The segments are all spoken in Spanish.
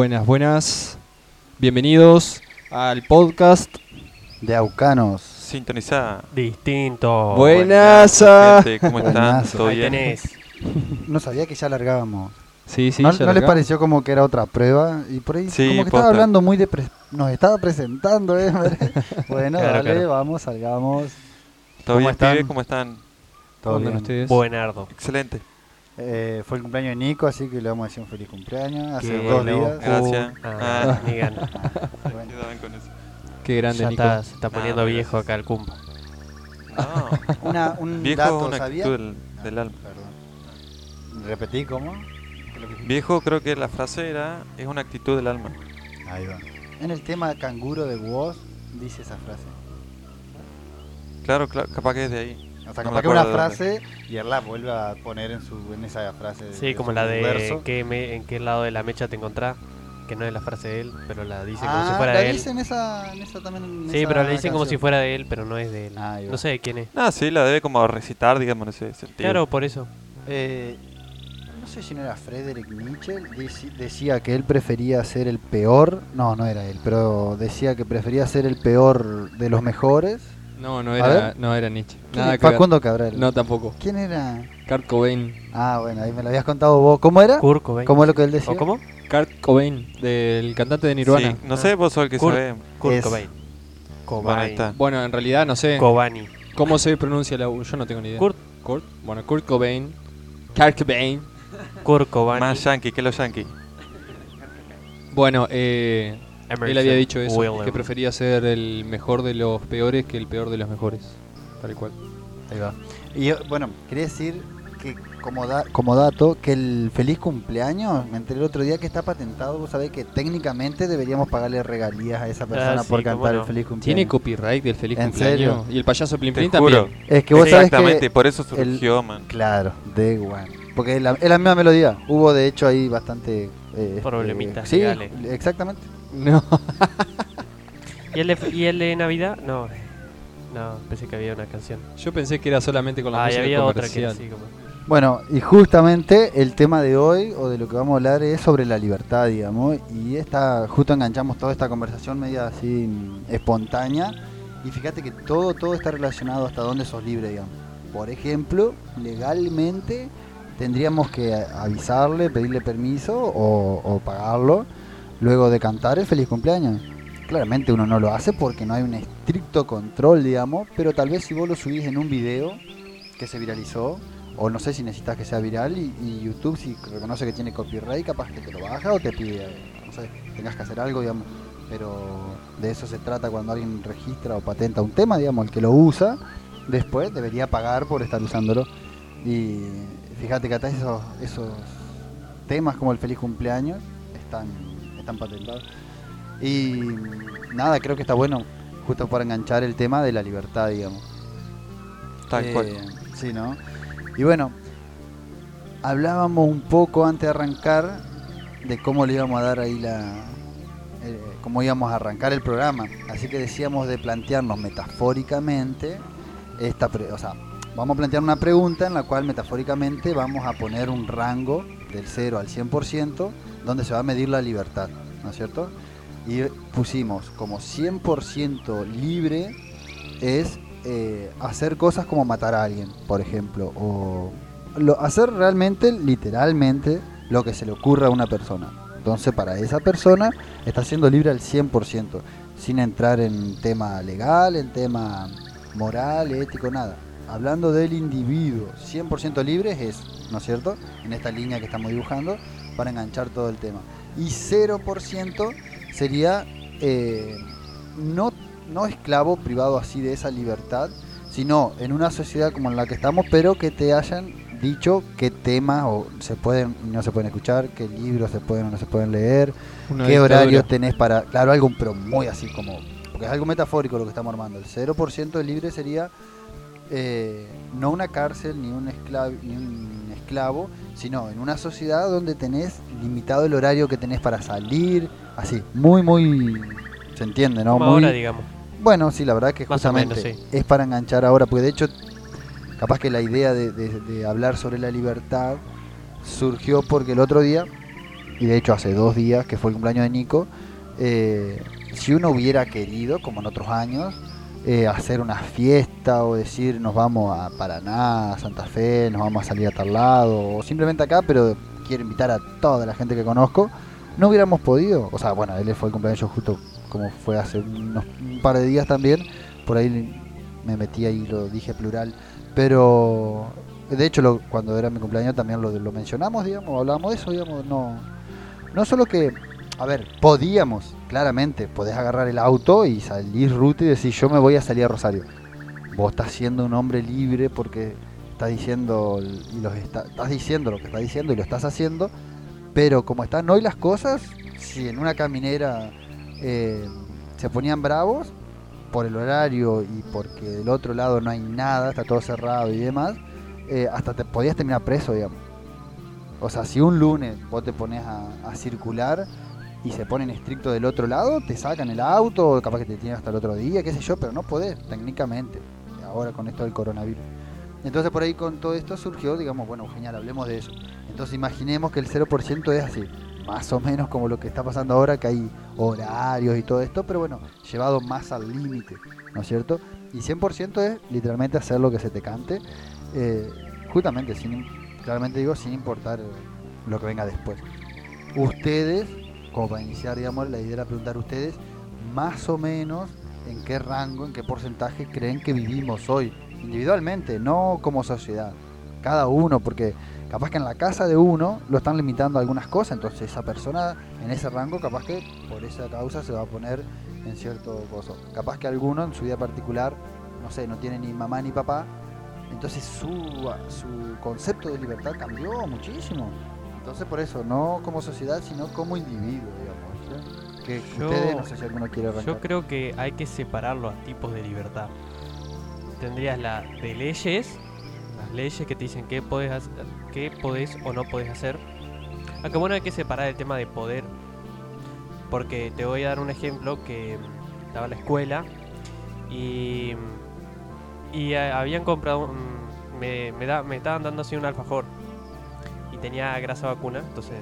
Buenas, buenas. Bienvenidos al podcast. de Aucanos. Sintonizada. Distinto. Buenas. Gente, ¿Cómo están? Buenazo. ¿Todo Ahí bien? tenés. No sabía que ya largábamos. Sí, sí, ¿No, ya no les pareció como que era otra prueba? Y por ahí Sí, como que posta. estaba hablando muy de... pre- Nos estaba presentando, ¿eh? bueno, Claro, dale, claro. vamos, salgamos. ¿Todo ¿Cómo bien, están? pibe? ¿Cómo están? Todo ¿Cómo andan bien. ustedes? Buenardo. Excelente. Eh, fue el cumpleaños de Nico, así que le vamos a decir un feliz cumpleaños. Hace Qué dos bueno. días. Gracias. Ah, Ah. ni gana. Bueno, Quedaban con eso. Qué grande, Ya Nico. está, se está Ah, poniendo viejo acá el cumpa. No. una, un Viejo dato, una ¿sabía? actitud del, del alma. Perdón. ¿Repetí cómo? Viejo, creo que la frase era: es una actitud del alma. Ahí va. En el tema canguro de Woz dice esa frase. Claro, claro, capaz que es de ahí. O sea, No que una de frase y él la vuelve a poner en, su, en esa frase. de- Sí, como su la de verso. qué me- en qué lado de la mecha te encontrás. Que no es la frase de él, pero la dice como ah, si fuera la de él. esa, en esa también. en Sí, esa pero la dicen como si fuera de él, pero no es de él. Ah. No sé de quién es. Ah, sí, la debe como recitar, digamos, en ese sentido. Claro, por eso. Eh, no sé si no era Frederick Nietzsche, decía que él prefería ser el peor. No, no era él, pero decía que prefería ser el peor de los mejores. No, no era, no era Nietzsche. ¿Quién Nada que ver. Facundo Cabral. No, tampoco. ¿Quién era? Kurt Cobain. Ah, bueno, ahí me lo habías contado vos. ¿Cómo era? Kurt Cobain. ¿Cómo es lo que él decía? ¿O cómo? Kurt Cobain, del cantante de Nirvana. Sí, no sé, vos sos el que Kurt. sabe. Kurt Es- Cobain. Bueno, ahí Cobain. está. Bueno, en realidad no sé Kobani. cómo se pronuncia la U. Yo no tengo ni idea. Kurt. Kurt. Bueno, Kurt Cobain. Kurt Cobain. Kurt Cobain. Más yankee que los yankees. Bueno, eh, él había dicho eso, Williams. que prefería ser el mejor de los peores que el peor de los mejores. Tal cual. Ahí va. Y yo, bueno, quería decir que como, da- como dato, que el feliz cumpleaños, me enteré el otro día que está patentado, vos sabés que técnicamente deberíamos pagarle regalías a esa persona Ah, sí, por cantar no. el feliz cumpleaños. ¿Tiene copyright del feliz ¿En cumpleaños? serio? Y el payaso Plim juro. también. Es que vos sabés Exactamente, que... por eso surgió, man. Claro, de one. Porque es la, es la misma melodía. Hubo de hecho ahí bastante... eh, Problemitas sí, legales. exactamente. No. ¿Y el, de, ¿Y el de Navidad? No. No, pensé que había una canción. Yo pensé que era solamente con la Ah, música había otra que comercial. era así como. Bueno, y justamente el tema de hoy, o de lo que vamos a hablar, es sobre la libertad, digamos. Y esta, justo enganchamos toda esta conversación media así mm, espontánea. Y fíjate que todo, todo está relacionado hasta dónde sos libre, digamos. Por ejemplo, legalmente tendríamos que avisarle, pedirle permiso o, o pagarlo luego de cantar el feliz cumpleaños. Claramente uno no lo hace porque no hay un estricto control, digamos, pero tal vez si vos lo subís en un video que se viralizó, o no sé si necesitas que sea viral y, YouTube si reconoce que tiene copyright, capaz que te lo baja o te pide, no sé, tengas que hacer algo, digamos. Pero de eso se trata cuando alguien registra o patenta un tema, digamos, el que lo usa, después debería pagar por estar usándolo. Y fíjate que hasta esos, esos temas como el feliz cumpleaños están, están patentados. Y nada, creo que está bueno justo para enganchar el tema de la libertad, digamos. Tal Eh, cual. Sí, ¿no? Y bueno, hablábamos un poco antes de arrancar de cómo le íbamos a dar ahí la. eh, cómo íbamos a arrancar el programa. Así que decíamos de plantearnos metafóricamente esta. pre- o sea, vamos a plantear una pregunta en la cual metafóricamente vamos a poner un rango del 0 al 100% donde se va a medir la libertad, ¿no es cierto? Y pusimos como 100% libre es eh, hacer cosas como matar a alguien, por ejemplo, o lo- hacer realmente, literalmente, lo que se le ocurra a una persona. Entonces, para esa persona está siendo libre al 100%, sin entrar en tema legal, en tema moral, ético, nada. Hablando del individuo, 100% libre es ¿no es cierto? En esta línea que estamos dibujando, para enganchar todo el tema. Y 0% sería eh, no, no esclavo privado así de esa libertad, sino en una sociedad como en la que estamos, pero que te hayan dicho qué temas o se pueden no se pueden escuchar, qué libros se pueden o no se pueden leer, Una qué horarios tenés para, claro, algo pero muy así como, porque es algo metafórico lo que estamos armando, el 0% de libre sería eh, no una cárcel ni un, esclavo, ni un esclavo, sino en una sociedad donde tenés limitado el horario que tenés para salir, así, muy, muy, se entiende, ¿no? Como Muy, ahora, digamos. bueno, sí, la verdad que Más o menos, justamente sí. es para enganchar ahora, porque de hecho, capaz que la idea de, de- de hablar sobre la libertad surgió porque el otro día y de hecho hace dos días, que fue el cumpleaños de Nico, eh, si uno hubiera querido, como en otros años, eh, hacer una fiesta o decir nos vamos a Paraná, a Santa Fe, nos vamos a salir a tal lado, o simplemente acá, pero quiero invitar a toda la gente que conozco, no hubiéramos podido. O sea, bueno, él fue el cumpleaños justo como fue hace unos, un par de días también, por ahí me metí ahí, lo dije plural, pero de hecho lo- cuando era mi cumpleaños también lo, lo mencionamos, digamos, hablábamos de eso, digamos, no, no solo que, a ver, podíamos, claramente, podés agarrar el auto y salir ruta y decir yo me voy a salir a Rosario. Vos estás siendo un hombre libre porque estás diciendo y los está- estás diciendo lo que estás diciendo y lo estás haciendo, pero como están hoy las cosas, si en una caminera eh, se ponían bravos por el horario y porque del otro lado no hay nada, está todo cerrado y demás, eh, hasta te podías terminar preso, digamos. O sea, si un lunes vos te pones a circular y se ponen estricto del otro lado, te sacan el auto, capaz que te tienen hasta el otro día, qué sé yo, pero no podés técnicamente, ahora con esto del coronavirus. Entonces por ahí con todo esto surgió, digamos, bueno, genial, hablemos de eso. Entonces imaginemos que el 0% es así, más o menos como lo que está pasando ahora, que hay horarios y todo esto, pero bueno, llevado más al límite, ¿no es cierto? Y 100% es literalmente hacer lo que se te cante, eh, justamente, sin, claramente digo, sin importar lo que venga después. Ustedes, como para iniciar, digamos, la idea era preguntar a ustedes, más o menos, en qué rango, en qué porcentaje creen que vivimos hoy, individualmente, no como sociedad, cada uno, porque capaz que en la casa de uno lo están limitando a algunas cosas, entonces esa persona en ese rango capaz que por esa causa se va a poner en cierto coso. Capaz que alguno en su vida particular, no sé, no tiene ni mamá ni papá, entonces su, su concepto de libertad cambió muchísimo. Entonces por eso, no como sociedad, sino como individuo, digamos. ¿sí? Que Yo- ustedes, no sé si alguno quiere arrancar. Yo creo que hay que separar los tipos de libertad. Tendrías la de leyes, las leyes que te dicen qué podés, hacer, qué podés o no podés hacer. Aunque bueno, hay que separar el tema de poder. Porque te voy a dar un ejemplo que estaba en la escuela y, y eh, habían comprado, un- me, me, da- me estaban dando así un alfajor tenía grasa vacuna, entonces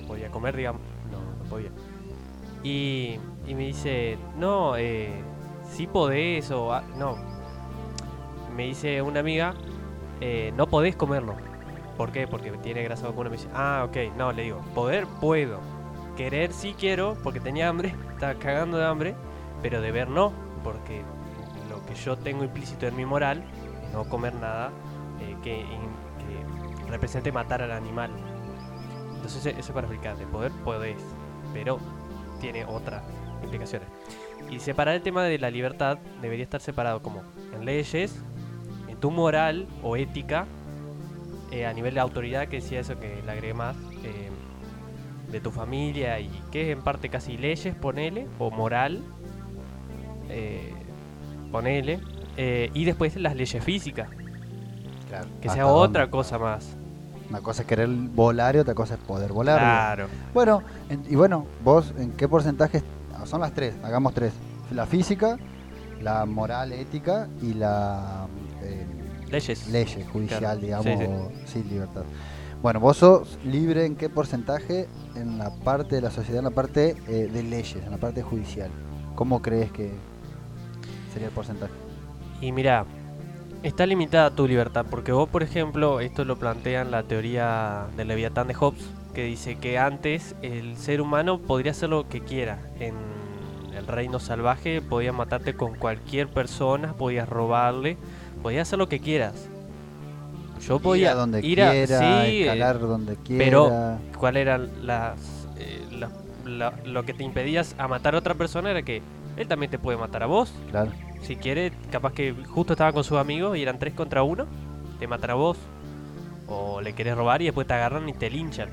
no, podía comer, digamos, no, no podía. Y, y me dice, no, eh, sí podés o... no. Me dice una amiga, eh, no podés comerlo. ¿Por qué? Porque tiene grasa vacuna. Me dice, ah, ok, no, le digo, poder puedo. Querer sí quiero, porque tenía hambre, estaba cagando de hambre, pero deber no, porque lo que yo tengo implícito en mi moral no comer nada eh, que represente matar al animal. Entonces eso es para explicar, de poder podés, pero tiene otras implicaciones. Y separar el tema de la libertad debería estar separado como en leyes, en tu moral o ética, eh, a nivel de autoridad, que decía eso que le agregué más, eh, de tu familia y que es en parte casi leyes, ponele, o moral, eh, ponele, eh, y después las leyes físicas, Claro, que ¿hasta sea dónde? otra cosa más. Una cosa es querer volar y otra cosa es poder volar. Claro. Bueno, en- y bueno, vos, ¿en qué porcentaje? Son las tres, hagamos tres. La física, la moral, ética y la eh, Leyes. ley judicial, Claro, digamos, sí, sí. o- sí, libertad. Bueno, vos sos libre en qué porcentaje en la parte de la sociedad, en la parte eh, de leyes, en la parte judicial. ¿Cómo crees que sería el porcentaje? Y mira, está limitada tu libertad, porque vos, por ejemplo, esto lo plantea en la teoría del Leviatán de Hobbes, que dice que antes el ser humano podría hacer lo que quiera. En el reino salvaje podías matarte con cualquier persona, podías robarle, podías hacer lo que quieras. Yo podía ir a donde ir a- quiera, sí, eh, escalar donde quiera. pero- ¿Cuál las, eh, la- la- lo que te impedías a matar a otra persona era que él también te puede matar a vos. Claro, Si quiere, capaz que justo estaba con sus amigos y eran tres contra uno, te matan a vos. O le querés robar y después te agarran y te linchan.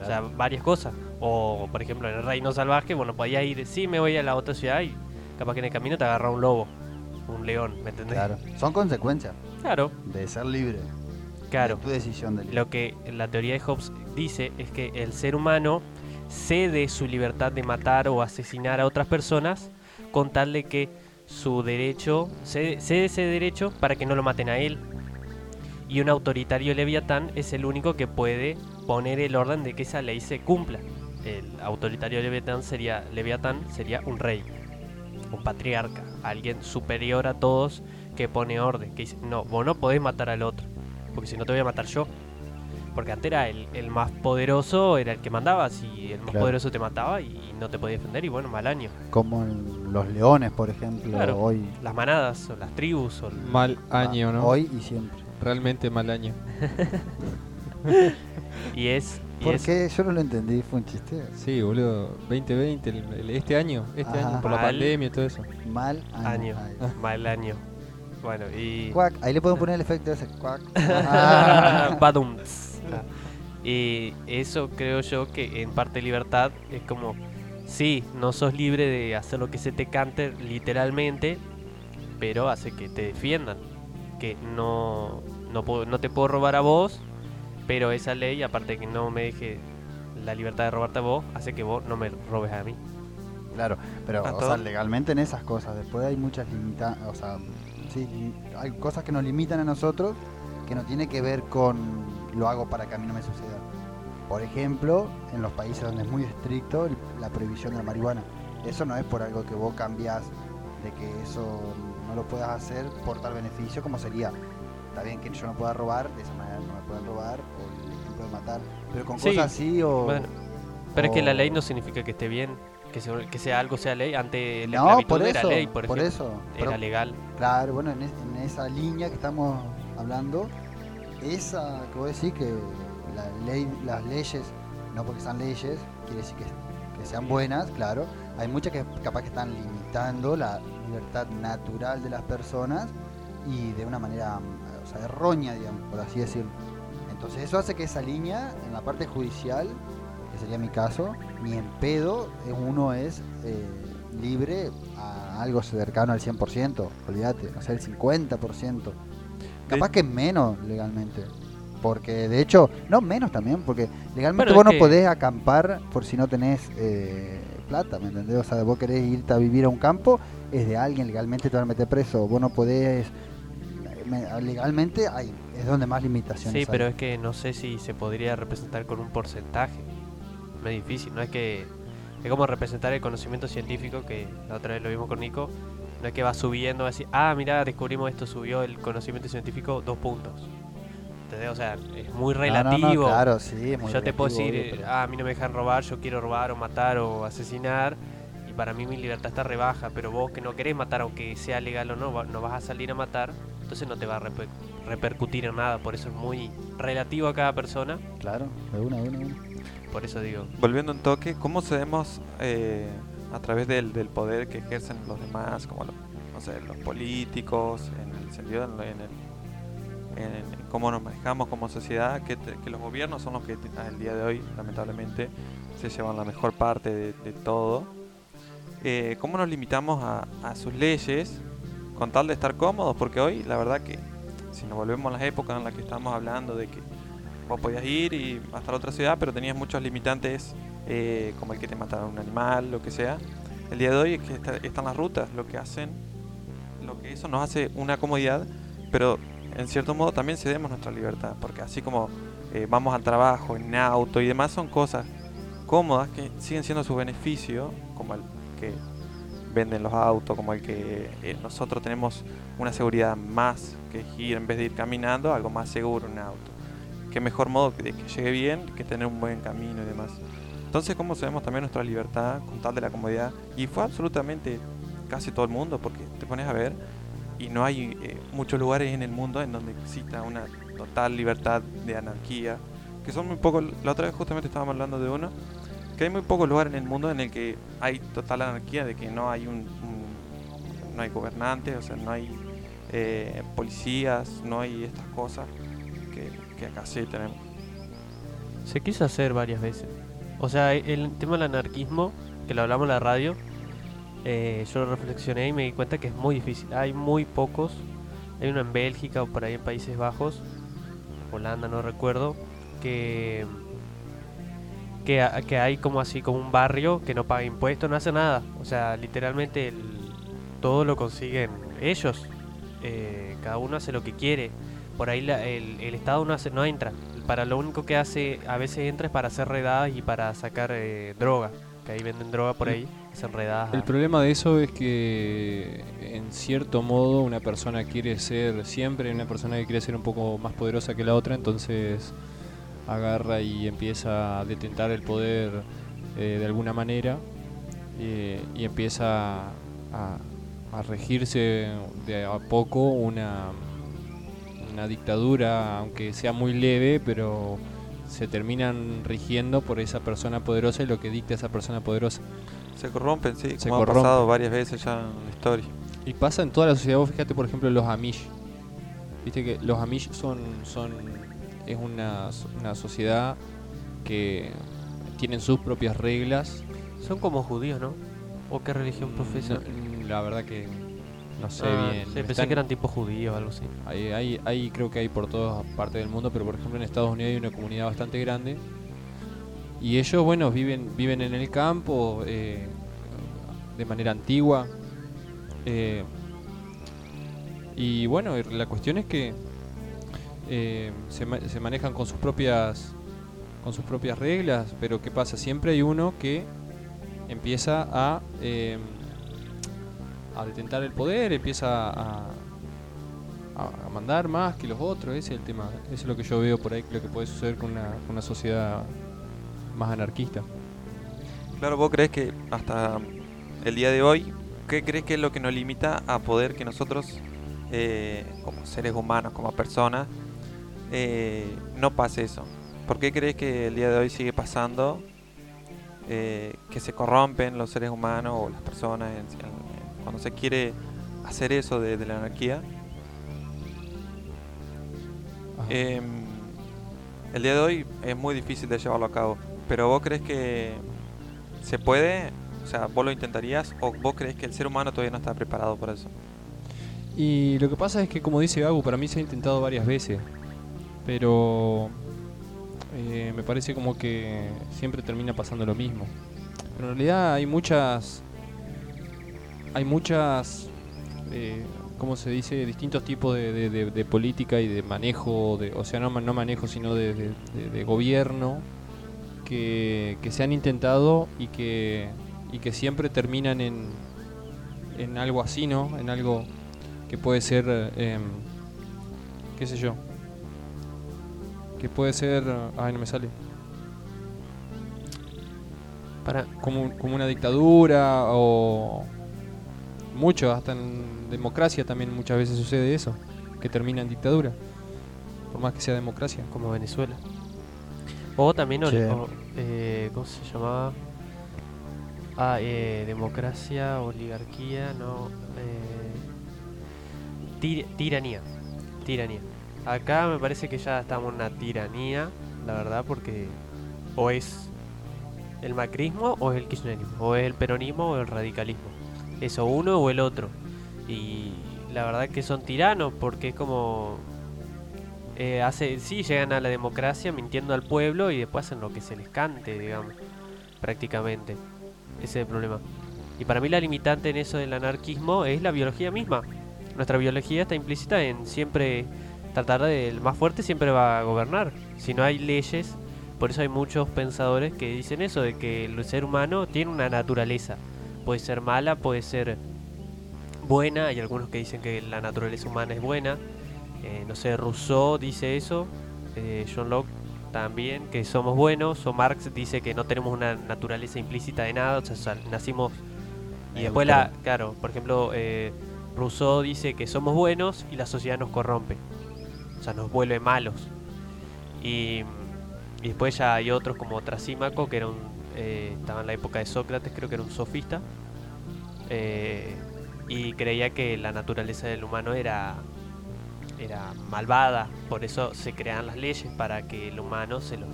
O sea, varias cosas. O, por ejemplo, en el Reino Salvaje, bueno, podías ir, sí, me voy a la otra ciudad y capaz que en el camino te agarra un lobo, un león, ¿me entendés? claro. Son consecuencias Claro, de ser libre. claro. De tu decisión de libre. Lo que la teoría de Hobbes dice es que el ser humano cede su libertad de matar o asesinar a otras personas con tal de que su derecho, cede, ese derecho para que no lo maten a él. Y un autoritario leviatán es el único que puede poner el orden de que esa ley se cumpla. El autoritario leviatán sería, leviatán sería un rey, un patriarca, alguien superior a todos que pone orden, que dice, no, vos no podés matar al otro, porque si no te voy a matar yo. Porque antes era el, el más poderoso, era el que mandaba, si el más Claro. poderoso te mataba y no te podía defender, y bueno, mal año. Como en los leones, por ejemplo, Claro. hoy. Las manadas, o las tribus, o el- Mal año, ah, ¿no? Hoy y siempre. Realmente mal año. y es... y ¿Por es- qué? Yo no lo entendí, fue un chiste. Sí, boludo. 2020, el- el- este año. Este Ajá. año, por la pandemia y todo eso. Mal año. Mal año. Bueno, y... Cuac, ahí le podemos poner el efecto ese cuac. Ah. Y eso creo yo que en parte libertad es como, sí, no sos libre de hacer lo que se te cante literalmente, pero hace que te defiendan. Que no, no, puedo- no te puedo robar a vos, pero esa ley, aparte de que no me deje la libertad de robarte a vos, hace que vos no me robes a mí. Claro, pero o sea, legalmente en esas cosas. Después hay muchas limitantes, o sea, sí, hay cosas que nos limitan a nosotros que no tiene que ver con lo hago para que a mí no me suceda. Por ejemplo, en los países donde es muy estricto la prohibición de la marihuana. Eso no es por algo que vos cambias de que eso no lo puedas hacer por tal beneficio como sería. Está bien que yo no pueda robar, de esa manera no me pueden robar, o el ejemplo de matar, pero con Sí, cosas así o... Bueno, pero es que la o- ley no significa que esté bien, que sea, que sea algo sea ley, antes la No, por era eso, ley, por, por ejemplo, eso. era Pero- legal. Claro, bueno, en, es- en esa línea que estamos hablando, esa que vos decís que la ley, las leyes, no porque sean leyes, quiere decir que, que sean buenas, claro. Hay muchas que capaz que están limitando la libertad natural de las personas y de una manera o sea, errónea, digamos, por así decirlo. Entonces eso hace que esa línea, en la parte judicial, que sería mi caso, ni en pedo eh, uno es eh, libre a algo cercano al 100%, olvídate, o sea, el 50%. Capaz que menos legalmente. Porque de hecho, no menos también, porque legalmente Bueno, vos no que- podés acampar por si no tenés eh, plata, ¿me entendés? O sea, vos querés irte a vivir a un campo, es de alguien, legalmente te van a meter preso. Vos no podés. me- Legalmente hay, es donde más limitaciones Sí, hay. pero es que no sé si se podría representar con un porcentaje. Es difícil, no es que. Es como representar el conocimiento científico, que la otra vez lo vimos con Nico. No es que va subiendo, va a decir, ah, mira, descubrimos esto, subió el conocimiento científico dos puntos. ¿Entendés? O sea, es muy No, no, no, relativo. claro, sí, es muy yo te puedo relativo, decir, obvio, pero- ah, a mí no me dejan robar, yo quiero robar o matar o asesinar. Y para mí mi libertad está rebaja, pero vos que no querés matar, aunque sea legal o no, va- no vas a salir a matar, entonces no te va a reper- repercutir en nada. Por eso es muy relativo a cada persona. Claro, de una, de una, de una. Por eso digo, Volviendo un toque, ¿cómo cedemos eh, a través del, del poder que ejercen los demás, como los, no sé, los políticos, en el sentido, en, el- en- cómo nos manejamos como sociedad, que, te- que los gobiernos son los que al día de hoy, lamentablemente, se llevan la mejor parte de, de todo? Eh, ¿Cómo nos limitamos a, a sus leyes con tal de estar cómodos? Porque hoy, la verdad que, si nos volvemos a las épocas en las que estamos hablando de que vos podías ir y hasta la otra ciudad, pero tenías muchos limitantes, eh, como el que te matara un animal, lo que sea. El día de hoy es que está- están las rutas, lo que hacen, lo que eso nos hace una comodidad, pero en cierto modo también cedemos nuestra libertad, porque así como eh, vamos al trabajo en auto y demás, son cosas cómodas que siguen siendo su beneficio, como el que venden los autos, como el que eh, nosotros tenemos una seguridad más que ir en vez de ir caminando, algo más seguro en auto qué mejor modo de que llegue bien que tener un buen camino y demás. Entonces, ¿cómo sabemos también nuestra libertad con tal de la comodidad? Y fue absolutamente casi todo el mundo, porque te pones a ver y no hay eh, muchos lugares en el mundo en donde exista una total libertad de anarquía, que son muy pocos, la otra vez justamente estábamos hablando de uno, que hay muy pocos lugares en el mundo en el que hay total anarquía, de que no hay un, no hay gobernantes, o sea, no hay eh, policías, no hay estas cosas que acá sí tenemos. se quiso hacer varias veces. O sea, el tema del anarquismo, que lo hablamos en la radio, eh, yo lo reflexioné y me di cuenta que es muy difícil. Hay muy pocos. Hay uno en Bélgica o por ahí en Países Bajos, Holanda, no recuerdo, que que hay como así, como un barrio que no paga impuestos, no hace nada. O sea, literalmente el- todo lo consiguen ellos. Eh, cada uno hace lo que quiere. por ahí la- el, el Estado no, hace, no entra. Para lo único que hace, a veces entra es para hacer redadas y para sacar eh, droga. Que ahí venden droga por ahí, hacen redadas. El problema de eso es que en cierto modo una persona quiere ser siempre una persona que quiere ser un poco más poderosa que la otra, entonces agarra y empieza a detentar el poder eh, de alguna manera eh, y empieza a, a regirse de a poco una, una dictadura, aunque sea muy leve, pero se terminan rigiendo por esa persona poderosa y lo que dicta esa persona poderosa. Se corrompen, sí, Se como ha corrompen. pasado varias veces ya en la historia. Y pasa en toda la sociedad, vos fíjate por ejemplo los Amish. Viste que los Amish son, son es una, una sociedad que tienen sus propias reglas. Son como judíos, ¿no? ¿O qué religión profesan? No, mm, la verdad que no sé Ah, bien. sí, pensé Están- que eran tipo judíos o algo así. hay, hay, hay- creo que hay por todas partes del mundo, pero por ejemplo en Estados Unidos hay una comunidad bastante grande. Y ellos, bueno, viven, viven en el campo eh, de manera antigua. eh, y bueno, la cuestión es que eh, se, ma- se manejan con sus propias con sus propias reglas, pero ¿qué pasa? Siempre hay uno que empieza a eh, a detentar el poder, empieza a, mandar más que los otros, ese es el tema. Eso es lo que yo veo por ahí, lo que puede suceder con una, con una sociedad más anarquista. Claro, vos crees que hasta el día de hoy, ¿qué crees que es lo que nos limita a poder que nosotros, eh, como seres humanos, como personas, eh, no pase eso? ¿Por qué crees que el día de hoy sigue pasando eh, que se corrompen los seres humanos o las personas en- en- cuando se quiere hacer eso de, de la anarquía? Em, el día de hoy es muy difícil de llevarlo a cabo, pero vos crees que se puede, o sea, vos lo intentarías o vos crees que el ser humano todavía no está preparado para eso. Y lo que pasa es que, como dice Gabu, para mí se ha intentado varias veces, pero eh, me parece como que siempre termina pasando lo mismo. Pero en realidad hay muchas, hay muchas, eh, ¿cómo se dice? Distintos tipos de, de- de- de política y de manejo, de, o sea, no, no manejo, sino de, gobierno que, que se han intentado y que, y que siempre terminan en, en algo así, ¿no? En algo que puede ser, eh, em, qué sé yo, que puede ser, ay no me sale, Para, como, como una dictadura o mucho, hasta en democracia también muchas veces sucede eso, que termina en dictadura, por más que sea democracia. como Venezuela. O también, Sí. o, eh, ¿cómo se llamaba? Ah, eh, democracia, oligarquía, no. eh, tir- tiranía. Tiranía. Acá me parece que ya estamos en una tiranía, la verdad, porque o es el macrismo o es el kirchnerismo, o es el peronismo o el radicalismo. Eso uno o el otro. Y la verdad que son tiranos porque es como eh, sí, llegan a la democracia mintiendo al pueblo y después hacen lo que se les cante, digamos, prácticamente. Ese es el problema. Y para mí la limitante en eso del anarquismo es la biología misma. Nuestra biología está implícita en siempre tratar de el más fuerte siempre va a gobernar. Si no hay leyes, por eso hay muchos pensadores que dicen eso, de que el ser humano tiene una naturaleza. Puede ser mala, puede ser buena, hay algunos que dicen que la naturaleza humana es buena, eh, no sé, Rousseau dice eso, eh, John Locke también, que somos buenos, o Marx dice que no tenemos una naturaleza implícita de nada, o sea, nacimos y después la, claro, por ejemplo, eh, Rousseau dice que somos buenos y la sociedad nos corrompe, o sea, nos vuelve malos. Y, y después ya hay otros como Trasímaco, que era un, eh, estaba en la época de Sócrates, creo que era un sofista, eh, y creía que la naturaleza del humano era era malvada, por eso se crean las leyes para que el humano se lo,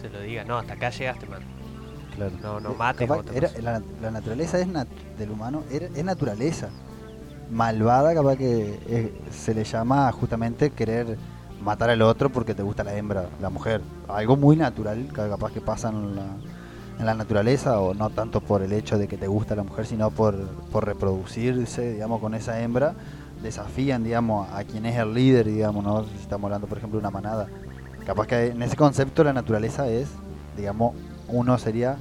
se lo diga, no, hasta acá llegaste, man. Claro. No, no mates era- la, la naturaleza es nat- del humano era- es naturaleza. Malvada, capaz que eh, se le llama justamente querer matar al otro porque te gusta la hembra, la mujer. Algo muy natural, que capaz que pasa en la, en la naturaleza, o no tanto por el hecho de que te gusta la mujer, sino por, por reproducirse, digamos, con esa hembra. desafían, digamos, a quien es el líder, digamos, ¿no? Si estamos hablando, por ejemplo, de una manada. Capaz que en ese concepto la naturaleza es, digamos, uno sería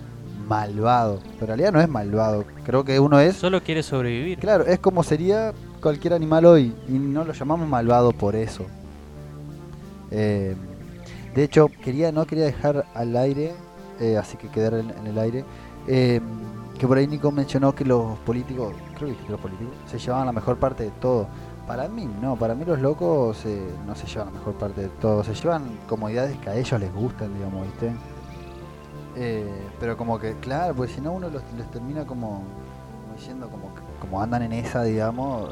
malvado. Pero en realidad no es malvado. Creo que uno es, Solo quiere sobrevivir. claro, es como sería cualquier animal hoy. Y no lo llamamos malvado por eso. Eh, de hecho, quería no quería dejar al aire, eh, así que quedar en, el aire, eh, que por ahí Nico mencionó que los políticos, creo que los políticos, se llevaban la mejor parte de todo. Para mí no, para mí los locos eh, no se llevan la mejor parte de todo, se llevan comodidades que a ellos les gustan, digamos, ¿viste? Eh, pero como que, claro, pues si no uno los, les termina como, diciendo como, como andan en esa, digamos,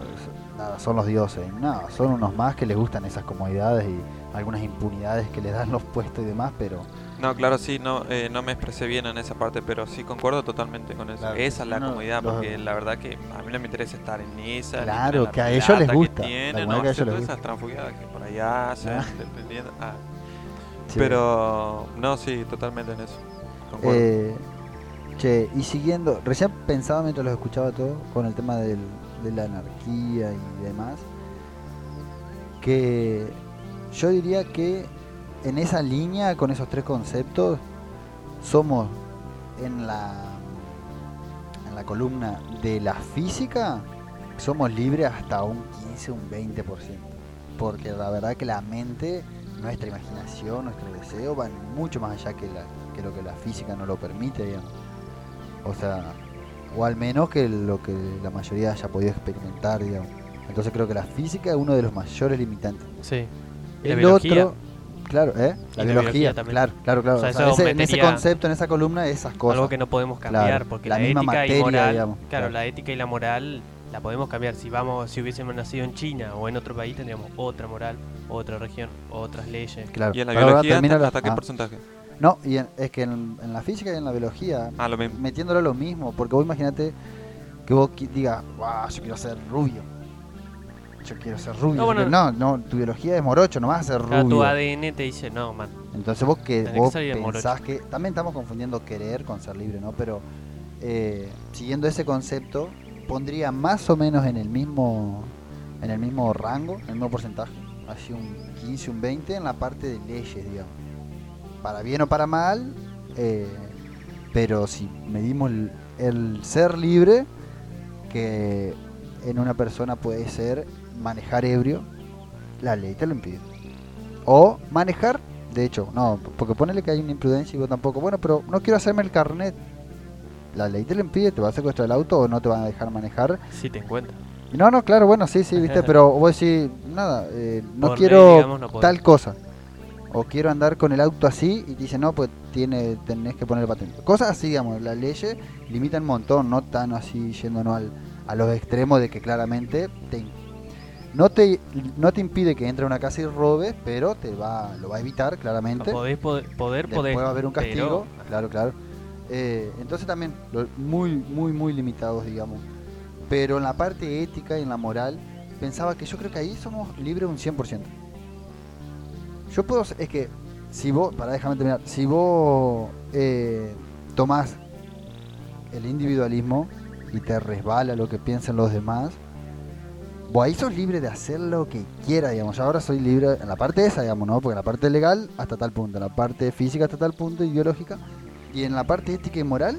nada, son los dioses. No, son unos más que les gustan esas comodidades y algunas impunidades que les dan los puestos y demás, pero No, claro, sí, no, eh, no me expresé bien en esa parte, pero sí concuerdo totalmente con eso. Claro, esa es la no, comodidad, los- porque la verdad que a mí no me interesa estar en esa. Claro, la que a ellos les que gusta, la tienen, no, que a ellos les todas gusta. esas transfugiadas que por allá hacen, Ah. dependiendo. ah. sí. Pero, no, sí, totalmente en eso. Concuerdo. Eh, che, y siguiendo, recién pensaba mientras los escuchaba todo con el tema del- de la anarquía y demás, que yo diría que en esa línea, con esos tres conceptos, somos en la, en la columna de la física, somos libres hasta un 15, un 20%. Porque la verdad que la mente, nuestra imaginación, nuestro deseo van mucho más allá que, la, que lo que la física nos lo permite, digamos. O sea, o al menos que lo que la mayoría haya podido experimentar, digamos. Entonces creo que la física es uno de los mayores limitantes. Sí. El otro, claro, ¿eh? La, biología, biología también. claro, claro, claro. O sea, O sea, eso ese- en ese concepto, en esa columna, esas cosas. Algo que no podemos cambiar, Claro, porque la la, misma ética materia, y moral, digamos, claro, claro. la ética y la moral la podemos cambiar. Si vamos, si hubiésemos nacido en China o en otro país, tendríamos otra moral, otra región, otras leyes. Claro. y en la Pero biología, termina ¿hasta, qué ah, porcentaje? No, y en- es que en, en la física y en la biología, Ah, lo mismo. metiéndolo lo mismo, porque vos imagínate que vos digas, wow, yo quiero ser rubio. Yo quiero ser rubio. No, yo bueno. quiero-". no, no, tu biología es morocho, no vas a ser Claro, rubio. tu ADN te dice, no, man. Entonces vos que vos pensás que también estamos confundiendo querer con ser libre, ¿no? Pero eh, siguiendo ese concepto pondría más o menos en el mismo en el mismo rango, en el mismo porcentaje, así un 15, un 20 en la parte de leyes, digamos. Para bien o para mal, eh, pero si medimos el, el ser libre, que en una persona puede ser manejar ebrio, la ley te lo impide. O manejar, de hecho, no, porque ponele que hay una imprudencia y vos tampoco. Bueno, pero no quiero hacerme el carnet. La ley te lo impide, te va a secuestrar el auto o no te van a dejar manejar. Si te encuentras. No, no, claro, bueno, sí, sí, viste, pero vos decís, nada, eh, no Por ley, quiero digamos, no podés. tal cosa. O quiero andar con el auto así y te dicen, no, pues tiene, tenés que poner patente. Cosas así, digamos, las leyes limitan un montón, no tan así yéndonos al, a los extremos de que claramente te, no, te, no te impide que entre a una casa y robes, pero te va, lo va a evitar No claramente. podés, poder, poder, Después podés, va a haber un castigo, pero- claro, claro. Eh, entonces también, muy, muy, muy limitados, digamos. Pero en la parte ética y en la moral, pensaba que yo creo que ahí somos libres un 100%. Yo puedo, es que, si vos, para déjame terminar, si vos eh, tomás el individualismo y te resbala lo que piensan los demás, vos ahí sos libre de hacer lo que quieras, digamos. Yo ahora soy libre en la parte esa, digamos, ¿no? Porque en la parte legal hasta tal punto, en la parte física hasta tal punto y biológica, y en la parte ética y moral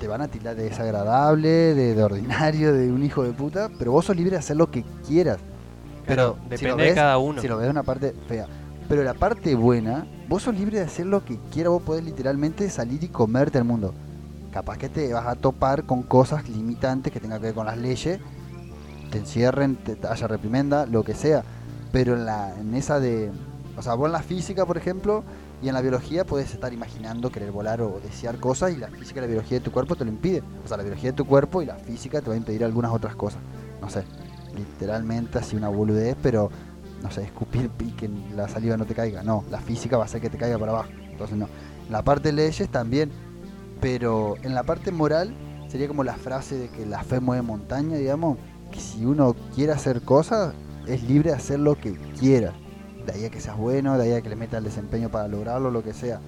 te van a tildar de desagradable, de, de ordinario, de un hijo de puta, pero vos sos libre de hacer lo que quieras. Pero si depende de cada uno. Si lo ves una parte fea. Pero la parte buena, vos sos libre de hacer lo que quieras, vos podés literalmente salir y comerte el mundo. Capaz que te vas a topar con cosas limitantes que tengan que ver con las leyes, te encierren, te, haya reprimenda, lo que sea. Pero en, la, en esa de. O sea, vos en la física, por ejemplo, y en la biología puedes estar imaginando querer volar o desear cosas, y la física y la biología de tu cuerpo te lo impide. O sea, la biología de tu cuerpo y la física te va a impedir algunas otras cosas. No sé, literalmente así una boludez, pero no sé, escupir y que la saliva no te caiga. No, la física va a hacer que te caiga para abajo. Entonces no. La parte de leyes también, pero en la parte moral sería como la frase de que la fe mueve montaña, digamos, si uno quiere hacer cosas, es libre de hacer lo que quiera. De ahí a que seas bueno, de ahí a que le meta el desempeño para lograrlo, lo que sea.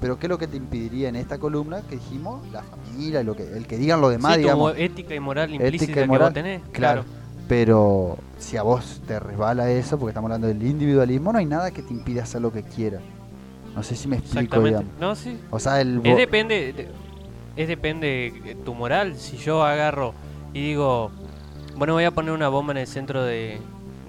Pero ¿qué es lo que te impediría en esta columna que dijimos? La familia, lo que, el que digan los demás, Sí, digamos. ética y moral Ética y implícita que moral, vos tenés. claro. Claro. Pero si a vos te resbala eso, porque estamos hablando del individualismo, no hay nada que te impida hacer lo que quieras. No sé si me explico, digamos. No, sí. O sea, el Es depende, de- es depende de tu moral. Si yo agarro y digo, bueno, voy a poner una bomba en el centro de,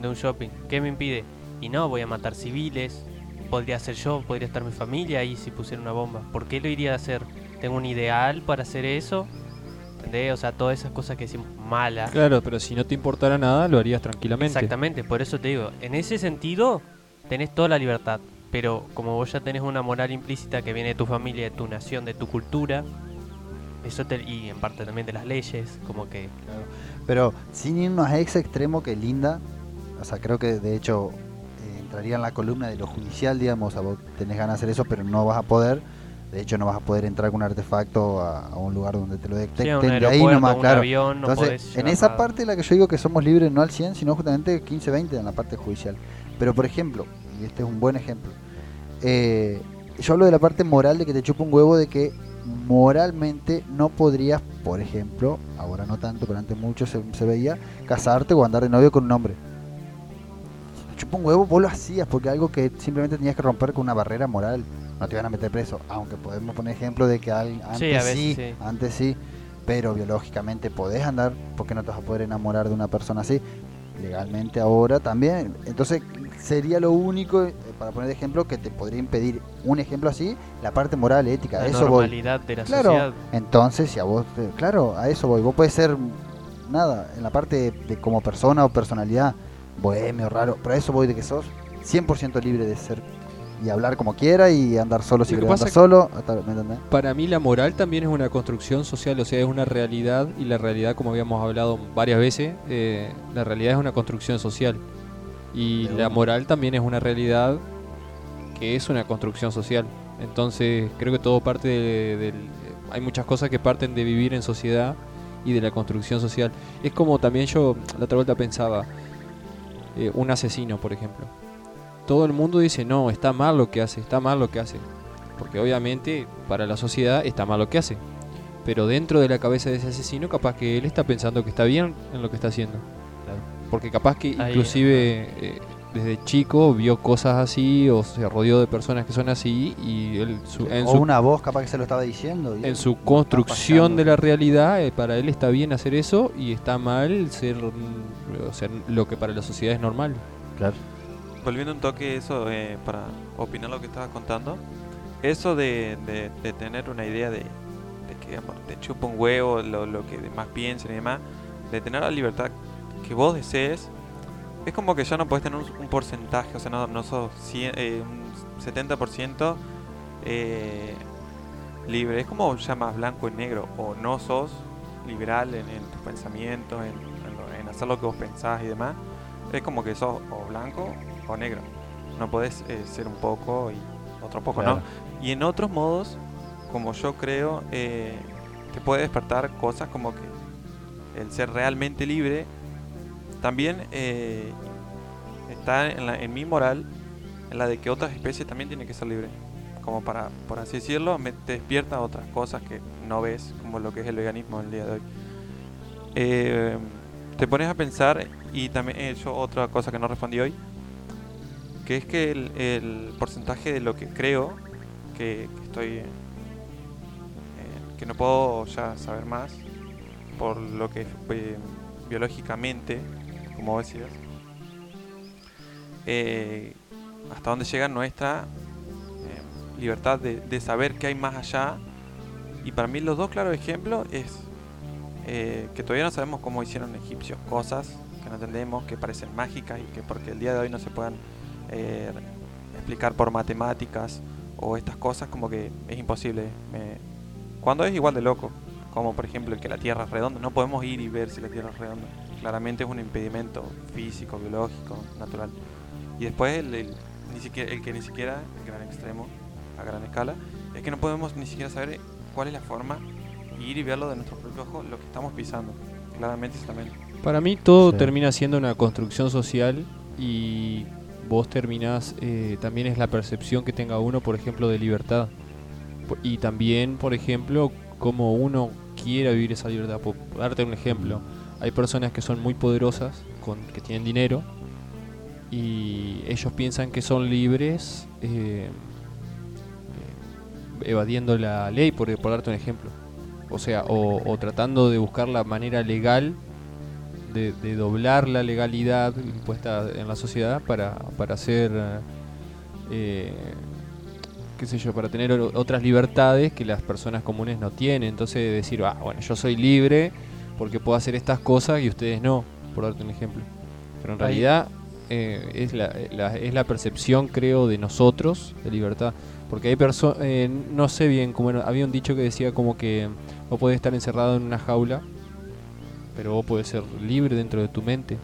de un shopping, ¿qué me impide? Y no, voy a matar civiles, podría ser yo, podría estar mi familia ahí si pusiera una bomba. ¿Por qué lo iría a hacer? ¿Tengo un ideal para hacer eso? ¿Entendés? O sea, todas esas cosas que decimos malas. Claro, pero si no te importara nada, lo harías tranquilamente. Exactamente, por eso te digo, en ese sentido tenés toda la libertad, pero como vos ya tenés una moral implícita que viene de tu familia, de tu nación, de tu cultura, eso te, y en parte también de las leyes, como que Pero sin irnos a ese extremo que Linda, o sea, creo que de hecho eh, entraría en la columna de lo judicial, digamos, a vos tenés ganas de hacer eso, pero no vas a poder. De hecho, no vas a poder entrar con un artefacto a, a un lugar donde te lo detecten. de ahí nomás, un claro. avión, no Entonces, en esa nada. parte la que yo digo que somos libres no al 100, sino justamente 15-20 en la parte judicial. Pero, por ejemplo, y este es un buen ejemplo, eh, yo hablo de la parte moral de que te chupa un huevo de que moralmente no podrías, por ejemplo, ahora no tanto, pero antes mucho se, se veía, casarte o andar de novio con un hombre. Chupa un huevo, vos lo hacías porque algo que simplemente tenías que romper con una barrera moral. No te iban a meter preso, aunque podemos poner ejemplo de que al- antes Sí, a veces sí, sí. antes sí, pero biológicamente podés andar porque no te vas a poder enamorar de una persona así. Legalmente ahora también. Entonces sería lo único, eh, para poner ejemplo, que te podría impedir un ejemplo así, la parte moral, ética. la eso voy. de la Claro, sociedad. entonces si a vos, claro, a eso voy. Vos puedes ser, nada, en la parte de, de como persona o personalidad, bohemio, raro, pero a eso voy de que sos 100% libre de ser y hablar como quiera y andar solo si pasa andar solo, hasta- ¿me entendés? Para mí la moral también es una construcción social, o sea, es una realidad y la realidad, como habíamos hablado varias veces, eh, la realidad es una construcción social. Y De la moral también es una realidad que es una construcción social. Entonces creo que todo parte de- del... Hay muchas cosas que parten de vivir en sociedad y de la construcción social. Es como también yo la otra vuelta pensaba, eh, un asesino, por ejemplo. Todo el mundo dice, no, está mal lo que hace, está mal lo que hace. Porque obviamente para la sociedad está mal lo que hace. Pero dentro de la cabeza de ese asesino capaz que él está pensando que está bien en lo que está haciendo. Porque capaz que Ahí, inclusive eh, desde chico vio cosas así o se rodeó de personas que son así y él su- en, o su, una voz capaz que se lo estaba diciendo. y en su construcción de la realidad eh, para él está bien hacer eso y está mal ser, o sea, lo que para la sociedad es normal. Claro. Volviendo un toque eso, eh, para opinar lo que estabas contando, eso de, de- tener una idea de, que digamos, te chupa un huevo lo, lo que demás piensen y demás, de tener la libertad que vos desees, es como que ya no podés tener un, un porcentaje, o sea, no, no sos eh, un 70% eh, libre, es como ya más blanco y negro, o no sos liberal en, tus pensamientos, en, hacer lo que vos pensás y demás, es como que sos blanco o negro. No podés eh, ser un poco y otro poco Claro. no. Y en otros modos, como yo creo, eh, te puede despertar cosas como que el ser realmente libre también eh, está en, la- en mi moral, en la de que otras especies también tienen que ser libres. Como para, por así decirlo, me te despierta otras cosas que no ves, como lo que es el veganismo el día de hoy. Eh, te pones a pensar, y también he hecho otra cosa que no respondí hoy, que es que el, porcentaje de lo que creo que, estoy eh, que no puedo ya saber más por lo que eh, biológicamente como decías eh, hasta dónde llega nuestra eh, libertad de, de saber que hay más allá. Y para mí los dos claros ejemplos es que todavía no sabemos cómo hicieron egipcios cosas que no entendemos, que parecen mágicas y que porque el día de hoy no se puedan eh, explicar por matemáticas o estas cosas como que es imposible. Me- cuando es igual de loco, como por ejemplo el que la Tierra es redonda, no podemos ir y ver si la Tierra es redonda. Claramente es un impedimento físico, biológico, natural. Y después el, el- ni siquiera, el que ni siquiera, el gran extremo, a gran escala, es que no podemos ni siquiera saber cuál es la forma, ir y verlo de nuestro propio ojo, lo que estamos pisando. Claramente eso también. Para mí todo Sí. termina siendo una construcción social y vos terminás, eh, también es la percepción que tenga uno, por ejemplo, de libertad. Y también, por ejemplo, cómo uno quiera vivir esa libertad. Por darte un ejemplo, hay personas que son muy poderosas con, que tienen dinero y ellos piensan que son libres eh, eh, evadiendo la ley, por, por darte un ejemplo. O sea, o, o tratando de buscar la manera legal de, de doblar la legalidad impuesta en la sociedad para, para hacer, eh, qué sé yo, para tener otras libertades que las personas comunes no tienen. Entonces decir, ah, bueno, yo soy libre porque puedo hacer estas cosas y ustedes no, por darte un ejemplo. Pero en Ahí- realidad eh, es, la, la- es la percepción, creo, de nosotros de libertad. Porque hay personas, no sé bien, como había un dicho que decía como que vos podés estar encerrado en una jaula, pero vos podés ser libre dentro de tu mente.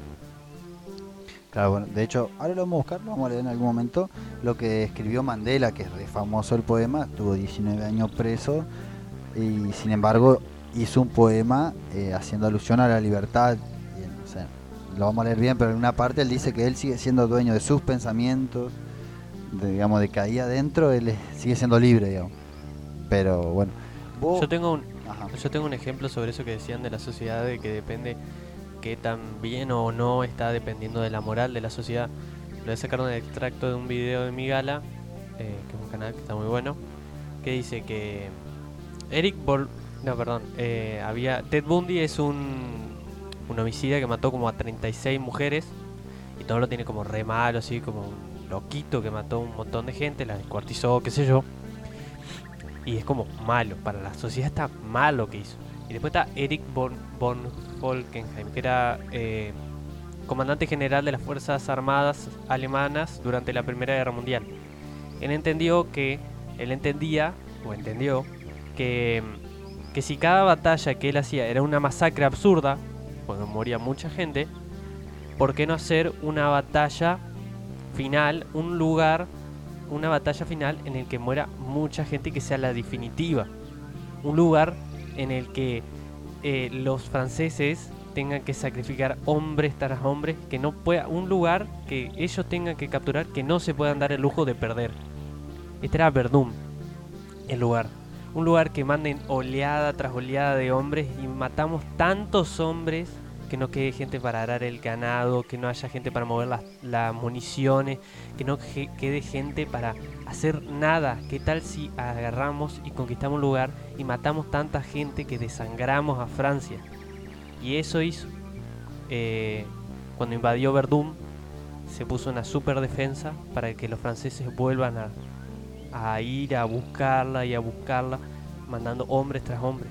Claro, bueno, de hecho, ahora lo vamos a buscar, lo vamos a leer en algún momento, lo que escribió Mandela, que es re famoso el poema, estuvo 19 años preso y sin embargo hizo un poema eh, haciendo alusión a la libertad. Y, o sea, lo vamos a leer bien, pero en una parte él dice que él sigue siendo dueño de sus pensamientos, de, digamos, de que ahí adentro él sigue siendo libre, digamos. Pero bueno, vos... Yo tengo un. Yo tengo un ejemplo sobre eso que decían de la sociedad, de que depende qué tan bien o no está dependiendo de la moral de la sociedad. Lo voy a sacar un extracto de un video de Migala, eh, que es un canal que está muy bueno, que dice que Eric Bol... No, perdón. eh, había Ted Bundy es un, un homicida que mató como a 36 mujeres y todo lo tiene como re malo, así como un loquito que mató un montón de gente, la descuartizó, qué sé yo. Y es como malo, para la sociedad está mal lo que hizo. Y después está Eric von, von Falkenheim, que era eh, comandante general de las Fuerzas Armadas alemanas durante la Primera Guerra Mundial. Él entendió que, él entendía, o entendió, que, que si cada batalla que él hacía era una masacre absurda, porque moría mucha gente, ¿por qué no hacer una batalla final, un lugar una batalla final en el que muera mucha gente que sea la definitiva. Un lugar en el que eh, los franceses tengan que sacrificar hombres tras hombres, que no pueda, un lugar que ellos tengan que capturar que no se puedan dar el lujo de perder. Este era Verdún, el lugar. Un lugar que manden oleada tras oleada de hombres y matamos tantos hombres que no quede gente para arar el ganado, que no haya gente para mover las, municiones, que no quede gente para hacer nada. ¿Qué tal si agarramos y conquistamos un lugar y matamos tanta gente que desangramos a Francia? Y eso hizo. Eh, cuando invadió Verdún, se puso una super defensa para que los franceses vuelvan a, a ir a buscarla y a buscarla, mandando hombres tras hombres.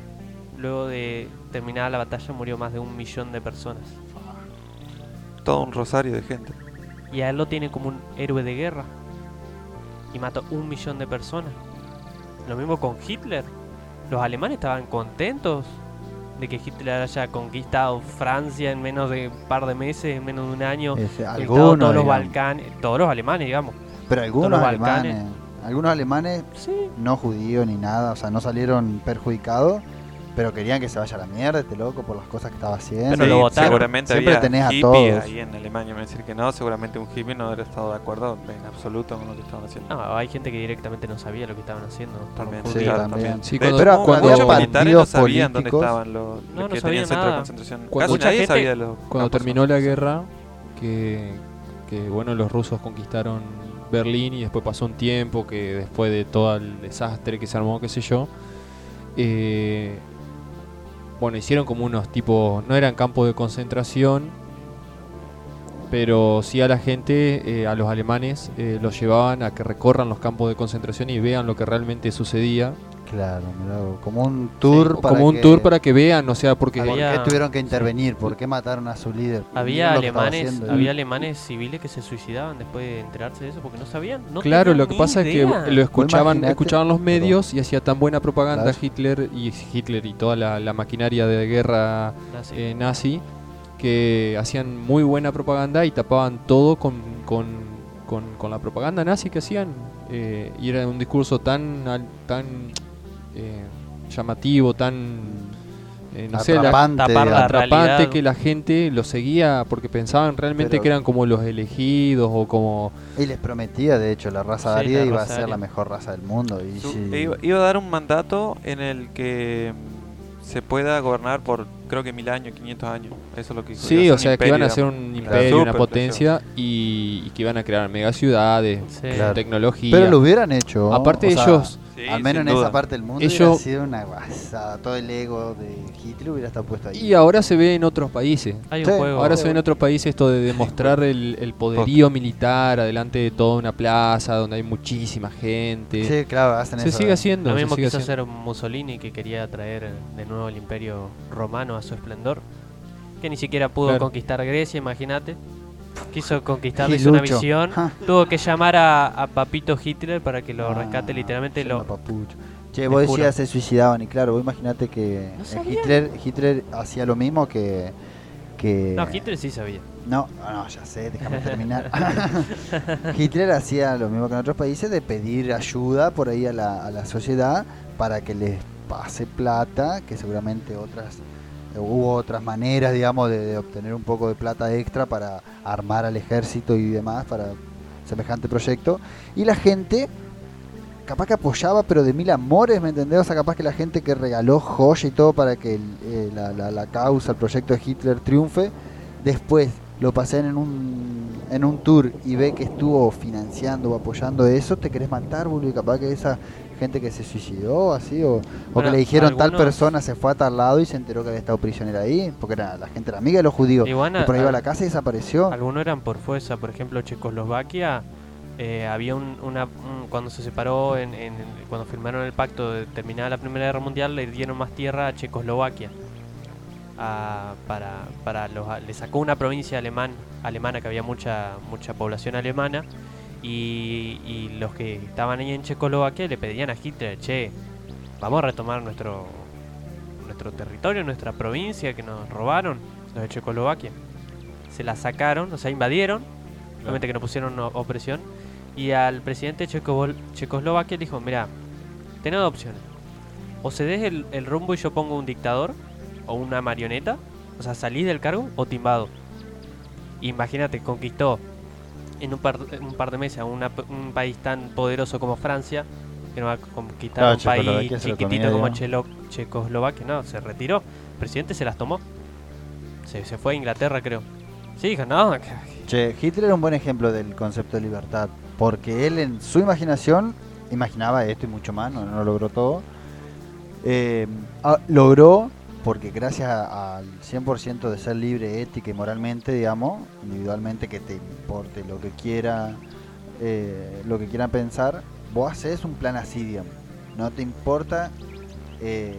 Luego de terminada la batalla murió más de un millón de personas. Todo un rosario de gente. Y a él lo tiene como un héroe de guerra. Y mató un millón de personas. Lo mismo con Hitler. Los alemanes estaban contentos de que Hitler haya conquistado Francia en menos de un par de meses, en menos de un año. Algunos, todos los. Balcanes, todos los alemanes, digamos. pero algunos los alemanes, algunos alemanes Sí. no judíos ni nada, o sea, no salieron perjudicados, pero querían que se vaya a la mierda este loco por las cosas que estaba haciendo. Pero lo votaron. seguramente Siempre había tenés a hippie todos. ahí en Alemania. Me decir que no, seguramente un hippie no hubiera estado de acuerdo en absoluto con lo que estaban haciendo. No, hay gente que directamente no sabía lo que estaban haciendo. También, Sí, claro, también. también. Sí, De cuando- hecho, Pero cuando- muchos militares no sabían dónde estaban los, No, los no que sabían tenían centro de nada. concentración. Cuando- Casi nadie Mucha sabía gente- de los Cuando terminó la guerra, que, que bueno, los rusos conquistaron Berlín y después pasó un tiempo que después de todo el desastre que se armó, qué sé yo, eh, bueno, hicieron como unos tipos, no eran campos de concentración, pero sí a la gente, eh, a los alemanes, eh, los llevaban a que recorran los campos de concentración y vean lo que realmente sucedía. Claro, vos, como un tour para como un que- tour para que vean, o sea, porque... ¿Por Había- qué tuvieron que intervenir? ¿Por qué mataron a su líder? Había alemanes, haciendo. había alemanes civiles que se suicidaban después de enterarse de eso porque no sabían. No claro, lo que pasa es que lo escuchaban, escuchaban los medios y hacía tan buena propaganda Claro. Hitler y Hitler y toda la, la maquinaria de guerra Nazi. eh, nazi que hacían muy buena propaganda y tapaban todo con, con, con- con la propaganda nazi que hacían eh, y era un discurso tan tan llamativo, tan eh, no sé, la- Atrapante, tapar la atrapante que la gente lo seguía porque pensaban realmente Pero- que eran como los elegidos o como Y les prometía, de hecho, la raza Sí, aria iba a ser la mejor raza del mundo. Y Su- sí, iba, iba a dar un mandato en el que se pueda gobernar por creo que mil años, 500 años. Eso es lo que Sí, o sea, que iban a ser un imperio, una potencia y, y que iban a crear megaciudades, Sí. Claro. tecnología. Pero lo hubieran hecho. Aparte o sea, ellos, Sí, al menos en duda. esa parte del mundo Ellos- hubiera sido una guasada. Todo el ego de Hitler hubiera estado puesto ahí. y ahora se ve en otros países. Hay Sí, un juego. Ahora se ve en otros países esto de demostrar el, el poderío militar adelante de toda una plaza donde hay muchísima gente. Sí, claro, hacen se eso. sigue haciendo. Lo mismo quiso hacer Mussolini que quería traer de nuevo el imperio romano a su esplendor. Que ni siquiera pudo Claro. conquistar Grecia, imagínate. Quiso conquistarlo, hizo una Gilucho. visión. Ja. Tuvo que llamar a, a Papito Hitler para que lo Ah, rescate literamente. son Lo, unos papuchos. Che, vos juro. decías se suicidaban y claro, vos imaginate que No eh. Hitler, Hitler hacía lo mismo que... que no, Hitler sí sabía. No, no, ya sé, déjame terminar. Hitler hacía lo mismo que en otros países de pedir ayuda por ahí a la, a la sociedad para que les pase plata, que seguramente otras hubo otras maneras, digamos, de, obtener un poco de plata extra para armar al ejército y demás para semejante proyecto. Y la gente capaz que apoyaba, pero de mil amores, ¿me entendés? O sea, capaz que la gente que regaló joya y todo para que eh, la, causa, el proyecto de Hitler triunfe, después lo pasen en un, en un tour y ve que estuvo financiando o apoyando eso, te querés matar, boludo, y capaz que esa gente que se suicidó, así, o, o que le dijeron tal persona se fue a tal lado y se enteró que había estado prisionera ahí, porque era, la gente era amiga de los judíos, y a- por ahí iba a la casa y desapareció. Algunos eran por fuerza, por ejemplo Checoslovaquia, eh, había un, una, un- cuando se separó, en, en- cuando firmaron el pacto de terminar la Primera Guerra Mundial, le dieron más tierra a Checoslovaquia. a- para, para los, le sacó una provincia alemán, alemana que había mucha, mucha población alemana y, y los que estaban ahí en Checoslovaquia le pedían a Hitler, che, vamos a retomar nuestro, nuestro territorio, nuestra provincia que nos robaron, los de Checoslovaquia. Se la sacaron, o sea, invadieron, obviamente que no pusieron opresión, y al presidente Checoslovaquia le dijo, mira, tenés dos opciones. O cedes el, el rumbo y yo pongo un dictador, o una marioneta, o sea, salís del cargo o timbado. Imagínate, conquistó en un par, en un par de meses a una un país tan poderoso como Francia, que no va a conquistar un país chiquitito como. Chelo- Checoslovaquia, no, se retiró. El presidente se las tomó. Se, se fue a Inglaterra, creo. Sí, dijo, no, Che, Hitler era un buen ejemplo del concepto de libertad, porque él en su imaginación imaginaba esto y mucho más, no, no lo logró todo. Eh, ah, logró, porque gracias al 100% de ser libre ética y moralmente, digamos, individualmente, que te importe lo que quiera, eh, lo que quieran pensar, vos haces un plan así. No te importa eh,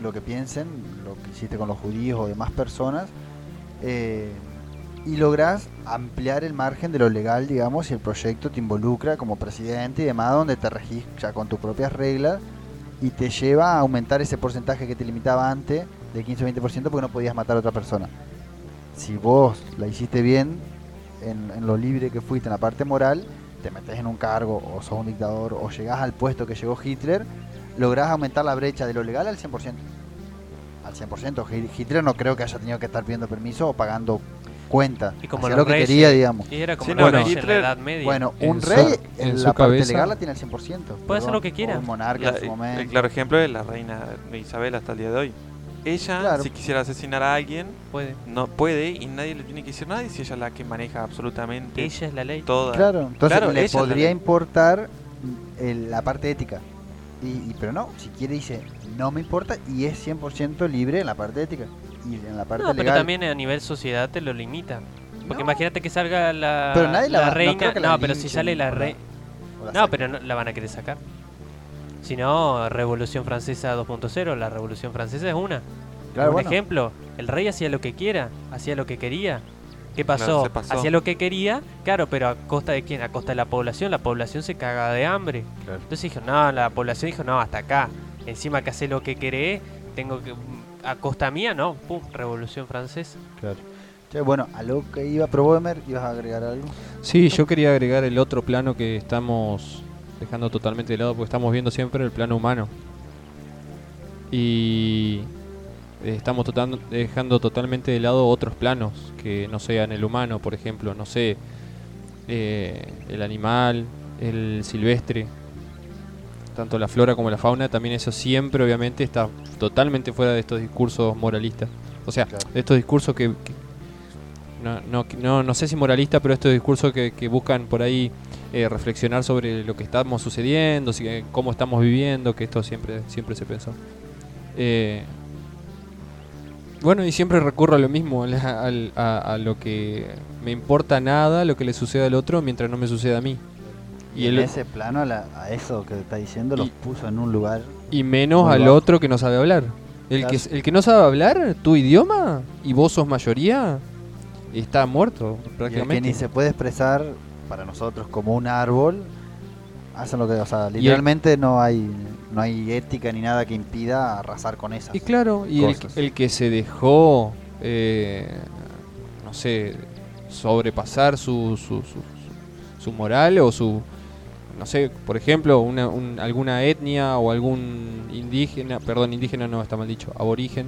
lo que piensen, lo que hiciste con los judíos o demás personas. eh, y lográs ampliar el margen de lo legal, digamos, y el proyecto te involucra como presidente y demás, donde te regís ya con tus propias reglas y te lleva a aumentar ese porcentaje que te limitaba antes de 15-20% porque no podías matar a otra persona. Si vos la hiciste bien en, en lo libre que fuiste en la parte moral, te metes en un cargo o sos un dictador o llegás al puesto que llegó Hitler, lográs aumentar la brecha de lo legal al 100%. Al 100%. Hi- Hitler no creo que haya tenido que estar pidiendo permiso o pagando cuenta. y como lo que reyes, quería, digamos. Y era como Sí, los no, reyes en Hitler- la Edad Media. Bueno, En un su- rey en en su la parte cabeza- legal la tiene al 100%. Puede hacer lo que quiera. o Un monarca La- en su el- momento. el claro ejemplo es la reina Isabel hasta el día de hoy. Ella, Claro. si quisiera asesinar a alguien, puede. no puede y nadie le tiene que decir nada y si ella es la que maneja absolutamente Ella es la ley. toda. Claro, entonces Claro, le podría importar mm, el- la parte ética. Y, y- pero no, si quiere dice, no me importa y es 100% libre en la parte ética. Y en la parte No, pero también a nivel sociedad te lo limita. Porque No. imagínate que salga la, Pero nadie la va- no reina. la No, pero si sale la reina. No, pero no, la van a querer sacar. Si no, Revolución Francesa 2.0, la Revolución Francesa es una. Claro, Un bueno. ejemplo, el rey hacía lo que quiera, hacía lo que quería. ¿Qué pasó? Hacía lo que quería, claro, pero a costa de quién? A costa de la población. La población se caga de hambre. Claro. Entonces dijo, no, la población dijo, no, hasta acá. Encima que hace lo que querés, tengo que. A costa mía, no. Pum, Revolución Francesa. Claro. Che, bueno, a lo que iba Proboemer, ibas a agregar algo. Sí, yo quería agregar el otro plano que estamos dejando totalmente de lado porque estamos viendo siempre el plano humano. Y eh, estamos total- dejando totalmente de lado otros planos que no sean el humano, por ejemplo, no sé, eh, el animal, el silvestre. tanto la flora como la fauna, también eso siempre obviamente está totalmente fuera de estos discursos moralistas. O sea, Claro. de estos discursos que... que- no, no, no, no sé si moralista, pero estos discursos que, que buscan por ahí eh, reflexionar sobre lo que estamos sucediendo, si- eh, cómo estamos viviendo, que esto siempre, siempre se pensó. Eh, bueno, y siempre recurro a lo mismo, al- a, a lo que me importa nada lo que le suceda al otro mientras no me suceda a mí. Y, Y, en el- ese plano, a, la- a eso que está diciendo, los Y- puso en un lugar. y menos al bajo. otro que no sabe hablar. El, Claro. que, el que no sabe hablar, tu idioma, y vos sos mayoría, está muerto Y el que prácticamente. ni se puede expresar para nosotros como un árbol, hacen lo que, o sea, literalmente no hay no hay ética ni nada que impida arrasar con esas. Y claro, y el, el que se dejó, eh, no sé, sobrepasar su, su, su, su moral o su, no sé, por ejemplo, una, un- alguna etnia o algún indígena, perdón, indígena no está mal dicho, aborigen,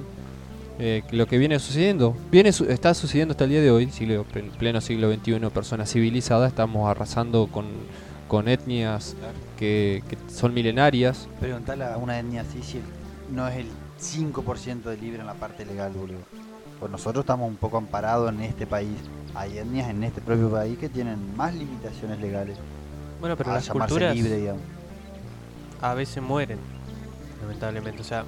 eh, que lo que viene sucediendo, viene su- está sucediendo hasta el día de hoy, siglo, plen- pleno siglo XXI, personas civilizadas, estamos arrasando con, con etnias que, que son milenarias. Preguntarle a una etnia así si no es el 5% de libre en la parte legal, boludo. Pues nosotros estamos un poco amparados en este país. Hay etnias en este propio país que tienen más limitaciones legales Bueno, pero a las culturas libre, digamos. a veces mueren, lamentablemente. O sea,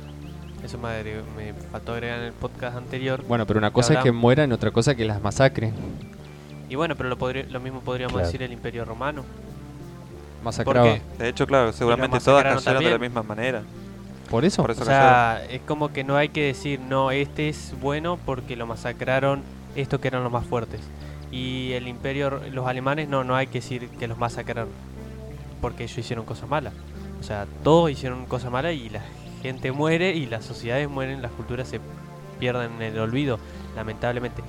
eso me, agregó- me faltó agregar en el podcast anterior. Bueno, pero una cosa es que mueran, otra cosa es que las masacren. Y bueno, pero lo, podría- lo mismo podríamos Claro. decir el Imperio Romano. Masacraba. Porque, De hecho, claro, seguramente todas cayeron de la también. misma manera. Por eso. Por eso o sea, es como que no hay que decir, no, este es bueno porque lo masacraron estos que eran los más fuertes. Y el Imperio, los alemanes, no, no hay que decir que los masacraron porque ellos hicieron cosas malas. O sea, todos hicieron cosas malas y la gente muere y las sociedades mueren, las culturas se pierden en el olvido, lamentablemente.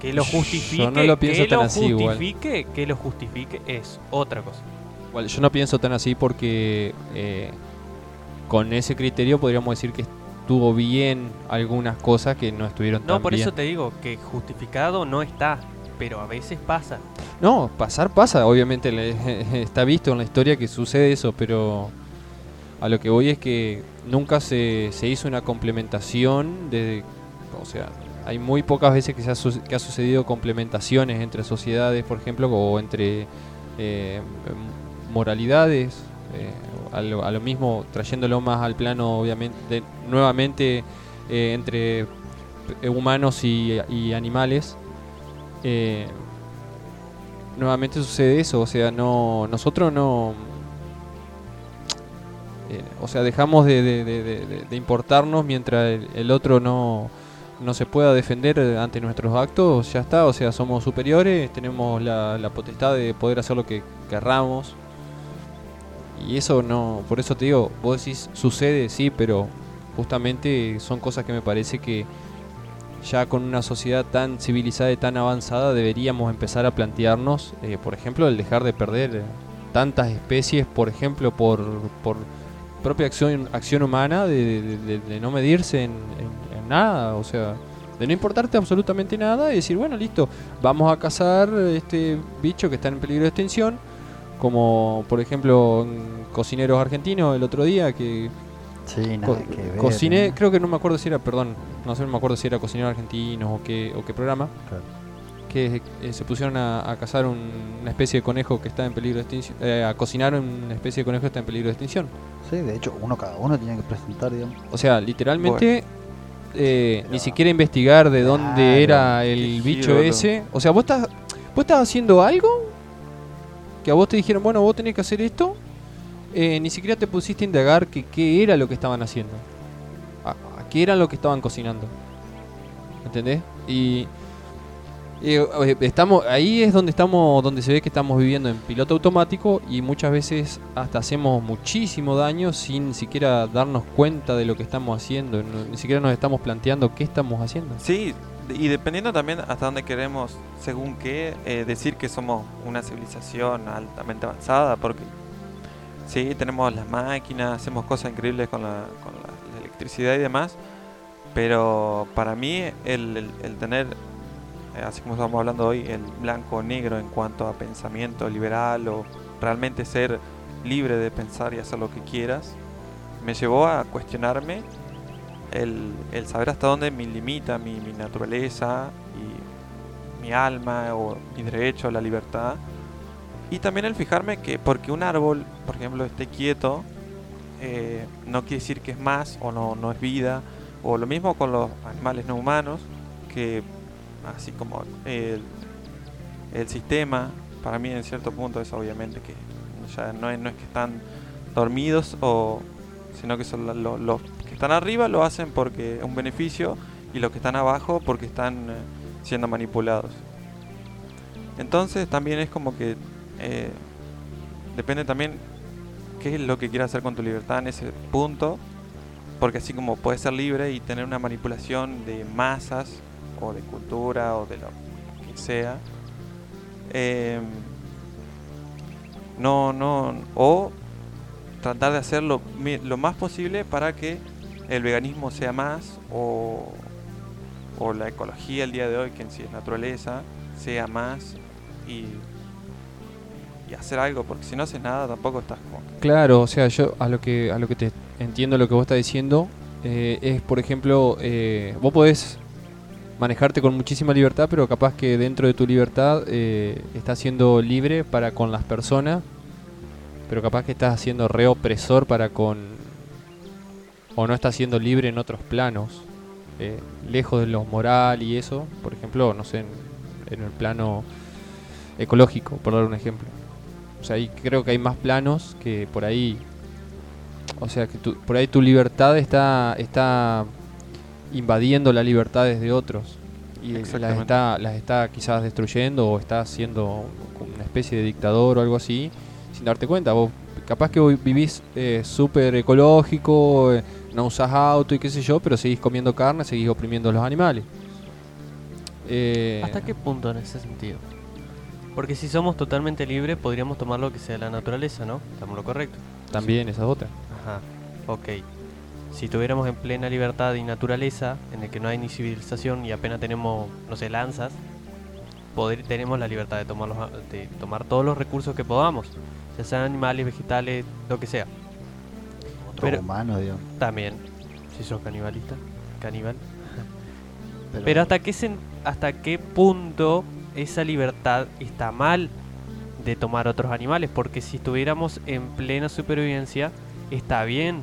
Que lo Yo justifique, no lo pienso que tan lo así igual. justifique, que lo justifique es otra cosa. Igual, yo no pienso tan así porque eh, con ese criterio podríamos decir que estuvo bien algunas cosas que no estuvieron No, tan por bien. eso te digo que justificado no está, pero a veces pasa. No, pasar pasa, obviamente está visto en la historia que sucede eso, pero a lo que voy es que nunca se, se hizo una complementación de, o sea, hay muy pocas veces que, se ha, que ha sucedido complementaciones entre sociedades, por ejemplo, o entre eh, moralidades, eh, a, lo, mismo trayéndolo más al plano, obviamente, de- nuevamente eh, entre humanos y, y animales. nuevamente sucede eso, o sea, no nosotros no eh, o sea, dejamos de, importarnos mientras el, otro no, no se pueda defender ante nuestros actos, ya está, o sea, somos superiores, tenemos la, potestad de poder hacer lo que querramos. Y eso no, por eso te digo, vos decís, sucede, sí, pero justamente son cosas que me parece que ya con una sociedad tan civilizada y tan avanzada deberíamos empezar a plantearnos, eh, por ejemplo, el dejar de perder tantas especies, por ejemplo, por propia acción, acción humana, de, de- de- de no medirse en, en- en nada, o sea, de no importarte absolutamente nada y decir, bueno, listo, vamos a cazar este bicho que está en peligro de extinción, como por ejemplo en cocineros argentinos el otro día que Sí, nada Co- que ver. Cociné, creo que no me acuerdo si era, perdón, no sé, no me acuerdo si era cocinero argentino o qué, o qué programa, Claro. Que eh, se pusieron a, a cazar un- una especie de conejo que está en peligro de extinción, eh, a cocinar una especie de conejo que está en peligro de extinción. Sí, de hecho, uno cada uno tiene que presentar, digamos. O sea, literalmente eh, ni siquiera investigar de dónde era el bicho giro, ese. O sea, vos estás, vos estás haciendo algo que a vos te dijeron, bueno, vos tenés que hacer esto. ni siquiera te pusiste a indagar que qué era lo que estaban haciendo. A, a qué era lo que estaban cocinando. ¿Entendés? Y, estamos ahí es donde estamos donde se ve que estamos viviendo en piloto automático y muchas veces hasta hacemos muchísimo daño sin siquiera darnos cuenta de lo que estamos haciendo ni siquiera nos estamos planteando qué estamos haciendo. Sí, y dependiendo también hasta dónde queremos, según qué, eh, decir que somos una civilización altamente avanzada, porque sí, tenemos las máquinas, hacemos cosas increíbles con la, electricidad y demás, pero para mí el, tener, así como estamos hablando hoy, el blanco o negro en cuanto a pensamiento liberal o realmente ser libre de pensar y hacer lo que quieras, me llevó a cuestionarme el, el saber hasta dónde me limita mi, mi naturaleza y mi alma o mi derecho a la libertad. Y también el fijarme que porque un árbol, por ejemplo, esté quieto, eh, no quiere decir que es más o no, no es vida. O lo mismo con los animales no humanos, que así como el, sistema, para mí en cierto punto es obviamente que ya no es, no es que están dormidos o sino que son lo- lo- los que están arriba lo hacen porque es un beneficio y los que están abajo porque están eh, siendo manipulados. Entonces también es como que eh, depende también qué es lo que quieras hacer con tu libertad en ese punto, porque así como puedes ser libre y tener una manipulación de masas o de cultura o de lo que sea, eh, no, no, o tratar de hacer lo, lo más posible para que el veganismo sea más o, o la ecología el día de hoy, que en sí es naturaleza, sea más y, y hacer algo, porque si no haces nada tampoco estás como... Claro, o sea, yo a lo que a lo que te entiendo lo que vos estás diciendo eh, es, por ejemplo, eh, vos podés manejarte con muchísima libertad, pero capaz que dentro de tu libertad eh, estás siendo libre para con las personas, pero capaz que estás siendo re opresor para con o no estás siendo libre en otros planos, eh, lejos de lo moral y eso, por ejemplo, no sé, en, en el plano ecológico, por dar un ejemplo. O sea, ahí creo que hay más planos que por ahí. O sea, que tu- por ahí tu libertad está está invadiendo las libertades de otros y las está las está quizás destruyendo o está siendo una especie de dictador o algo así sin darte cuenta. Vos capaz que vos vivís eh, súper ecológico, eh, no usás auto y qué sé yo, pero seguís comiendo carne, seguís oprimiendo a los animales. Eh, ¿Hasta qué punto en ese sentido? Porque si somos totalmente libres, podríamos tomar lo que sea la naturaleza, ¿no? Estamos lo correcto. También esa es otra. Ajá, ok. Si tuviéramos en plena libertad y naturaleza, en el que no hay ni civilización y apenas tenemos, no sé, lanzas, poder, tenemos la libertad de tomar, los, de tomar todos los recursos que podamos, ya sean animales, vegetales, lo que sea. Otro Pero- humano, Dios. También, si sos canibalista, caníbal. Pero hasta qué, sen- hasta qué punto esa libertad está mal de tomar otros animales, porque si estuviéramos en plena supervivencia, está bien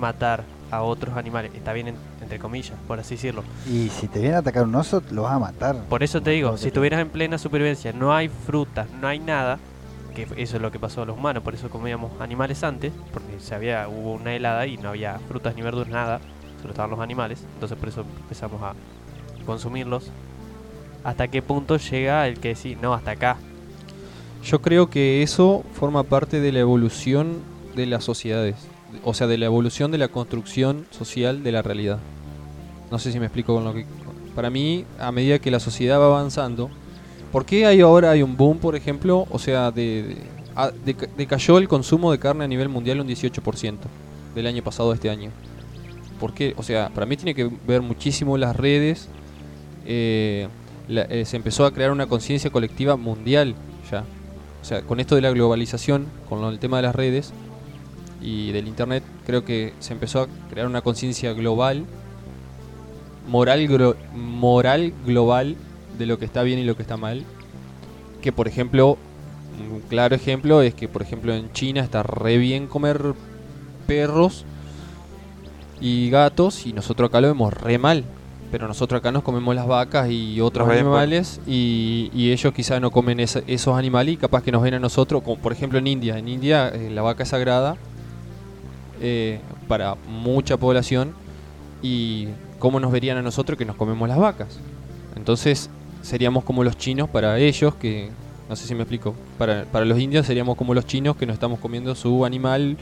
matar a otros animales, está bien en- entre comillas, por así decirlo. Y si te viene a atacar un oso, lo vas a matar. Por eso te digo, si estuvieras en plena supervivencia, no hay frutas, no hay nada, que eso es lo que pasó a los humanos, por eso comíamos animales antes, porque se había, hubo una helada y no había frutas ni verduras, nada, solo estaban los animales, entonces por eso empezamos a consumirlos. ¿Hasta qué punto llega el que decir, no, hasta acá? Yo creo que eso forma parte de la evolución de las sociedades. O sea, de la evolución de la construcción social de la realidad. No sé si me explico con lo que... Para mí, a medida que la sociedad va avanzando... ¿Por qué hay ahora hay un boom, por ejemplo? O sea, de, de- a- deca- decayó el consumo de carne a nivel mundial un 18% del año pasado a este año. ¿Por qué? O sea, para mí tiene que ver muchísimo las redes. eh, eh, se empezó a crear una conciencia colectiva mundial ya. O sea, con esto de la globalización, con el tema de las redes y del internet, creo que se empezó a crear una conciencia global, moral, gro- moral global de lo que está bien y lo que está mal. Que por ejemplo, un claro ejemplo es que por ejemplo en China está re bien comer perros y gatos y nosotros acá lo vemos re mal. Pero nosotros acá nos comemos las vacas y otros Nos bueno. animales y, y ellos quizás no comen esa- esos animales y capaz que nos ven a nosotros, como por ejemplo en India. En India eh, la vaca es sagrada eh, para mucha población y cómo nos verían a nosotros que nos comemos las vacas. Entonces seríamos como los chinos para ellos que, no sé si me explico, para, para los indios seríamos como los chinos que nos estamos comiendo su animal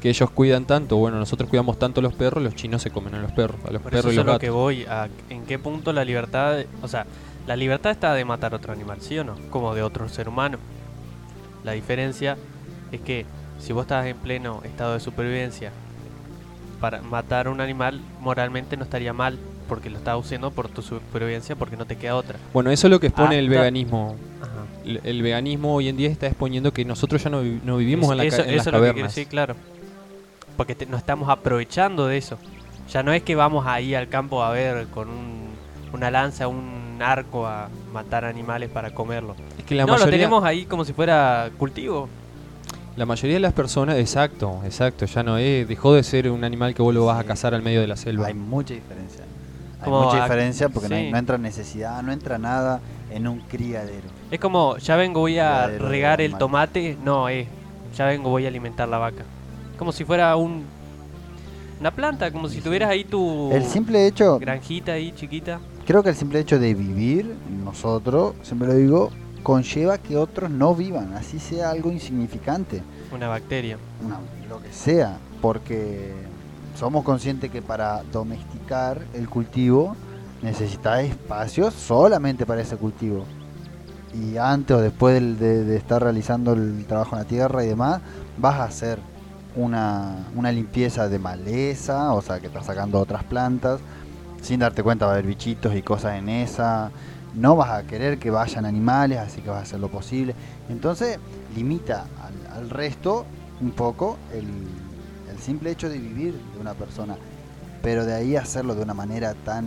que ellos cuidan tanto. Bueno, nosotros cuidamos tanto a los perros, los chinos se comen a los perros, a los Por eso perros y es los a lo gatos. que voy, a en qué punto la libertad, o sea, la libertad está de matar otro animal, ¿sí o no? Como de otro ser humano. La diferencia es que si vos estás en pleno estado de supervivencia, para matar a un animal moralmente no estaría mal, porque lo estás haciendo por tu supervivencia, porque no te queda otra. Bueno, eso es lo que expone el Hasta- veganismo. Ajá. el, el veganismo hoy en día está exponiendo que nosotros ya no, no vivimos Es- en, la eso, en eso las es lo que decir, claro. Porque te- nos estamos aprovechando de eso. Ya no es que vamos ahí al campo a ver con un- una lanza, un arco a matar animales para comerlo. Es que la no, lo tenemos ahí como si fuera cultivo. La mayoría de las personas, exacto, exacto, ya no es, dejó de ser un animal que vos lo vas a cazar al medio de la selva. Hay mucha diferencia. Hay Como mucha diferencia porque no, hay- sí. no entra necesidad, no entra nada en un criadero. Es como, ya vengo, voy a regar el tomate. No, es, ya vengo, voy a alimentar la vaca. Como si fuera un una planta, como si tuvieras ahí tu El simple hecho, granjita ahí chiquita. creo que el simple hecho de vivir, nosotros, siempre lo digo, conlleva que otros no vivan, así sea algo insignificante, Una bacteria. una- lo que sea, porque somos conscientes que para domesticar el cultivo necesitas espacio solamente para ese cultivo. Y antes o después de estar realizando el trabajo en la tierra y demás, vas a hacer una, una limpieza de maleza, o sea que estás sacando otras plantas, sin darte cuenta va a haber bichitos y cosas en esa. No vas a querer que vayan animales, así que vas a hacer lo posible. Entonces, limita al, al resto un poco el, el simple hecho de vivir de una persona. Pero de ahí hacerlo de una manera tan,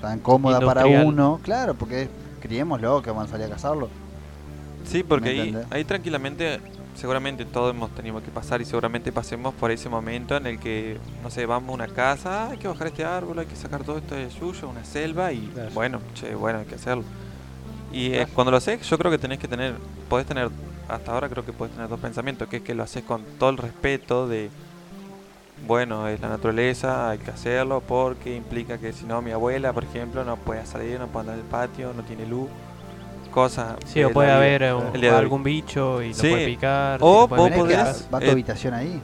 tan cómoda para uno, claro, porque criémoslo que vamos a salir a cazarlo. Sí, porque ¿Me ahí, ahí tranquilamente, seguramente todos hemos tenido que pasar y seguramente pasemos por ese momento en el que, no sé, vamos a una casa, "Ah, hay que bajar este árbol, hay que sacar todo esto de suyo, una selva y Claro. bueno, che, bueno, hay que hacerlo. Y eh, cuando lo haces, yo creo que tenés que tener, podés tener, hasta ahora creo que podés tener dos pensamientos, que es que lo haces con todo el respeto de, bueno, es la naturaleza, hay que hacerlo porque implica que si no mi abuela, por ejemplo, no puede salir, no puede andar en el patio, no tiene luz, cosas. Sí, o la puede haber eh, un- algún bicho y Sí. lo puede picar. O lo puede vos podés- va tu eh, habitación ahí.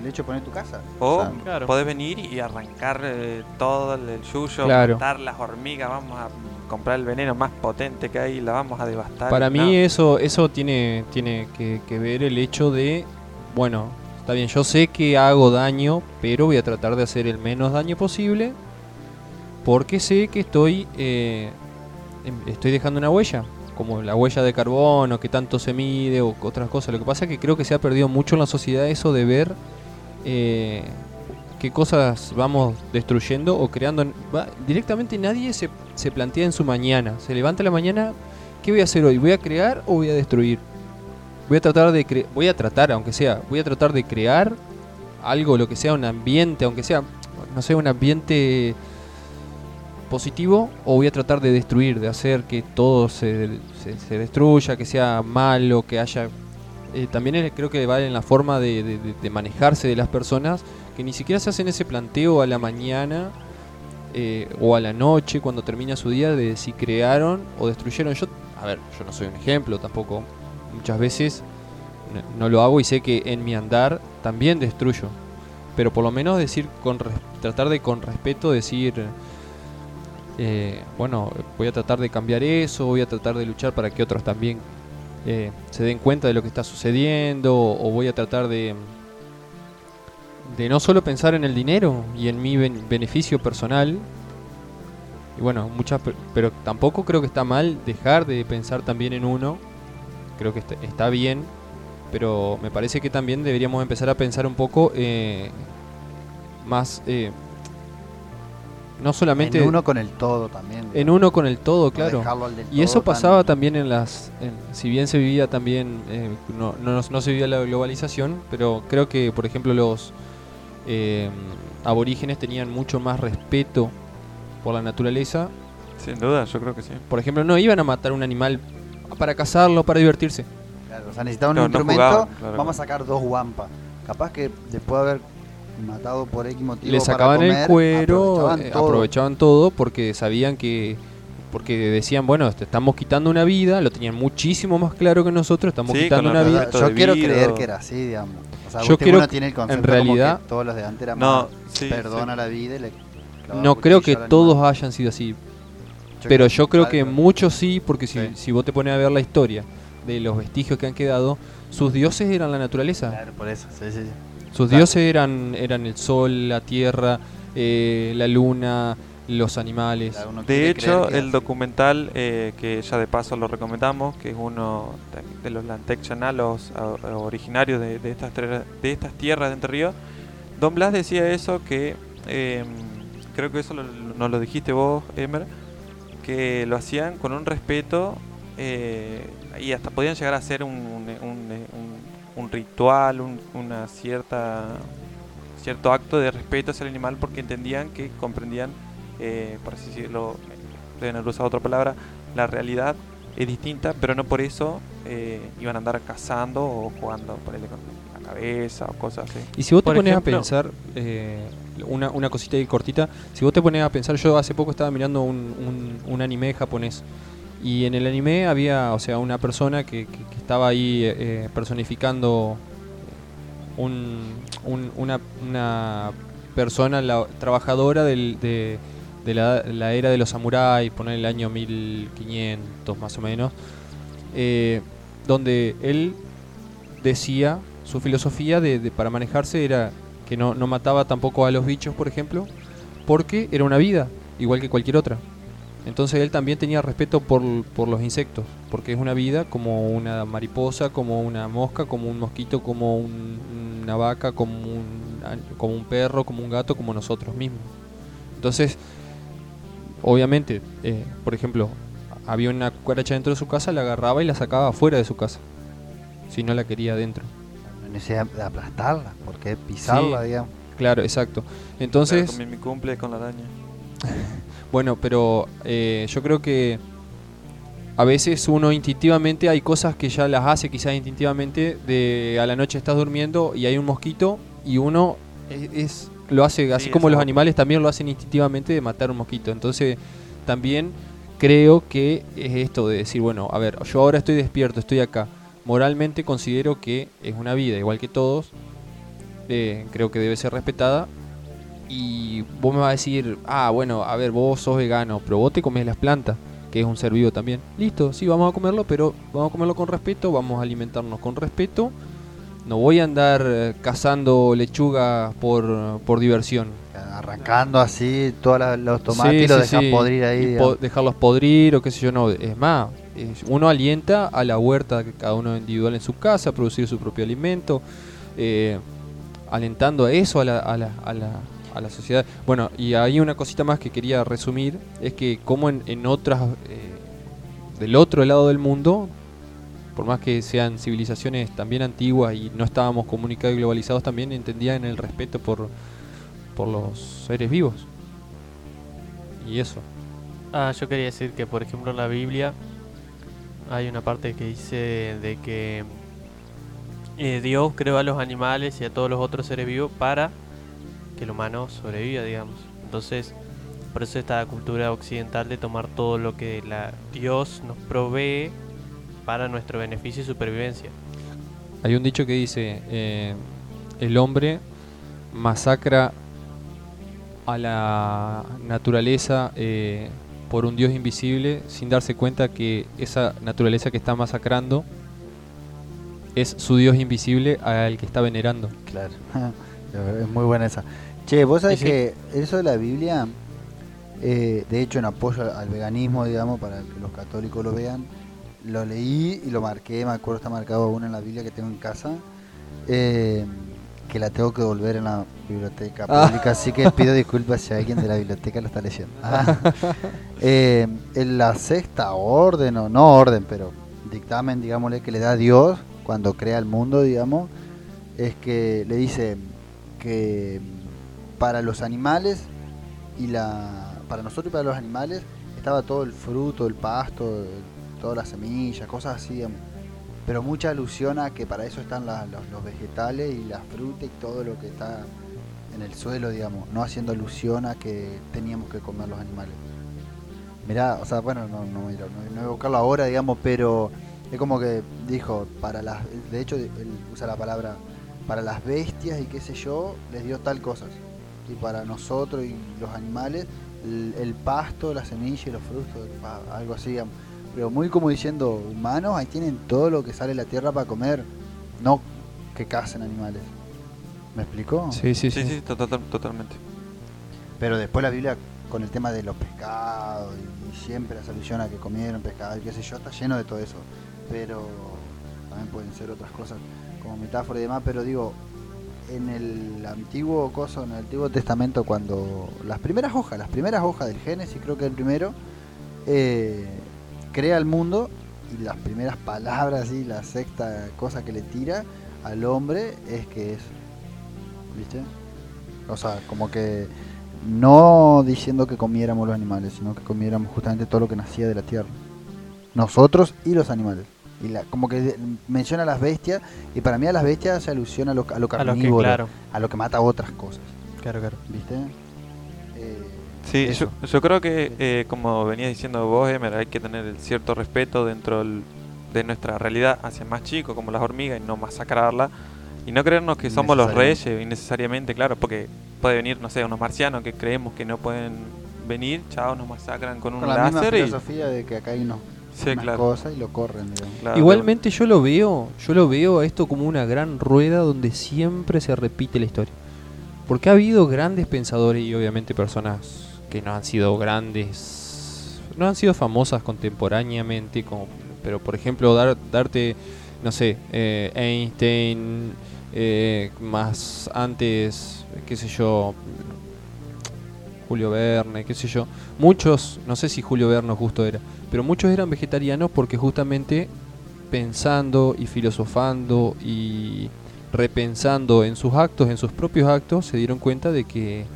El hecho de poner tu casa. O O sea, Claro. podés venir y arrancar eh, todo el, yuyo, Claro. matar las hormigas, vamos a comprar el veneno más potente que hay y la vamos a devastar. Para mí no. eso, eso tiene, tiene que, que ver el hecho de, bueno, está bien, yo sé que hago daño, pero voy a tratar de hacer el menos daño posible, porque sé que estoy, eh, em- estoy dejando una huella, como la huella de carbono, que tanto se mide o otras cosas. Lo que pasa es que creo que se ha perdido mucho en la sociedad eso de ver eh, qué cosas vamos destruyendo o creando. Directamente nadie se, se plantea en su mañana, se levanta la mañana ¿Qué voy a hacer hoy? ¿Voy a crear o voy a destruir? Voy a tratar de cre- voy a tratar, aunque sea, voy a tratar de crear algo, lo que sea un ambiente, aunque sea, no sé, un ambiente positivo, o voy a tratar de destruir, de hacer que todo se, se- destruya, que sea malo, que haya... eh, también creo que va en la forma de, de- manejarse de las personas, que ni siquiera se hacen ese planteo a la mañana eh, o a la noche cuando termina su día de si crearon o destruyeron. Yo, a ver, yo no soy un ejemplo tampoco. Muchas veces no, no lo hago y sé que en mi andar también destruyo. Pero por lo menos decir con tratar de con respeto decir eh, bueno, voy a tratar de cambiar eso, voy a tratar de luchar para que otros también eh, se den cuenta de lo que está sucediendo o voy a tratar de de no solo pensar en el dinero y en mi ben- beneficio personal. Y bueno muchas pe- pero tampoco creo que está mal dejar de pensar también en uno. Creo que está, bien pero me parece que también deberíamos empezar a pensar un poco eh, más no solamente en uno con el todo también. en uno con el todo claro dejarlo al del y eso pasaba tan- también en las. en- si bien se vivía también. eh, no, no, no se vivía la globalización, pero creo que, por ejemplo, los eh, aborígenes tenían mucho más respeto por la naturaleza. Sin duda, yo creo que sí. Por ejemplo, no iban a matar un animal para cazarlo, para divertirse. Claro, o sea, necesitaban No, un no instrumento, jugaban, claro. vamos a sacar dos guampas. Capaz que después de haber matado por X motivo Le para sacaban el cuero, aprovechaban eh, todo. aprovechaban todo porque sabían que. Porque decían, bueno, te estamos quitando una vida, lo tenían muchísimo más claro que nosotros, estamos Sí, quitando una vida. Yo quiero vida. creer que era así, digamos. O sea, Yo creo tiene el concepto en como realidad- que todos los de antes eran No, más sí. perdona sí. la vida y le No creo que todos hayan sido así, Yo Pero yo creo que algo- muchos sí, porque si, si vos te pones a ver la historia de los vestigios que han quedado, sus dioses eran la naturaleza. Claro, por eso, sí, sí, sí. Sus claro. dioses eran, eran el sol, la tierra, eh, la luna, los animales. Claro, De hecho, el así. documental que que ya de paso lo recomendamos, que es uno de- los Lantecchana, los a- originarios de, de estas, de estas tierras de Entre Ríos, Don Blas decía eso que, em, creo que eso lo- nos lo dijiste vos, Emer, que lo hacían con un respeto eh, y hasta podían llegar a ser un, un- un- un- un ritual, un- una cierta cierto acto de respeto hacia el animal porque entendían que comprendían, eh, por así decirlo, deben haber usado otra palabra, la realidad es distinta, pero no por eso eh, iban a andar cazando o jugando por con la cabeza o cosas así. Y si vos te pones ejemplo- a pensar, eh, una, una cosita ahí cortita, si vos te pones a pensar, yo hace poco estaba mirando un, un- un anime japonés y en el anime había, o sea, una persona que, estaba ahí eh, eh, personificando un- un- una, una persona la- trabajadora del- de, de la, la era de los samuráis, poner el año 1500 más o menos, eh, donde él decía, su filosofía de, de- para manejarse era que no, no mataba tampoco a los bichos, por ejemplo, porque era una vida, igual que cualquier otra. Entonces él también tenía respeto por, por los insectos, porque es una vida como una mariposa, como una mosca, como un mosquito, como un- una vaca, como un, como un perro, como un gato, como nosotros mismos. Entonces, obviamente, eh, por ejemplo, había una cucaracha dentro de su casa, la agarraba y la sacaba afuera de su casa, si no la quería dentro. No hay necesidad de aplastarla, porque pisarla, Sí. digamos. Claro, exacto. Claro, Entonces, con mi, mi cumple con la araña. bueno, pero eh, yo creo que a veces uno instintivamente hay cosas que ya las hace quizás instintivamente de a la noche estás durmiendo y hay un mosquito y uno es, es- lo hace así Sí, como los animales también lo hacen instintivamente de matar un mosquito. Entonces, también creo que es esto de decir, bueno, a ver, yo ahora estoy despierto, estoy acá. Moralmente considero que es una vida igual que todos. eh, creo que debe ser respetada y vos me vas a decir, ah, bueno, a ver, vos sos vegano, pero vos te comes las plantas, que es un ser vivo también. Listo, sí, vamos a comerlo, pero vamos a comerlo con respeto, vamos a alimentarnos con respeto. No voy a andar eh, cazando lechuga por, por diversión. Arrancando así todos los tomates Sí, y los sí, dejan sí, podrir ahí. po- dejarlos podrir o qué sé yo, no. Es más, uno alienta a la huerta que cada uno individual en su casa, a producir su propio alimento, eh, alentando a eso a la, a, la, a, la, a la sociedad. Bueno, y hay una cosita más que quería resumir, es que como en, otras, eh, del otro lado del mundo, por más que sean civilizaciones también antiguas y no estábamos comunicados y globalizados, también entendían el respeto por, por los seres vivos. Y eso. Ah, yo quería decir que, por ejemplo, en la Biblia hay una parte que dice de que eh, Dios creó a los animales y a todos los otros seres vivos para que el humano sobreviva, digamos. Entonces, por eso esta cultura occidental de tomar todo lo que la Dios nos provee para nuestro beneficio y supervivencia. Hay un dicho que dice, eh, el hombre masacra a la naturaleza eh, por un Dios invisible sin darse cuenta que esa naturaleza que está masacrando es su Dios invisible al que está venerando. Claro. es muy buena esa. Che, vos sabés sí. que eso de la Biblia, eh, de hecho en apoyo al- al veganismo, digamos, para que los católicos lo vean, lo leí y lo marqué, me acuerdo está marcado una en la Biblia que tengo en casa, eh, que la tengo que devolver en la biblioteca Ah. pública, así que pido disculpas si alguien de la biblioteca lo está leyendo. Ah. Eh, en la sexta orden, o no orden, pero dictamen, digámosle, que le da Dios cuando crea el mundo, digamos, es que le dice que para los animales y la para nosotros y para los animales estaba todo el fruto, el pasto, todas las semillas, cosas así, pero mucha alusión a que para eso están los, vegetales y la fruta y todo lo que está en el suelo, digamos, no haciendo alusión a que teníamos que comer los animales. Mirá, o sea, bueno, no, no, no, no voy a buscarlo ahora, digamos, pero es como que dijo, para las, de hecho, él usa la palabra, para las bestias y qué sé yo, les dio tal cosas. Y para nosotros y los animales, el, el pasto, la semilla y los frutos, algo así. Pero muy como diciendo, humanos, ahí tienen todo lo que sale de la tierra para comer, no que cacen animales. ¿Me explicó? Sí, sí, Sí, sí. sí, to- total- totalmente. Pero después la Biblia con el tema de los pescados y, y siempre la solución a que comieron pescado y qué sé yo, está lleno de todo eso. Pero también pueden ser otras cosas como metáfora y demás, pero digo, en el antiguo coso, en el antiguo testamento, cuando las primeras hojas, las primeras hojas del Génesis, creo que el primero, eh, crea el mundo y las primeras palabras y la sexta cosa que le tira al hombre es que es, ¿viste? O sea, como que no diciendo que comiéramos los animales, sino que comiéramos justamente todo lo que nacía de la tierra. Nosotros y los animales. Y la, como que menciona a las bestias, y para mí a las bestias se alusiona a lo, a lo A lo que, carnívoro, claro, a lo que mata otras cosas, claro, claro. ¿viste? Eh, Sí, yo, yo creo que, eh, como venías diciendo vos, Emer, hay que tener cierto respeto dentro del- de nuestra realidad hacia más chicos, como las hormigas, y no masacrarla. Y no creernos que somos los reyes, innecesariamente, claro, porque puede venir, no sé, unos marcianos que creemos que no pueden venir, chao, nos masacran con un con la misma láser y... filosofía de que acá hay unos, Sí, unas claro. cosas y lo corren, claro, Igualmente yo lo veo, yo lo veo a esto como una gran rueda donde siempre se repite la historia. Porque ha habido grandes pensadores y obviamente personas que no han sido grandes, no han sido famosas contemporáneamente, como, pero por ejemplo dar, darte, no sé, eh, Einstein, eh, más antes, qué sé yo, Julio Verne, qué sé yo. Muchos, no sé si Julio Verne justo era, pero muchos eran vegetarianos porque justamente pensando y filosofando y repensando en sus actos, en sus propios actos, se dieron cuenta de que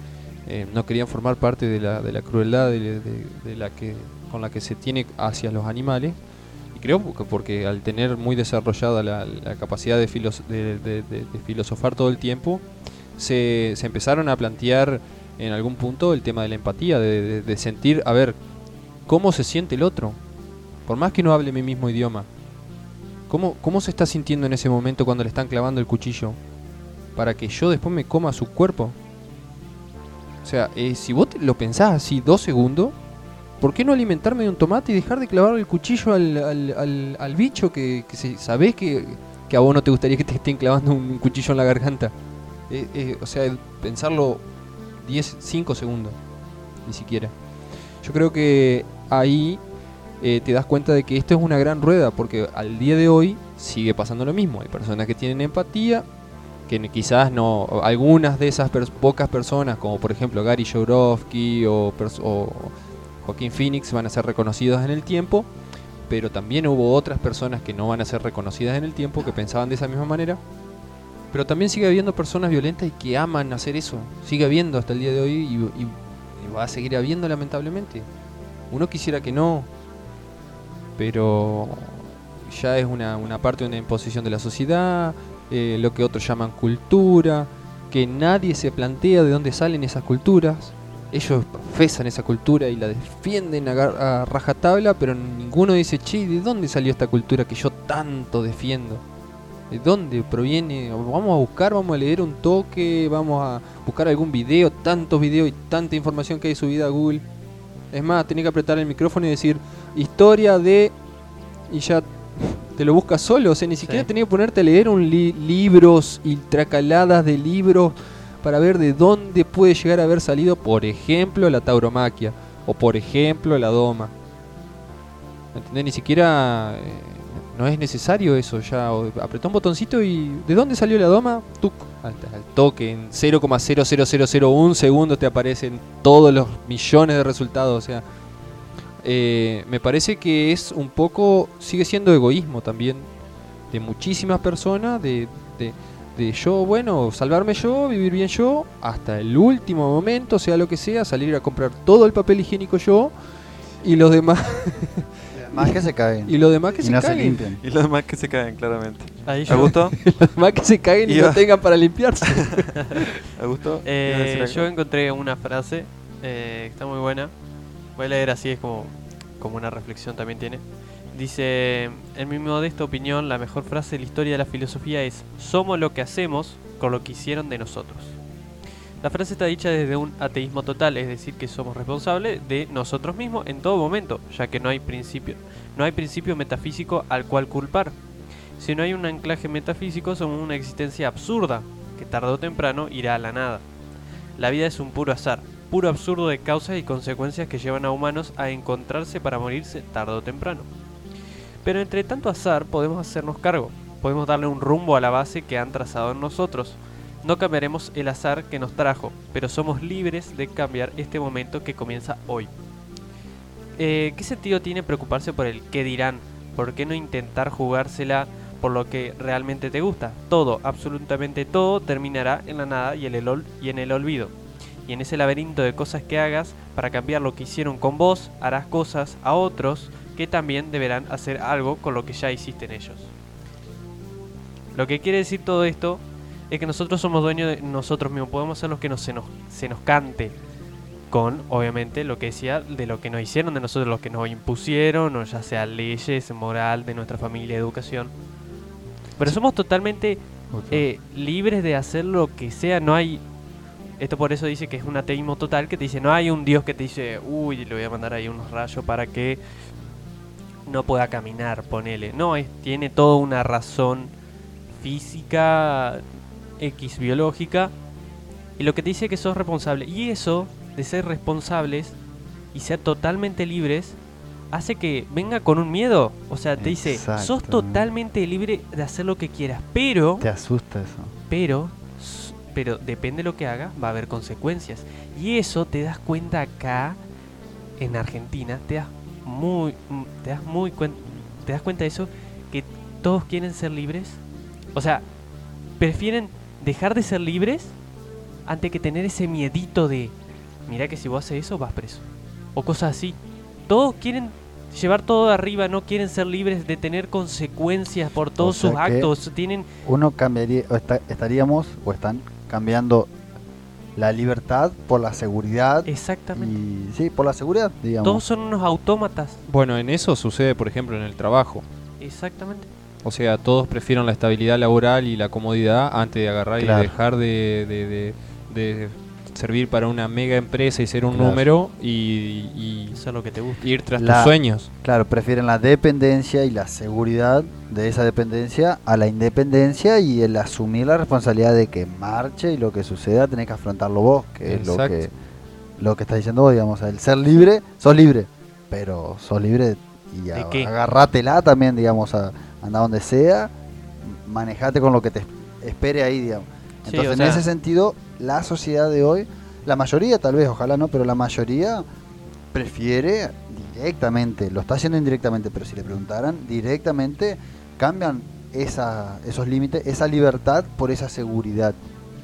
eh, no querían formar parte de la, de la crueldad de, la que, con la que se tiene hacia los animales. Y creo que porque al tener muy desarrollada la, capacidad de, filos- de- filosofar todo el tiempo, se, se empezaron a plantear en algún punto el tema de la empatía, de sentir, a ver, cómo se siente el otro. Por más que no hable mi mismo idioma. ¿Cómo, ¿Cómo se está sintiendo en ese momento cuando le están clavando el cuchillo? Para que yo después me coma su cuerpo. O sea, eh, si vos lo pensás así dos segundos, ¿por qué no alimentarme de un tomate y dejar de clavar el cuchillo al, bicho que, que sabés que, que a vos no te gustaría que te estén clavando un cuchillo en la garganta? Eh, eh, o sea, pensarlo 10, 5 segundos, ni siquiera. Yo creo que ahí eh, te das cuenta de que esto es una gran rueda, porque al día de hoy sigue pasando lo mismo. Hay personas que tienen empatía, que quizás no, algunas de esas pocas personas, como por ejemplo Gary Jodorowsky o, o Joaquín Phoenix, van a ser reconocidos en el tiempo, pero también hubo otras personas que no van a ser reconocidas en el tiempo, que pensaban de esa misma manera. Pero también sigue habiendo personas violentas y que aman hacer eso. Sigue habiendo hasta el día de hoy y va a seguir habiendo lamentablemente. Uno quisiera que no, pero ya es una, una parte de una imposición de la sociedad, eh, lo que otros llaman cultura, que nadie se plantea de dónde salen esas culturas. Ellos profesan esa cultura y la defienden a, a rajatabla, pero ninguno dice, che, ¿de dónde salió esta cultura que yo tanto defiendo? ¿De dónde proviene? Vamos a buscar, vamos a leer un toque, vamos a buscar algún video, tantos videos y tanta información que hay subida a Google. Es más, tenés que apretar el micrófono y decir historia de. y ya te lo buscas solo. O sea, ni siquiera Sí. tenés que ponerte a leer un li- libros y tracaladas de libros para ver de dónde puede llegar a haber salido, por ejemplo, la tauromaquia o por ejemplo, la doma. ¿Entendés? Ni siquiera eh, no es necesario eso. Ya apretá un botoncito y ¿de dónde salió la doma? Tuc, al, toque, en 0,00001 segundos te aparecen todos los millones de resultados. O sea, eh, me parece que es un poco, sigue siendo egoísmo también de muchísimas personas, de, de, de yo, bueno, salvarme yo, vivir bien yo, hasta el último momento, sea lo que sea, salir a comprar todo el papel higiénico yo y los demás Más que se caen y los demás que y se no se caguen. limpian. Y los demás que se caen, claramente. Ahí ¿A yo, gusto? Los demás que se caguen y Iba- no tengan para limpiarse. ¿A gusto? eh, yo encontré una frase eh, que está muy buena. Voy a leer así, es como, como una reflexión también tiene. Dice, en mi modesta opinión, la mejor frase de la historia de la filosofía es, somos lo que hacemos con lo que hicieron de nosotros. La frase está dicha desde un ateísmo total, es decir, que somos responsables de nosotros mismos en todo momento, ya que no hay principio, no hay principio metafísico al cual culpar. Si no hay un anclaje metafísico, somos una existencia absurda, que tarde o temprano irá a la nada. La vida es un puro azar, puro absurdo de causas y consecuencias que llevan a humanos a encontrarse para morirse tarde o temprano. Pero entre tanto azar podemos hacernos cargo, podemos darle un rumbo a la base que han trazado en nosotros. No cambiaremos el azar que nos trajo, pero somos libres de cambiar este momento que comienza hoy. Eh, ¿Qué sentido tiene preocuparse por el qué dirán? ¿Por qué no intentar jugársela por lo que realmente te gusta? Todo, absolutamente todo, terminará en la nada y, el y en el olvido. Y en ese laberinto de cosas que hagas para cambiar lo que hicieron con vos, harás cosas a otros que también deberán hacer algo con lo que ya hiciste en ellos. Lo que quiere decir todo esto es que nosotros somos dueños de nosotros mismos, podemos hacer lo que nos, se, nos, se nos cante. Con, obviamente, lo que decía, de lo que nos hicieron, de nosotros, lo que nos impusieron, o ya sea leyes, moral, de nuestra familia, educación. Pero somos totalmente eh, libres de hacer lo que sea, no hay... Esto por eso dice que es un ateísmo total, que te dice, no hay un Dios que te dice, uy, le voy a mandar ahí unos rayos para que no pueda caminar, ponele. No, es, tiene toda una razón física, X biológica, y lo que te dice que sos responsable. Y eso, de ser responsables y ser totalmente libres, hace que venga con un miedo. O sea, te dice, sos totalmente libre de hacer lo que quieras, pero Te asusta eso. pero pero depende de lo que hagas va a haber consecuencias y eso te das cuenta acá en Argentina te das muy mm, te das muy te das cuenta de eso que todos quieren ser libres o sea prefieren dejar de ser libres antes que tener ese miedito de mira que si vos haces eso vas preso o cosas así todos quieren llevar todo arriba no quieren ser libres de tener consecuencias por todos sea sus actos tienen Uno cambiaría, o está- estaríamos, o están cambiando la libertad por la seguridad. exactamente Y sí, por la seguridad, digamos. Todos son unos autómatas. Bueno, en eso sucede, por ejemplo, en el trabajo. Exactamente. O sea, todos prefieren la estabilidad laboral y la comodidad antes de agarrar Claro. y dejar de, de- de- de servir para una mega empresa y ser un Claro. número y, y Eso es lo que te gusta. ir tras La- tus sueños. Claro, prefieren la dependencia y la seguridad de esa dependencia a la independencia y el asumir la responsabilidad de que marche y lo que suceda tenés que afrontarlo vos, que es lo que, lo que está diciendo vos, digamos. El ser libre, sos libre, pero sos libre y ¿De a- qué? agarrátela también, digamos, a andar donde sea, manejate con lo que te espere ahí, digamos. Sí, Entonces, en ese sentido, la sociedad de hoy, la mayoría tal vez, ojalá no, pero la mayoría prefiere directamente, lo está haciendo indirectamente, pero si le preguntaran directamente, cambian esa, esos límites, esa libertad por esa seguridad.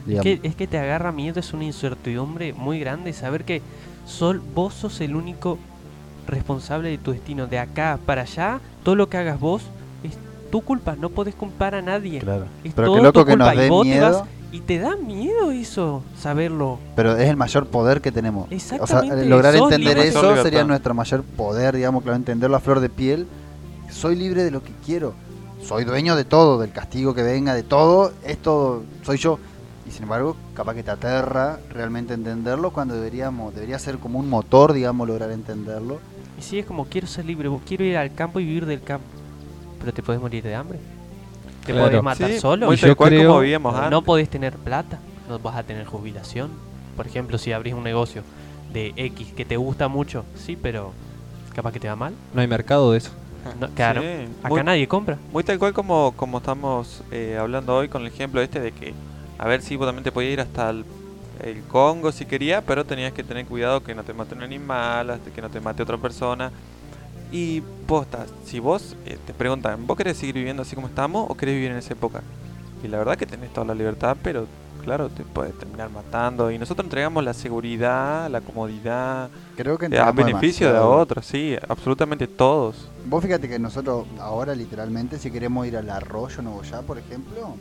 Es que, es que te agarra miedo, es una incertidumbre muy grande saber que sol, vos sos el único responsable de tu destino. De acá para allá, todo lo que hagas vos tu culpa, no podés culpar a nadie. Claro. Es Pero todo qué loco tu que nos y dé te miedo, vas- Y te da miedo eso, saberlo. pero es el mayor poder que tenemos. O sea, Exactamente, lograr sos entender libre. eso Libertad. sería nuestro mayor poder, digamos, claro, entenderlo a flor de piel. Soy libre de lo que quiero. Soy dueño de todo, del castigo que venga, de todo. Esto soy yo. Y sin embargo, capaz que te aterra realmente entenderlo cuando deberíamos, debería ser como un motor, digamos, lograr entenderlo. Y si es como quiero ser libre, vos quiero ir al campo y vivir del campo. Pero te podés morir de hambre. Te Claro. podés matar Sí, solo. muy tal yo cual creo- como vivíamos antes. No podés tener plata, no vas a tener jubilación. Por ejemplo, si abrís un negocio de X que te gusta mucho, sí, pero capaz que te va mal. No hay mercado de eso. No, claro, Sí, acá muy- nadie compra. Muy tal cual como, como estamos eh, hablando hoy con el ejemplo este de que, a ver si vos también te podías ir hasta el, el Congo si querías, pero tenías que tener cuidado que no te mate un animal, hasta que no te mate otra persona. Y posta, si vos eh, te preguntan, ¿vos querés seguir viviendo así como estamos o querés vivir en esa época? Y la verdad que tenés toda la libertad, pero claro, te puedes terminar matando. Y nosotros entregamos la seguridad, la comodidad, Creo que eh, a beneficio de otros, sí, absolutamente todos. Vos fíjate que nosotros ahora literalmente si queremos ir al arroyo Nuevo Ya, por ejemplo,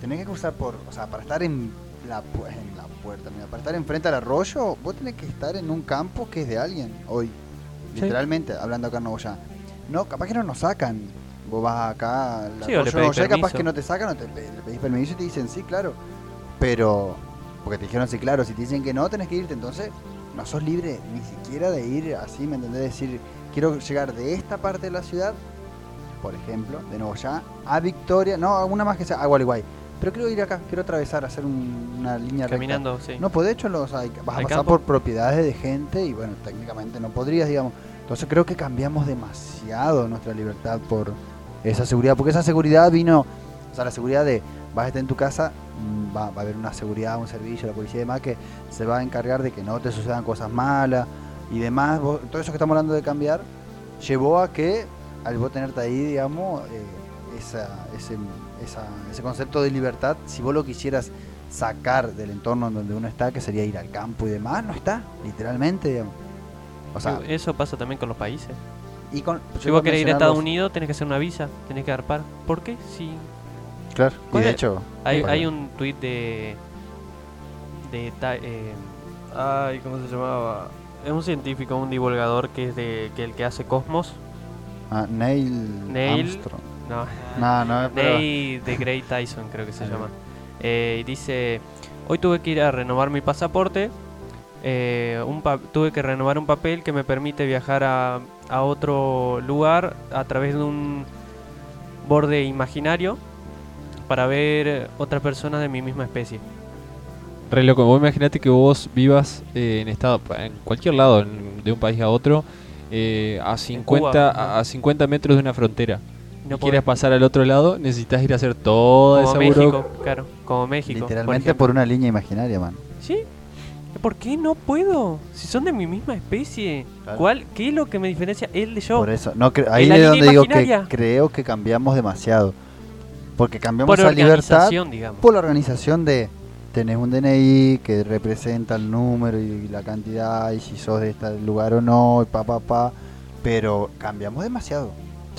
tenés que cruzar por, o sea, para estar en la, pu- en la puerta, mira, para estar enfrente al arroyo, vos tenés que estar en un campo que es de alguien hoy. Sí. Literalmente, hablando acá en Nuevo Ya. No, capaz que no nos sacan. Vos vas acá al Sí, o le y capaz que no te sacan, o te pe- le pedís permiso y te dicen sí, claro. Pero, porque te dijeron sí, claro, si te dicen que no, tenés que irte, entonces no sos libre ni siquiera de ir así, ¿me entendés? Decir, quiero llegar de esta parte de la ciudad, por ejemplo, de nuevo ya, a Victoria, no, una más que sea a Gualeguay, pero quiero ir acá, quiero atravesar, hacer un- una línea recta. Caminando, sí. No podés, hecho los, hay- vas a ¿Al pasar por propiedades de gente y bueno, técnicamente no podrías, digamos. Entonces creo que cambiamos demasiado nuestra libertad por esa seguridad, porque esa seguridad vino, o sea, la seguridad de vas a estar en tu casa, mm, va, va a haber una seguridad, un servicio, la policía y demás que se va a encargar de que no te sucedan cosas malas y demás. Vos- todo eso que estamos hablando de cambiar llevó a que al vos tenerte ahí, digamos, eh, esa- ese, esa- ese concepto de libertad, si vos lo quisieras sacar del entorno en donde uno está, que sería ir al campo y demás, no está, literalmente, digamos. O sea, Eso pasa también con los países. y con, Si vos querés ir a Estados los- Unidos, tenés que hacer una visa, tenés que arpar. ¿Por qué? Si Claro, y ¿Cuál de hecho, hay, hay un tweet de. de. eh, ay, ¿cómo se llamaba? Es un científico, un divulgador que es de. que el que hace Cosmos. ah, Neil, Neil- Armstrong. No, No, no, Neil de Grey Tyson, creo que se llama. Eh, y dice: Hoy tuve que ir a renovar mi pasaporte. eh, un pa- tuve que renovar un papel que me permite viajar a, a otro lugar a través de un borde imaginario para ver otras personas de mi misma especie. Re loco, vos imaginate que vos vivas eh, en estado, en cualquier lado en- de un país a otro, eh, a, 50, Cuba, a, a 50 metros de una frontera. No y quieres pasar al otro lado, necesitas ir a hacer toda como esa México, buro- claro, como México. literalmente ejemplo. por, una línea imaginaria, man. ¿Sí? ¿Por qué no puedo? Si son de mi misma especie. Claro. ¿Cuál? ¿Qué es lo que me diferencia él de yo? Por eso, no, ahí la es donde digo que imaginaria. creo que cambiamos demasiado. Porque cambiamos Por esa libertad digamos. por la organización de tenés un DNI que representa el número y la cantidad y si sos de este lugar o no, y pa pa pa, pero cambiamos demasiado.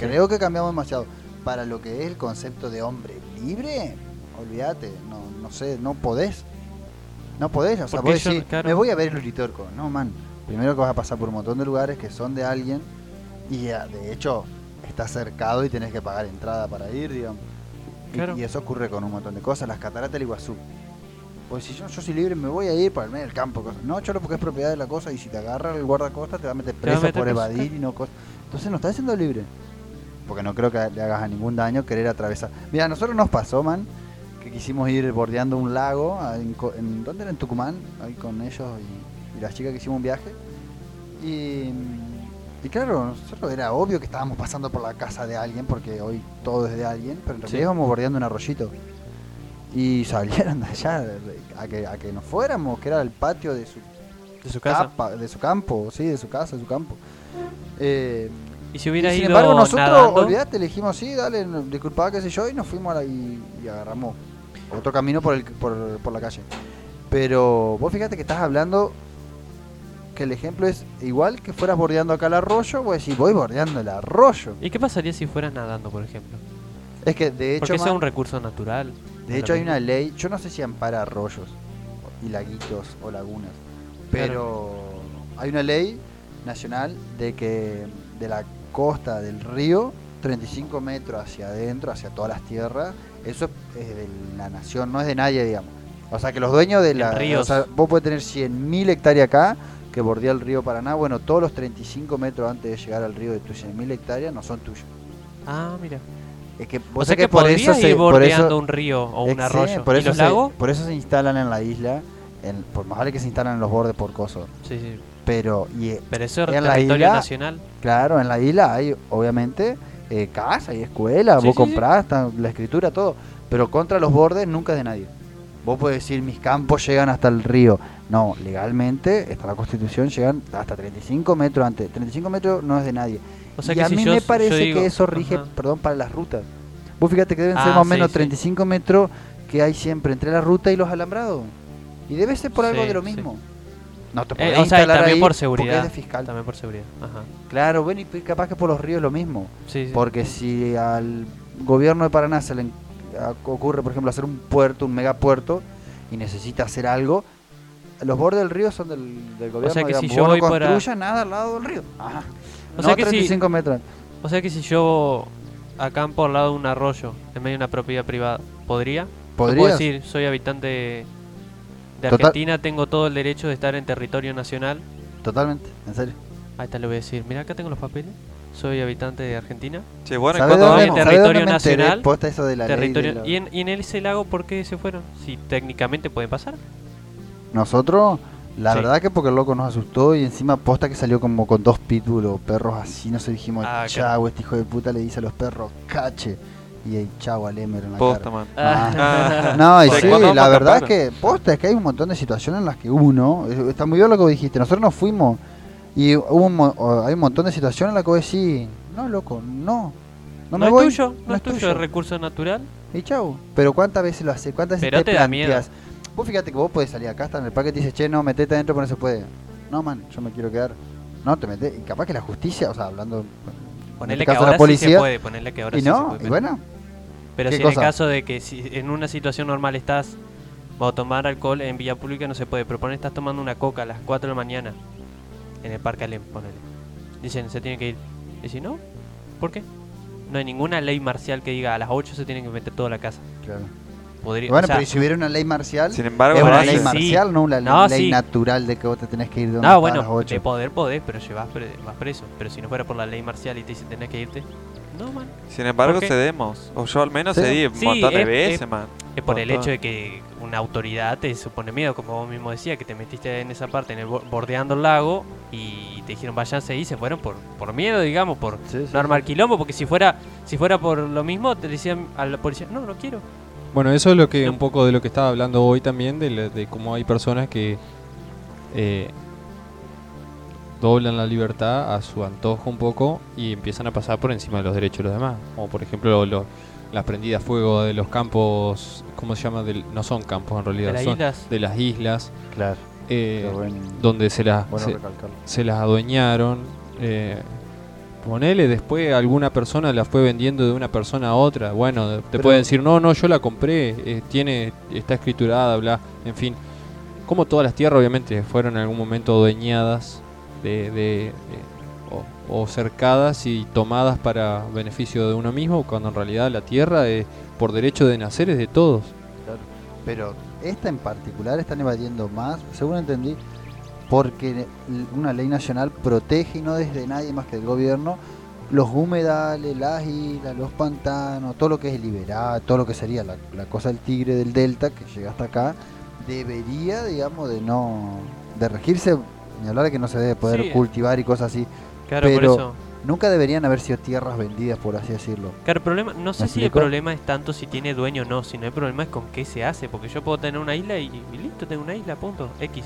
Creo que cambiamos demasiado para lo que es el concepto de hombre libre. Olvídate, no no sé, no podés. No podés, o sea, Porque vos yo- decís, claro. me voy a ver el Uritorco. No, man. Primero que vas a pasar por un montón de lugares que son de alguien y ah, de hecho está cercado y tenés que pagar entrada para ir, digamos. Y- Claro. Y, eso ocurre con un montón de cosas. Las cataratas del Iguazú. Pues si yo, yo soy libre me voy a ir para el medio del campo. cosas. No, cholo, porque es propiedad de la cosa y si te agarra el guardacosta te va a meter preso por evadir y no cosas. Entonces no estás siendo libre. Porque no creo que le hagas a ningún daño querer atravesar. Mira, a nosotros nos pasó, man, que quisimos ir bordeando un lago. ah, En, ¿Dónde era? En Tucumán, ahí con ellos y, y las chicas que hicimos un viaje. Y, y claro, nosotros era obvio que estábamos pasando por la casa de alguien, porque hoy todo es de alguien, pero en realidad Sí. íbamos bordeando un arroyito. Y salieron de allá a que, a que nos fuéramos, que era el patio de su, De su casa. capa- de su campo, sí, de su casa, de su campo. Eh, Y si y hubiera sin ido embargo, nosotros, nadando, olvídate, le dijimos, sí, dale, disculpa, qué sé yo, y nos fuimos a la- y, y agarramos otro camino por, el, por, por la calle. Pero vos fíjate que estás hablando que el ejemplo es igual que fueras bordeando acá el arroyo, vos decís, voy bordeando el arroyo. ¿Y qué pasaría si fueras nadando, por ejemplo? Es que de hecho, Porque man, un recurso natural. de hecho hay una ley, yo no sé si ampara arroyos y laguitos o lagunas, pero hay una ley nacional de que de la costa del río, 35 metros hacia adentro, hacia todas las tierras, eso es de la nación, no es de nadie, digamos. O sea que los dueños de la... ríos. O sea, vos podés tener 100.000 hectáreas acá, que bordea el río Paraná, bueno, todos los 35 metros antes de llegar al río de tus 100.000 hectáreas no son tuyos. Ah, mira. Es que O sea que, podrías se- ir por bordeando eso- un río o un sí, arroyo. Por ¿Y eso, los se, lagos? por eso se instalan en la isla, en- por más vale que se instalan en los bordes por coso. Sí, sí. Pero, y, Pero eso es En la isla- nacional. claro, en la isla hay obviamente eh, casa y escuela, Sí, vos sí, comprás, la escritura, todo. Pero contra los bordes nunca es de nadie. Vos podés decir, mis campos llegan hasta el río. No, legalmente, está la constitución, llegan hasta 35 metros antes. 35 metros no es de nadie. O sea y a si mí yo- me parece digo- que eso rige, Ajá. perdón, para las rutas. Vos fíjate que deben ser Ah, más o menos sí. 35 metros que hay siempre entre la ruta y los alambrados. Y debe ser por algo de lo mismo. No te Eh, podés o sea, instalar también ahí por porque seguridad. es de fiscal. También por seguridad. Ajá. Claro, bueno, y pues capaz que por los ríos lo mismo. Sí, sí. Porque si al gobierno de Paraná se le ocurre, por ejemplo, hacer un puerto, un megapuerto, y necesita hacer algo, los bordes del río son del, del gobierno. sea que si yo Vos no voy para- nada al lado del río. Ajá. O no sea que si- 35 metros. O sea que si yo acampo al lado de un arroyo, en medio de una propiedad privada, ¿podría? Puedo ¿Podrías? decir, soy habitante de, Total- Argentina, tengo todo el derecho de estar en territorio nacional. Totalmente, en serio. Ahí está, le voy a decir, mira, acá tengo los papeles. soy habitante de Argentina. Che, bueno, ¿y ¿Sabés cuándo dónde, vamos? Territorio nacional, Posta eso de la ley de Territorio, los- y, en, y en ese lago, ¿por qué se fueron? Si técnicamente pueden pasar. Nosotros, la Sí. verdad que porque el loco nos asustó y encima posta que salió como con dos pitbull o perros así, no sé, dijimos, Ah, chau, este hijo de puta le dice a los perros, cache. Y ahí, chau al Emer en la Posta, cara. man. Ah. Ah. No, y ¿De sí, la verdad es que posta es que hay un montón de situaciones en las que uno, está muy bien lo que vos dijiste, nosotros nos fuimos y hubo un hay un montón de situaciones en las que vos decís, no loco, no, no, No, me es voy, tuyo, no, es tuyo, es recurso natural. y chau. Pero cuántas veces lo haces, cuántas veces Pero te da planteas? Vos fíjate que vos podés salir acá, hasta en el parque y te dice, che, no, metete adentro, pero no se puede. No, man, yo me quiero quedar. No, te metes. Y capaz que la justicia, o sea, hablando. Ponerle este que ahora policía. sí se puede, ponerle que ahora y sí se no, puede. y bueno, Pero ¿Qué si en el caso de que si en una situación normal estás o tomar alcohol en vía pública no se puede, pero poner estás tomando una coca a las 4 de la mañana en el Parque Alem, ponele. Dicen, se tiene que ir. Y si no, ¿por qué? No hay ninguna ley marcial que diga a las 8 se tienen que meter toda la casa. claro. Podría, Bueno, o sea, pero ¿y si hubiera una ley marcial, Sin embargo, es una ley sí. marcial, no una No, ley sí. natural de que vos te tenés que ir de donde no, estás a bueno, las 8. de poder podés, pero llevas pre- vas preso. Pero si no fuera por la ley marcial y te dicen tenés que irte, no, man. Sin embargo, cedemos. O yo al menos Sí. cedí un Sí, montón de es- veces, es- man. Es por el hecho de que una autoridad te supone miedo, como vos mismo decías, que te metiste en esa parte, en el bo- bordeando el lago, y te dijeron váyanse ahí, se fueron por, por miedo, digamos, por Sí, sí, no armar sí. quilombo, porque si fuera, si fuera por lo mismo, te decían a la policía, no, no quiero. Bueno, eso es lo que un poco de lo que estaba hablando hoy también, de, la- de cómo hay personas que eh, doblan la libertad a su antojo un poco y empiezan a pasar por encima de los derechos de los demás. Como por ejemplo lo- las prendidas a fuego de los campos, ¿cómo se llama? Del- no son campos en realidad, De las son islas. de las islas, Claro, eh, donde se las, bueno se, recalcarlo. se las adueñaron. Eh, ponele, después alguna persona la fue vendiendo de una persona a otra. Bueno, te Pero- pueden decir, no, no, yo la compré, eh, tiene, está escriturada, bla, en fin. Como todas las tierras, obviamente, fueron en algún momento adueñadas de, de- de- o, o cercadas y tomadas para beneficio de uno mismo, cuando en realidad la tierra, es, por derecho de nacer, es de todos. Claro. Pero esta en particular están evadiendo más, según entendí, porque una ley nacional protege y no desde nadie más que del gobierno los humedales, las islas, los pantanos, todo lo que es el todo lo que sería la, la cosa del tigre del delta que llega hasta acá, debería, digamos, de no de regirse, ni hablar de que no se debe poder Sí, cultivar y cosas así. Claro, pero- por eso. Nunca deberían haber sido tierras vendidas, por así decirlo. Claro, el problema, no sé ¿Me si el problema es tanto si tiene dueño o no, sino el problema es con qué se hace, porque yo puedo tener una isla y, y listo, tengo una isla, punto, X.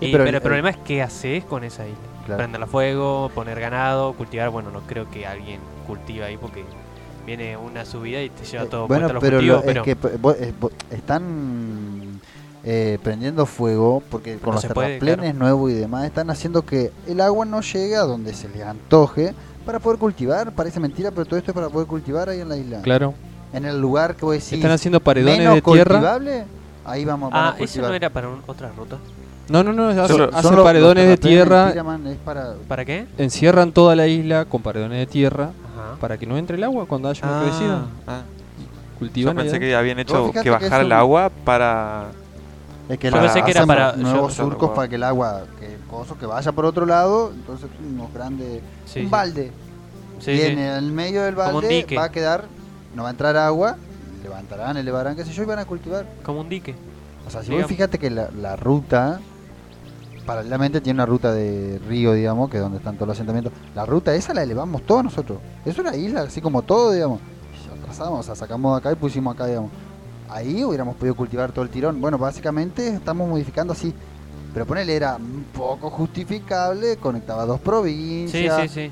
Sí, Y- pero pero, el- el, problema es qué haces con esa isla. Claro. Prenderla a fuego, poner ganado, cultivar. Bueno, no creo que alguien cultive ahí porque viene una subida y te lleva Eh, todo bueno, a los pero, cultivos. lo- pero es que eh, están eh, prendiendo fuego porque con No los terraplenes nuevos y demás están haciendo que el agua no llegue a donde se les antoje para poder cultivar. Parece mentira, pero todo esto es para poder cultivar ahí en la isla. Claro. En el lugar que vos decís Están haciendo paredones menos de tierra. cultivable, ahí vamos, a ah, eso cultivar. no era para un- otra ruta. No, no, no, hace, Son paredones los de tierra, es para ¿Para qué? encierran toda la isla con paredones de tierra Ajá. para que no entre el agua cuando haya una Ah, crecida. ah. Yo Cultivan pensé allá. que habían hecho que bajar el agua para... Es que Yo la- pensé que era para- nuevos yo- surcos para que el agua, que coso que vaya por otro lado, entonces unos grandes, Sí, un sí. balde. Sí, y sí. en el medio del balde va a quedar, no va a entrar agua, levantarán, elevarán, qué sé yo, y van a cultivar. Como un dique. O sea, si Digamos. vos fíjate que la, la ruta, paralelamente tiene una ruta de río, digamos, que es donde están todos los asentamientos. La ruta esa la elevamos todos nosotros. Es una isla, así como todo, digamos. Y Pasamos, o sea, sacamos de acá y pusimos acá, digamos. Ahí hubiéramos podido cultivar todo el tirón. Bueno, básicamente estamos modificando así. Pero ponele, era un poco justificable, conectaba dos Sí, provincias. sí, sí.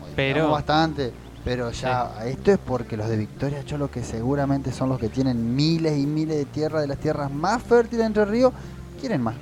modificamos Pero- bastante. Pero ya, esto es porque los de Victoria Cholo, que seguramente son los que tienen miles y miles de tierras, de las tierras más fértiles entre ríos, quieren más.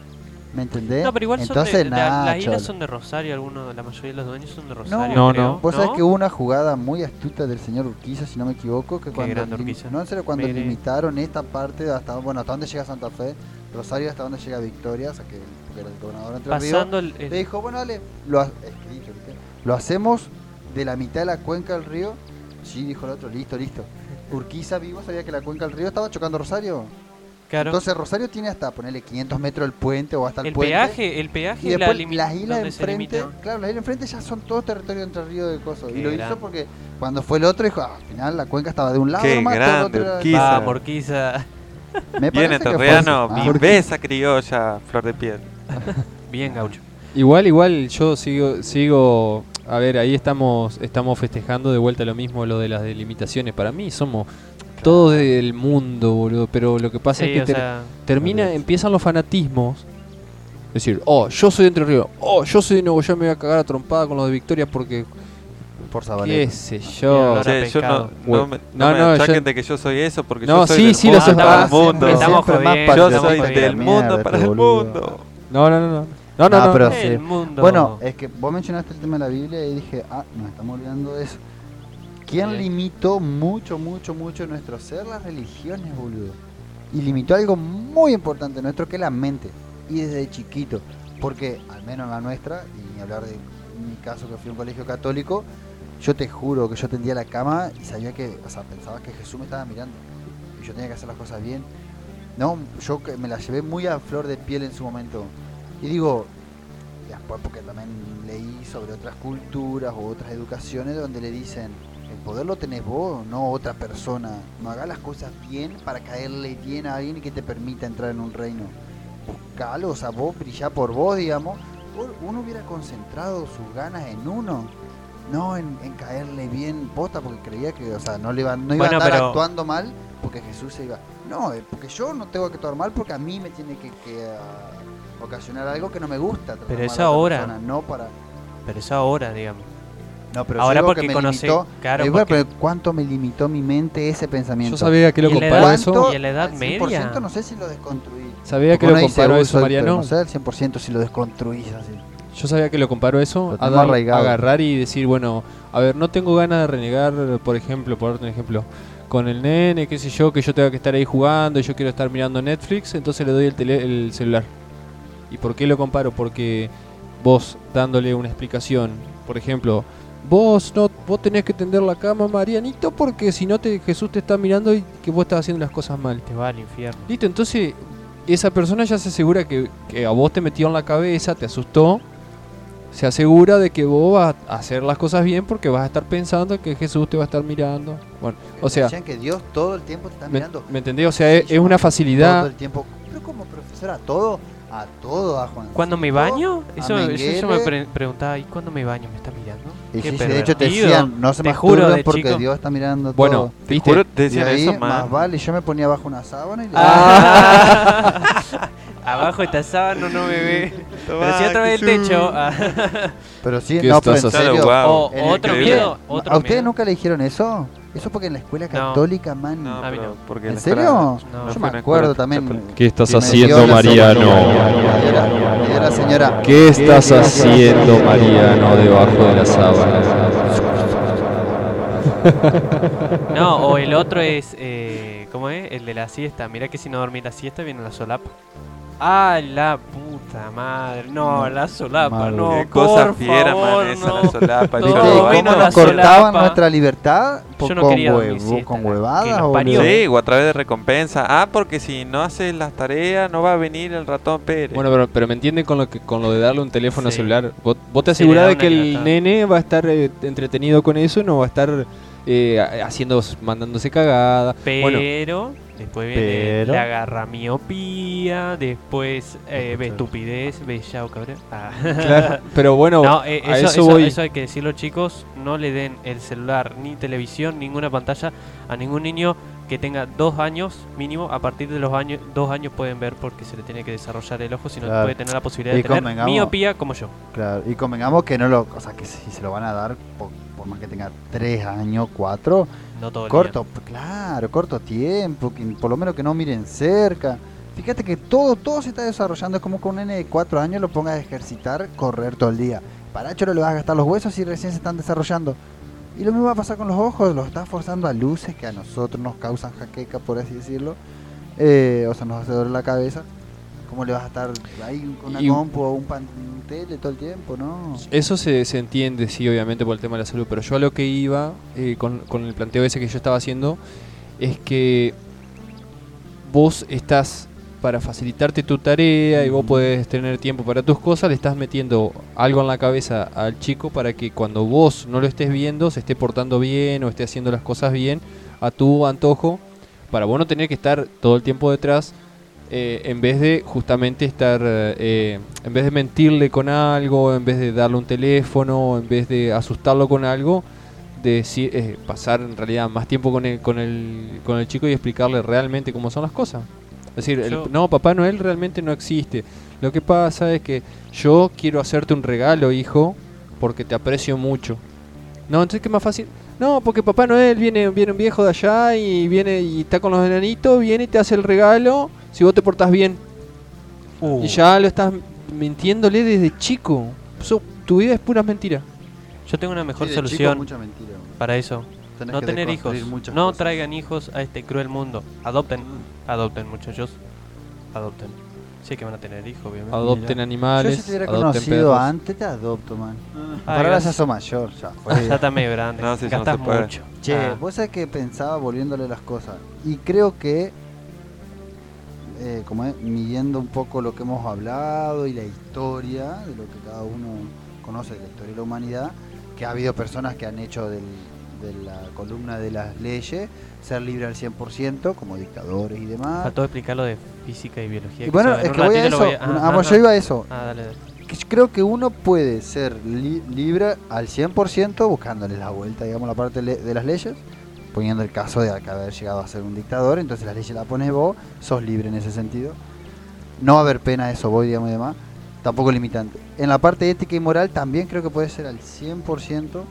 ¿Me entendés? No, pero igual Entonces, son de, la- las islas son de Rosario, algunos, la mayoría de los dueños son de Rosario. No, creo. no. Vos sabés que hubo una jugada muy astuta del señor Urquiza, si no me equivoco, que Qué cuando, lim- no, en serio, cuando Mire. limitaron esta parte hasta, bueno, hasta donde llega Santa Fe, Rosario hasta donde llega Victoria, o sea que porque era el gobernador entre Pasando el, el- le dijo, bueno, dale, lo, ha- escrito, ¿viste? lo hacemos de la mitad de la cuenca del río. Sí, dijo el otro, listo, listo. Urquiza vivo sabía que la cuenca del río estaba chocando Rosario. Claro. Entonces Rosario tiene hasta ponerle 500 metros el puente o hasta el, el puente. peaje, el peaje Y es la después limi- las islas enfrente, claro, las islas enfrente ya son todo territorio de Entre Ríos de Coso. Qué Y lo hizo grande. porque cuando fue el otro dijo, ah, al final la cuenca estaba de un lado Qué nomás, todo el grande, otro era- Urquiza. Va, Morquiza. Me Bien así. Ah, viveza criolla, flor de piel. Bien, gaucho. Igual, igual, yo sigo, sigo, a ver, ahí estamos, estamos festejando de vuelta lo mismo, lo de las delimitaciones. Para mí somos todos del mundo, boludo, pero lo que pasa Sí, es que ter- sea, termina, empiezan los fanatismos. Es decir, oh, yo soy de Entre Ríos, oh, yo soy de Nuevo, yo me voy a cagar a trompada con los de Victoria porque, por qué Zabaleta. sé yo. Che, yo no, no me, no, no me no, achaquen yo- de que yo soy eso, porque No, yo soy sí, del sí, mundo para el mundo. estamos jodiendo, Yo soy del Mierda, mundo para el mundo. No, no, no, no. No, no, No, no. pero- sí. mundo. Bueno, es que vos mencionaste el tema de la Biblia y dije, ah, nos estamos olvidando de eso. ¿Quién Sí. limitó mucho, mucho, mucho nuestro ser? Las religiones, boludo. Y limitó algo muy importante nuestro que es la mente. Y desde chiquito. Porque, al menos en la nuestra, y hablar de mi caso que fui a un colegio católico, yo te juro que yo tendía la cama y sabía que, o sea, pensaba que Jesús me estaba mirando. Y yo tenía que hacer las cosas bien. No, yo me la llevé muy a flor de piel en su momento. Y digo, después porque también leí sobre otras culturas o otras educaciones donde le dicen, poder lo tenés vos, no otra persona. No hagas las cosas bien para caerle bien a alguien que te permita entrar en un reino. Buscalo, o sea, vos brillá por vos, digamos. Uno hubiera concentrado sus ganas en uno, no en, en caerle bien posta, porque creía que, o sea, no, le iba, no iba Bueno, a estar pero- actuando mal porque Jesús se iba. No, eh, porque yo no tengo que actuar mal porque a mí me tiene que, que, ah, ocasionar algo que no me gusta. Pero es ahora. persona, no para. Pero eso ahora, digamos. No, pero Ahora yo porque limitó- claro, Eh, bueno, porque- pero ¿cuánto me limitó mi mente ese pensamiento? Yo sabía que lo ¿Y en la comparó eso. y en la edad media? 100% no sé si lo desconstruí. Sabía que lo comparó "Uy, eso, soy", pero Mariano. No sé al 100% si lo desconstruís así. Yo sabía que lo comparó eso Lo a dar- agarrar y decir, bueno, a ver, no tengo ganas de renegar, por ejemplo, por darte un ejemplo, con el nene, qué sé yo, que yo tenga que estar ahí jugando y yo quiero estar mirando Netflix, entonces le doy el, tele- el celular. ¿Y por qué lo comparo? Porque vos dándole una explicación, por ejemplo, vos no vos tenés que tender la cama, Marianito, porque si no te Jesús te está mirando y que vos estás haciendo las cosas mal. Te va al infierno. Listo, entonces esa persona ya se asegura que, que a vos te metió en la cabeza, te asustó, se asegura de que vos vas a hacer las cosas bien porque vas a estar pensando que Jesús te va a estar mirando. Bueno, o sea, Decían que Dios todo el tiempo te está ¿me, mirando. me entendés? O sea, Sí, es, es una Todo facilidad. el tiempo. Pero como profesora, a todo, a todo, a Juan. ¿Cuando me baño? Eso, a eso yo me pre- preguntaba, ¿y cuando me baño? ¿Me está mirando? Y sí, sí, de hecho te decían, no se Te de porque chico. Dios está mirando Bueno, todo. Te ¿viste? juro, te Y ahí, eso, más vale, yo me ponía bajo una sábana y le Ah. Abajo esta sábana no me ve. Pero si otra vez el Jesús. techo. ah. Pero sí, ¿Qué no, pero en serio. O el- otro miedo. Otro ¿A ustedes miedo. nunca le dijeron eso? Eso porque en la escuela No. católica, man. No, A mí pero no. porque ¿En serio? No. Yo me acuerdo también. ¿Qué estás haciendo, Mariano? la señora. ¿Qué estás haciendo, Mariano, debajo de la sábana? No, o el otro es. Eh, ¿Cómo es? El de la siesta. Mirá que si no dormís la siesta viene la solapa. Ah, la puta madre. No, la solapa, Madre. no. Qué cosa por fiera, favor, man, esa no. la solapa. No, ¿Viste cholo, cómo ¿no? la nos cortaban solapa. nuestra libertad? Po- Yo no con, quería huevo- con huevadas, o. Sí, o a través de recompensa. Ah, porque si no haces las tareas no va a venir el ratón Pérez. Bueno, pero, pero me entienden con lo que con lo de darle un teléfono Sí. celular. Vos, vos te asegurás de que el libertad. nene va a estar eh, entretenido con eso y no va a estar eh, a- haciendo, mandándose cagada. Bueno, Pero después viene Pero- la agarra miopía, después eh, ve estupidez, ve ya o cabrón. Ah. claro, pero bueno, No, eh, a eso, eso eso- voy. eso hay que decirlo chicos, no le den el celular ni televisión, ninguna pantalla a ningún niño que tenga dos años mínimo, a partir de los años, dos años pueden ver porque se le tiene que desarrollar el ojo, si no Claro. puede tener la posibilidad Y de tener miopía como yo. Claro, y convengamos que no lo. O sea, que si se lo van a dar, por, más que tenga tres años, cuatro, No todo el corto, claro, corto tiempo, que por lo menos que no miren cerca. Fíjate que todo, todo se está desarrollando. Es como que un nene de cuatro años lo pongas a ejercitar, correr todo el día. Para no le vas a gastar los huesos y recién se están desarrollando. Y lo mismo va a pasar con los ojos, los estás forzando a luces que a nosotros nos causan jaqueca, por así decirlo. Eh, o sea, nos hace doler la cabeza. ¿Cómo le vas a estar ahí con una Y- compu o un, pan, un tele todo el tiempo? No. Eso se, se entiende, sí, obviamente por el tema de la salud, pero yo a lo que iba eh, con, con el planteo ese que yo estaba haciendo es que vos estás para facilitarte tu tarea y vos podés tener tiempo para tus cosas, le estás metiendo algo en la cabeza al chico para que cuando vos no lo estés viendo se esté portando bien o esté haciendo las cosas bien a tu antojo, para vos no tener que estar todo el tiempo detrás, eh, en vez de justamente estar, eh, en vez de mentirle con algo, en vez de darle un teléfono, en vez de asustarlo con algo, de decir- eh, pasar en realidad más tiempo con el, con, el, con el chico y explicarle realmente cómo son las cosas. Es decir, el- no, Papá Noel realmente no existe. Lo que pasa es que yo quiero hacerte un regalo, hijo, porque te aprecio mucho. No, entonces qué más fácil. No, porque Papá Noel viene, viene un viejo de allá y viene y está con los enanitos, viene y te hace el regalo si vos te portás bien. Uh, Y ya lo estás mintiéndole desde chico. So- tu vida es pura mentira. Yo tengo una mejor Sí, de chico, solución mucha mentira. para eso. Tenés No que tener hijos. No cosas. traigan hijos a este cruel mundo. Adopten. Adopten, muchachos. Adopten. Sí que van a tener hijos, obviamente. Adopten Yo animales, si te hubiera adopten conocido perros. antes te adopto, man. Para ahora ya sos mayor, ya Ah, fue. ya está medio grande. No, puede. mucho. Che, Ah. vos sabés que pensaba volviéndole las cosas. Y creo que, eh, como es, midiendo un poco lo que hemos hablado y la historia, de lo que cada uno conoce de la historia de la humanidad, que ha habido personas que han hecho del- de la columna de las leyes ser libre al 100%, como dictadores y demás. Faltó explicar lo de física y biología. Y bueno, es que voy a eso. lo voy a- ah, vamos, ah, yo ah. iba a eso. Ah, dale, dale. Creo que uno puede ser li- libre al 100% buscándole la vuelta, digamos, la parte de las leyes, poniendo el caso de haber llegado a ser un dictador, entonces las leyes las pones vos, sos libre en ese sentido. No va a haber pena eso, voy, digamos, y demás. Tampoco limitante. En la parte ética y moral también creo que puede ser al 100%.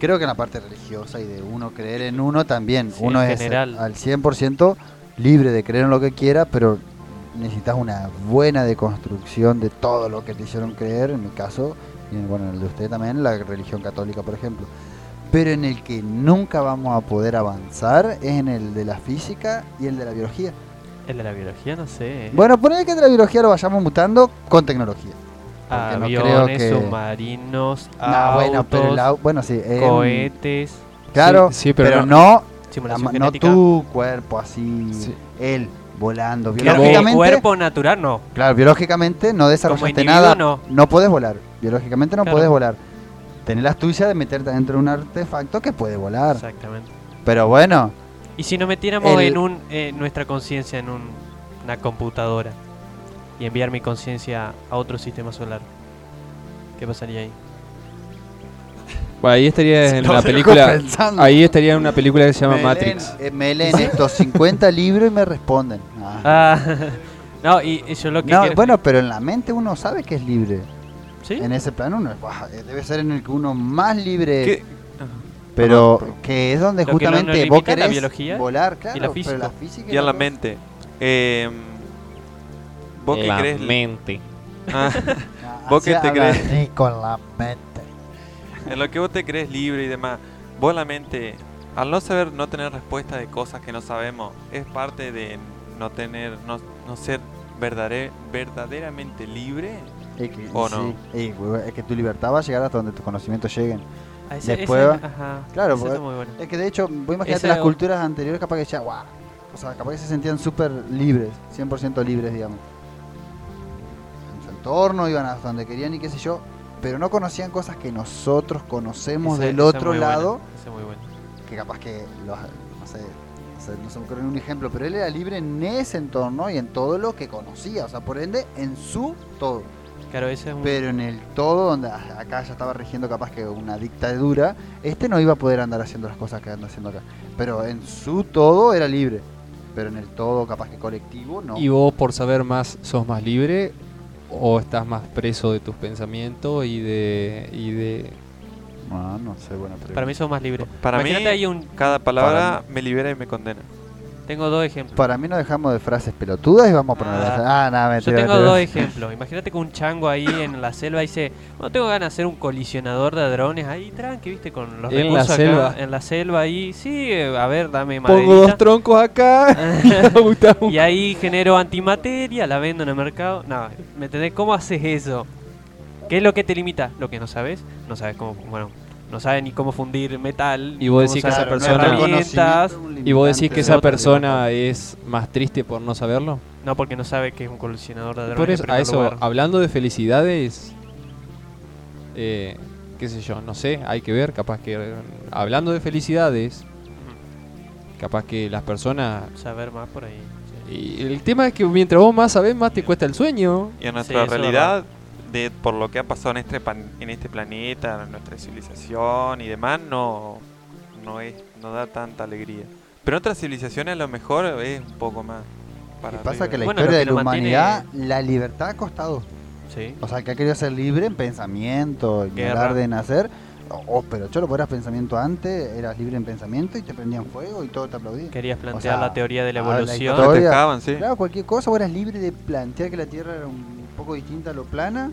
Creo que en la parte religiosa y de uno creer en uno también. Sí, uno es general. al 100% libre de creer en lo que quiera, pero necesitas una buena deconstrucción de todo lo que te hicieron creer, en mi caso, y en, bueno, en el de usted también, la religión católica, por ejemplo. Pero en el que nunca vamos a poder avanzar es en el de la física y el de la biología. El de la biología, no sé. Bueno, poner que el de la biología lo vayamos mutando con tecnología. porque no creo Aviones, que- submarinos, Nah, bueno, pero el autos, au- bueno, sí, eh, cohetes, claro, Sí, sí, pero, pero no, no tu cuerpo así, Sí. él volando. Que el Biológicamente, cuerpo natural no. claro, biológicamente no desarrollaste nada, no. no podés volar, biológicamente no Claro. podés volar. Tenés la astucia de meterte dentro de un artefacto que puede volar. Exactamente. Pero bueno, Y si nos metiéramos El- en un, eh, nuestra conciencia en un- una computadora y enviar mi conciencia a otro sistema solar, ¿qué pasaría ahí? Bueno, ahí estaría en dejo película. pensando. Ahí estaría en una película que se llama me Matrix. leen, eh, me leen estos 50 libros y me responden. Ah. Ah, no, y, y yo lo que No, quiero- bueno, pero en la mente uno sabe que es libre. ¿Sí? En ese plano uno eh, debe ser en el que uno más libre ¿Qué? Pero que es donde Lo que no- no justamente vos la querés biología volar, claro, la pero física. la física Y a la mente. Eh, ¿Vos qué La crees? mente. Ah, cosa. ¿Vos Así te crees? con la mente. en lo que vos te crees libre y demás, vos la mente, al no saber, no tener respuesta de cosas que no sabemos, es parte de no tener, no, no ser verdaderamente libre. Es que, ¿O sí, no? es que- es que tu libertad va a llegar hasta donde tus conocimientos lleguen. Ah, ese- después ese- ajá, Claro, porque- bueno. Es que de hecho, vos imaginate las o- culturas anteriores capaz que decían, guau. O sea, capaz que se sentían súper libres, 100% libres, digamos. En su entorno, iban hasta donde querían y qué sé yo. Pero no conocían cosas que nosotros conocemos Ese- del otro muy bueno, lado. ese es muy bueno. que capaz que los, no sé, no sé, no se me ocurre un ejemplo, pero él era libre en ese entorno y en todo lo que conocía, o sea, por ende, en su todo. Claro, ese es un... Pero en el todo, donde a- acá ya estaba rigiendo capaz que una dictadura, este no iba a poder andar haciendo las cosas que anda haciendo acá. Pero en su todo era libre, pero en el todo capaz que colectivo no. ¿Y vos por saber más sos más libre o estás más preso de tus pensamientos y de y de Ah, no sé, bueno, pero... Para mí son más libres. Para mí, Imagínate hay un... cada palabra me libera y me condena. Tengo dos ejemplos. Para mí no dejamos de frases pelotudas y vamos a poner... Ah. Ah, nada, Yo tengo mentira. dos ejemplos. Imagínate que un chango ahí en la selva dice, no tengo ganas de hacer un colisionador de drones ahí, tranqui, viste, con los En la recursos acá, selva. en la selva ahí. Sí, eh, a ver, dame pongo dos maderita. troncos acá y ahí genero antimateria, la vendo en el mercado. No, ¿me entendés? ¿Cómo haces eso? ¿Qué es lo que te limita? Lo que no sabes, no sabes cómo, bueno, no sabe ni cómo fundir metal. Y vos decís que esa persona-. ¿Y vos decís que esa persona es más triste por no saberlo? No, porque no sabe que es un colisionador de. Por eso, a eso, lugar. hablando de felicidades, eh, qué sé yo, no sé, hay que ver, capaz que, eh, hablando de felicidades, capaz que las personas... Saber más por ahí. sí. Y el tema es que mientras vos más sabés, más te cuesta el sueño. Y en nuestra realidad, de, por lo que ha pasado en este, pan- en este planeta, en nuestra civilización y demás, no, no, es, no da tanta alegría. Pero en otras civilizaciones a lo mejor es un poco más. Para Y pasa arriba. que la Bueno, historia lo de que la mantiene- humanidad, la libertad ha costado. Sí. O sea, que ha querido ser libre en pensamiento, en hablar de nacer. O, o- pero yo lo eras pensamiento antes, eras libre en pensamiento y te prendían fuego y todo te aplaudía. Querías plantear sea, la teoría de la a ver, la evolución. historia- sí. Claro, cualquier cosa, vos eras libre de plantear que la Tierra era un poco distinta a lo plana.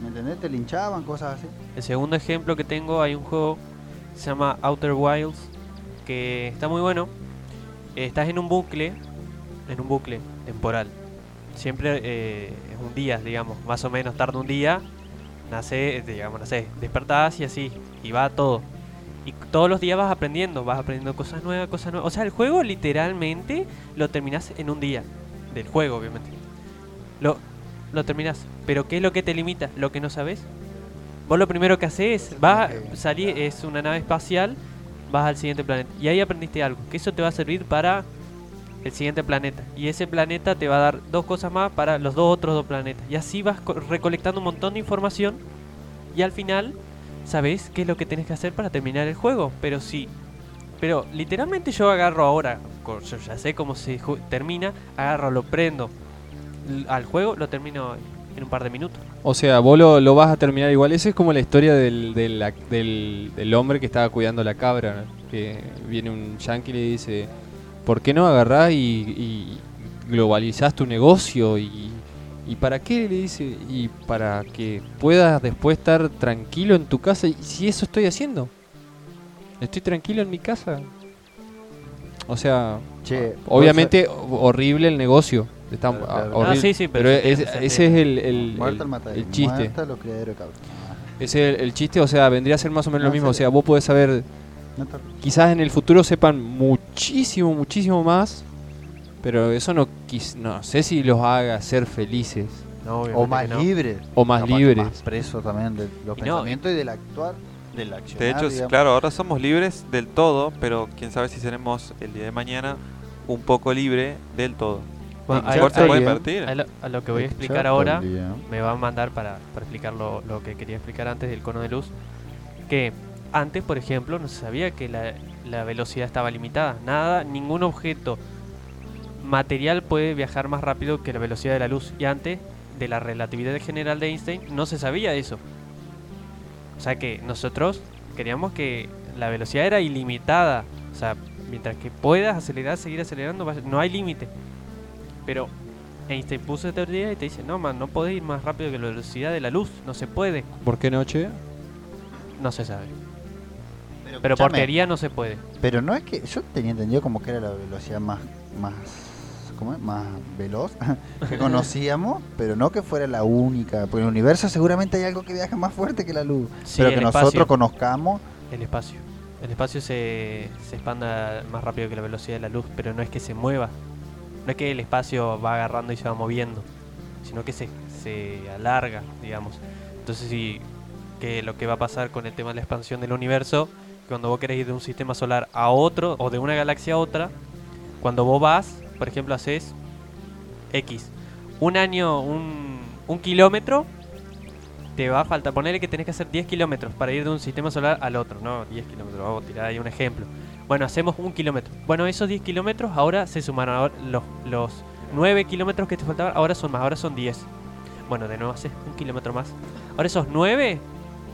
¿Me entendés? Te linchaban, cosas así. El segundo ejemplo que tengo, hay un juego que se llama Outer Wilds, que está muy bueno. Eh, estás en un bucle, en un bucle temporal. Siempre eh, es un día, digamos, más o menos tarda un día, nace, eh, digamos, sé, despertás y así, y va todo. Y todos los días vas aprendiendo, vas aprendiendo cosas nuevas, cosas nuevas. O sea, el juego literalmente lo terminás en un día, del juego, obviamente. Lo terminás. Pero ¿qué es lo que te limita? Lo que no sabes. Vos lo primero que haces, vas Ok, a salir, es una nave espacial, vas al siguiente planeta. Y ahí aprendiste algo, que eso te va a servir para el siguiente planeta. Y ese planeta te va a dar dos cosas más para los dos otros dos planetas. Y así vas co- recolectando un montón de información. Y al final, sabes qué es lo que tenés que hacer para terminar el juego. Pero sí. Pero literalmente yo agarro ahora, yo ya sé cómo se termina, agarro, lo prendo al juego, lo termino en un par de minutos. O sea, vos lo, lo vas a terminar igual. Esa es como la historia del, del, ac- del- del hombre que estaba cuidando la cabra. ¿no? Que viene un yankee y le dice, ¿por qué no agarrás y, y globalizás tu negocio? Y, ¿Y para qué? Le dice, y para que puedas después estar tranquilo en tu casa. Y si eso estoy haciendo, estoy tranquilo en mi casa. O sea, Che, obviamente ho- horrible el negocio. Está ah, horrible, Ah, sí, sí, pero pero sí es- tiene sentido. ese es el, el- Muerta el- el matadero, el chiste. muerta los criaderos de cabros. Ese es el, el chiste, o sea, vendría a ser más o menos No, lo mismo. O sea, vos podés saber, No quizás en el futuro sepan muchísimo, muchísimo más, pero eso no, quis- no sé si los haga ser felices No, O más libres. o más libres. Más presos también de los Y pensamientos y del actuar, del. De hecho, digamos. claro, ahora somos libres del todo, pero quién sabe si seremos el día de mañana un poco libre del todo. Bueno, A puede a lo, a lo que voy a explicar Chato ahora, me va a mandar para, para explicar lo, lo que quería explicar antes del cono de luz. Que antes, por ejemplo, no se sabía que la, la velocidad estaba limitada. Nada, ningún objeto material puede viajar más rápido que la velocidad de la luz. Y antes de la relatividad general de Einstein no se sabía eso. O sea que nosotros queríamos que la velocidad era ilimitada. O sea, mientras que puedas acelerar, seguir acelerando, no hay límite. Pero Einstein puso esta teoría y te dice, no, man, no podés ir más rápido que la velocidad de la luz. No se puede. ¿Por qué noche? No se sabe. Pero, Pero por teoría no se puede. Pero no es que. Yo tenía entendido como que era la velocidad más. más ¿Cómo es? Más veloz que conocíamos, pero no que fuera la única. Porque en el universo seguramente hay algo que viaja más fuerte que la luz. Sí, pero que espacio. nosotros conozcamos. El espacio. El espacio se, se expanda más rápido que la velocidad de la luz, pero no es que se mueva. No es que el espacio va agarrando y se va moviendo, sino que se, se alarga, digamos. Entonces, sí, que lo que va a pasar con el tema de la expansión del universo, cuando vos querés ir de un sistema solar a otro, o de una galaxia a otra, cuando vos vas, por ejemplo, haces X, un año, un, un kilómetro, te va a faltar, ponerle que tenés que hacer 10 kilómetros para ir de un sistema solar al otro, no 10 kilómetros, vamos a tirar ahí un ejemplo. Bueno, hacemos un kilómetro. Bueno, esos 10 kilómetros ahora se sumaron, ahora los, los 9 kilómetros que te faltaban, ahora son más, ahora son 10. Bueno, de nuevo haces un kilómetro más. Ahora esos 9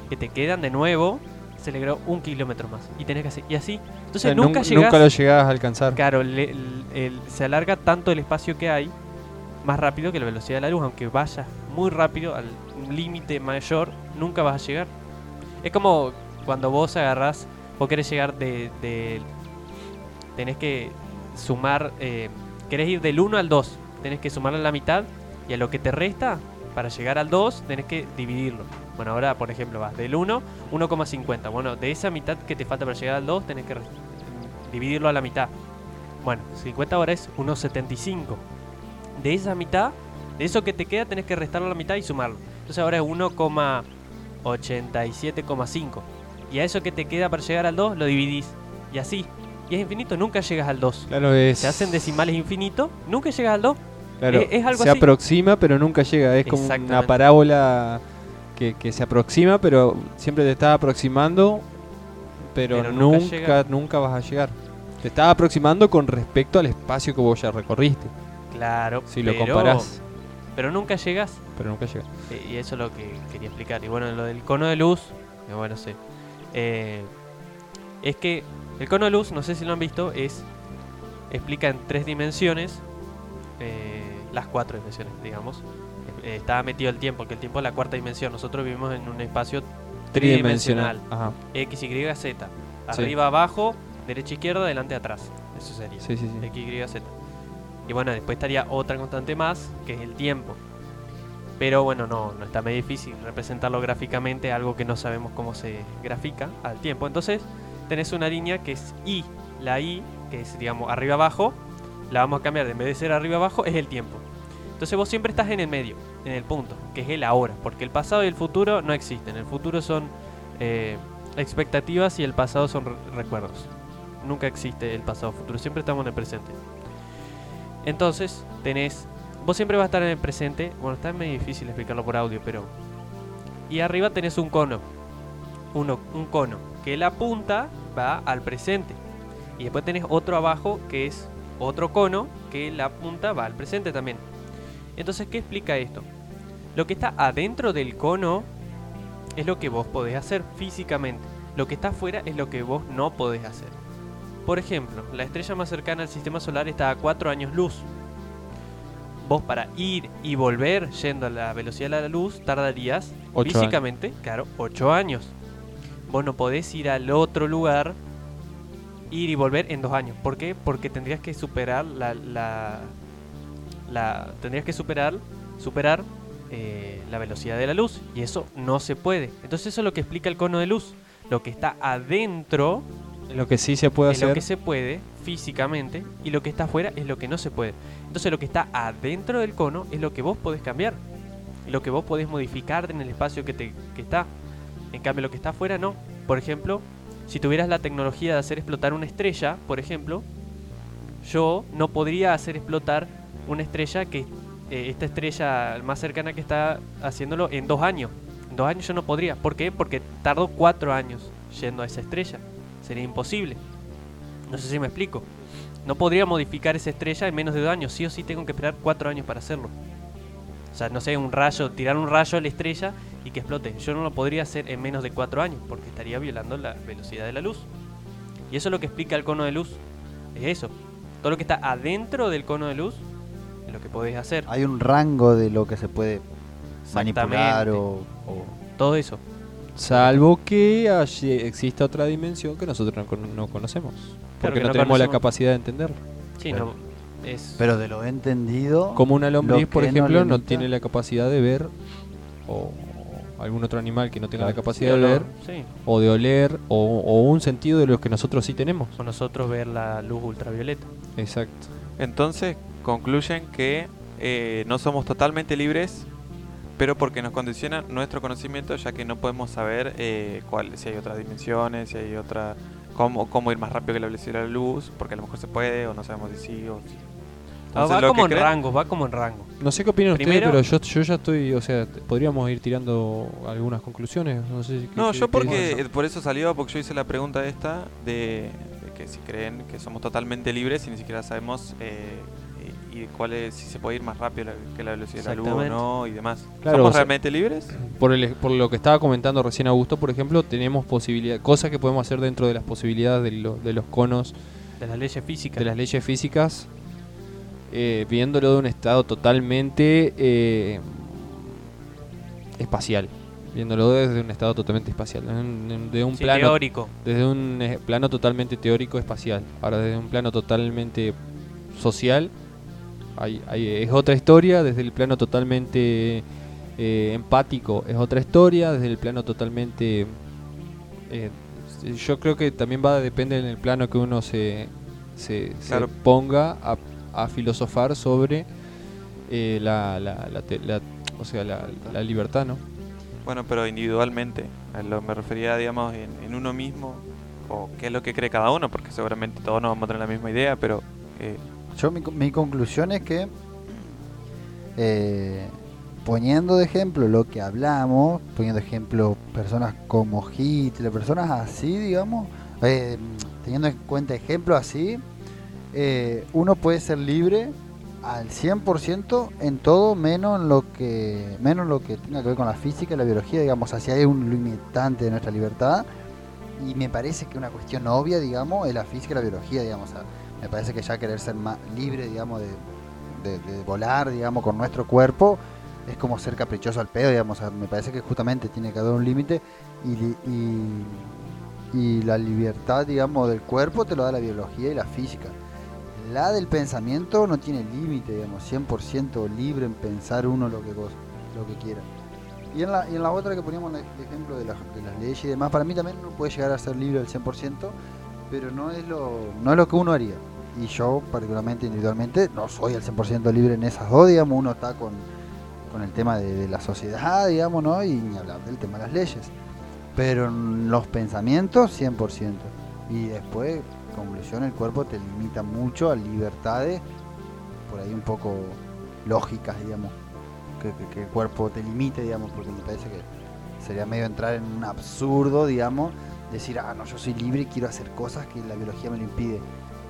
que te quedan de nuevo, se le un kilómetro más. Y tenés que hacer, y así. Entonces O sea, nunca nun- llegás. nunca lo llegás a alcanzar. Claro, le- el- el- se alarga tanto el espacio que hay más rápido que la velocidad de la luz, aunque vayas muy rápido al límite mayor, nunca vas a llegar. Es como cuando vos agarrás, vos querés llegar de... tenés que sumar, eh, ir del 1 al 2, tenés que sumarle la mitad y a lo que te resta, para llegar al 2, tenés que dividirlo. Bueno, ahora, por ejemplo, vas del 1, 1,50. Bueno, de esa mitad que te falta para llegar al 2, tenés que dividirlo a la mitad. Bueno, 50 ahora es 1,75. De esa mitad, de eso que te queda, tenés que restarlo a la mitad y sumarlo. Entonces ahora es 1,87,5. Y a eso que te queda para llegar al 2, lo dividís. Y así. Y es infinito, nunca llegas al 2. Claro, es. Se hacen decimales infinitos, nunca llegas al 2. Claro, es- es algo se así. aproxima, pero nunca llega. Es como una parábola que, que se aproxima, pero siempre te está aproximando, pero, Pero nunca nunca, vas a llegar. Te está aproximando con respecto al espacio que vos ya recorriste. Claro, Si lo comparás, Pero nunca llegas. pero nunca llegas. Y eso es lo que quería explicar. Y bueno, lo del cono de luz, bueno, sé. Eh, es que el cono de luz, no sé si lo han visto, es explica en tres dimensiones, eh, las cuatro dimensiones, digamos. Eh, está metido el tiempo, que el tiempo es la cuarta dimensión. Nosotros vivimos en un espacio tridimensional. Ajá. X, Y, Z. Arriba, abajo, derecha, izquierda, adelante, atrás. Eso sería. Sí, sí, sí. X, Y, Z. Y bueno, después estaría otra constante más, que es el tiempo. Pero bueno, no, no está muy difícil representarlo gráficamente, algo que no sabemos cómo se grafica al tiempo. Entonces, tenés una línea que es I. La I, que es, digamos, arriba abajo, la vamos a cambiar. En vez de ser arriba abajo, es el tiempo. Entonces vos siempre estás en el medio, en el punto, que es el ahora. Porque el pasado y el futuro no existen. El futuro son eh, expectativas y el pasado son re- recuerdos. Nunca existe el pasado futuro, siempre estamos en el presente. Entonces, tenés. Vos siempre vas a estar en el presente. Bueno, está medio difícil explicarlo por audio, pero. Y arriba tenés un cono. Uno, un cono. Que la punta va al presente. Y después tenés otro abajo que es otro cono. Que la punta va al presente también. Entonces, ¿qué explica esto? Lo que está adentro del cono es lo que vos podés hacer físicamente. Lo que está afuera es lo que vos no podés hacer. Por ejemplo, la estrella más cercana al sistema solar está a 4 años luz. Vos para ir y volver yendo a la velocidad de la luz tardarías Ocho físicamente, claro, 8 años. Vos no podés ir al otro lugar, ir y volver en 2 años. ¿Por qué? Porque tendrías que superar la... la, la- tendrías que superar, superar eh, la velocidad de la luz. Y eso no se puede. Entonces eso es lo que explica el cono de luz. Lo que está adentro Lo que sí se puede es hacer. lo que se puede físicamente y lo que está afuera es lo que no se puede. Entonces lo que está adentro del cono es lo que vos podés cambiar. Lo que vos podés modificar en el espacio que, te, que está. En cambio lo que está afuera no. Por ejemplo, si tuvieras la tecnología de hacer explotar una estrella, por ejemplo, yo no podría hacer explotar una estrella que eh, esta estrella más cercana que está haciéndolo en dos años. En dos años yo no podría. ¿Por qué? Porque tardo cuatro años yendo a esa estrella. Sería imposible. No sé si me explico. No podría modificar esa estrella en menos de dos años. Sí o sí tengo que esperar cuatro años para hacerlo. O sea, no sé, un rayo, tirar un rayo a la estrella y que explote. Yo no lo podría hacer en menos de cuatro años porque estaría violando la velocidad de la luz. Y eso es lo que explica el cono de luz. Es eso. Todo lo que está adentro del cono de luz es lo que podés hacer. Hay un rango de lo que se puede manipular o, o- Todo eso. Salvo que allí exista otra dimensión que nosotros no, con- no conocemos. Porque que no, no tenemos la capacidad de entender. Sí, Claro. no. Es. Pero de lo entendido, Como una lombriz, Lo por ejemplo, no, tiene la capacidad de ver, o algún otro animal que no tenga la capacidad de ver, Sí. o de oler, o, o un sentido de los que nosotros sí tenemos. O nosotros ver la luz ultravioleta. Exacto. Entonces concluyen que eh, no somos totalmente libres, pero porque nos condiciona nuestro conocimiento, ya que no podemos saber eh, cuál, si hay otras dimensiones, si hay otra, cómo, cómo ir más rápido que la velocidad de la luz, porque a lo mejor se puede o no sabemos si sí o si. Ah, Entonces, va lo como que en creen- rango, va como en rango. No sé qué opinan Primero- ustedes, pero yo, yo ya estoy, o sea, podríamos ir tirando algunas conclusiones. No sé si- No, qué- yo qué porque por eso salió, porque yo hice la pregunta esta de, de que si creen que somos totalmente libres y ni siquiera sabemos eh, y, y cuál es, si se puede ir más rápido la- que la velocidad de la luz o no y demás. Claro, ¿Somos o sea- realmente libres? por, el, por lo que estaba comentando recién Augusto, por ejemplo, tenemos posibilidad, cosas que podemos hacer dentro de las posibilidades de, lo- de los conos De las leyes físicas. de las leyes físicas, eh, viéndolo de un estado totalmente eh, espacial, viéndolo desde un estado totalmente espacial, de un, Sí, plano, teórico. desde un eh, plano totalmente teórico espacial. Ahora desde un plano totalmente social, hay, hay- es otra historia, desde el plano totalmente eh, empático es otra historia, desde el plano totalmente... eh, yo creo que también va a depender en el plano que uno se, se, ponga a, a filosofar sobre eh, la, la, la o sea, la, la libertad, ¿no? Bueno, pero individualmente. A lo me refería, digamos, en, en uno mismo. O qué es lo que cree cada uno, porque seguramente todos no vamos a tener la misma idea, pero eh, Yo mi, mi conclusión es que eh, poniendo de ejemplo lo que hablamos, poniendo de ejemplo personas como Hitler, personas así, digamos, eh, teniendo en cuenta ejemplos así, eh, uno puede ser libre al 100% en todo menos en lo que menos en lo que tenga que ver con la física y la biología, digamos, así hay un limitante de nuestra libertad. Y me parece que una cuestión obvia, digamos, es la física y la biología, digamos, me parece que ya querer ser más libre, digamos, de, volar, digamos, con nuestro cuerpo, es como ser caprichoso al pedo, digamos, o sea, me parece que justamente tiene que haber un límite y, la libertad, digamos, del cuerpo te lo da la biología y la física. La del pensamiento no tiene límite, digamos, 100% libre en pensar uno lo que, lo que quiera. Y en, la, y en la otra que poníamos el ejemplo de, de las leyes y demás, para mí también uno puede llegar a ser libre al 100%, pero no es lo, no es lo que uno haría. Y yo, particularmente, individualmente, no soy al 100% libre en esas dos, digamos, uno está con, con el tema de, la sociedad, digamos, ¿no? Y ni hablar del tema de las leyes. Pero en los pensamientos, 100%. Y después, conclusión, el cuerpo te limita mucho a libertades, por ahí un poco lógicas, digamos, que- que el cuerpo te limite, digamos, porque me parece que sería medio entrar en un absurdo, digamos, decir, ah, no, yo soy libre y quiero hacer cosas que la biología me lo impide.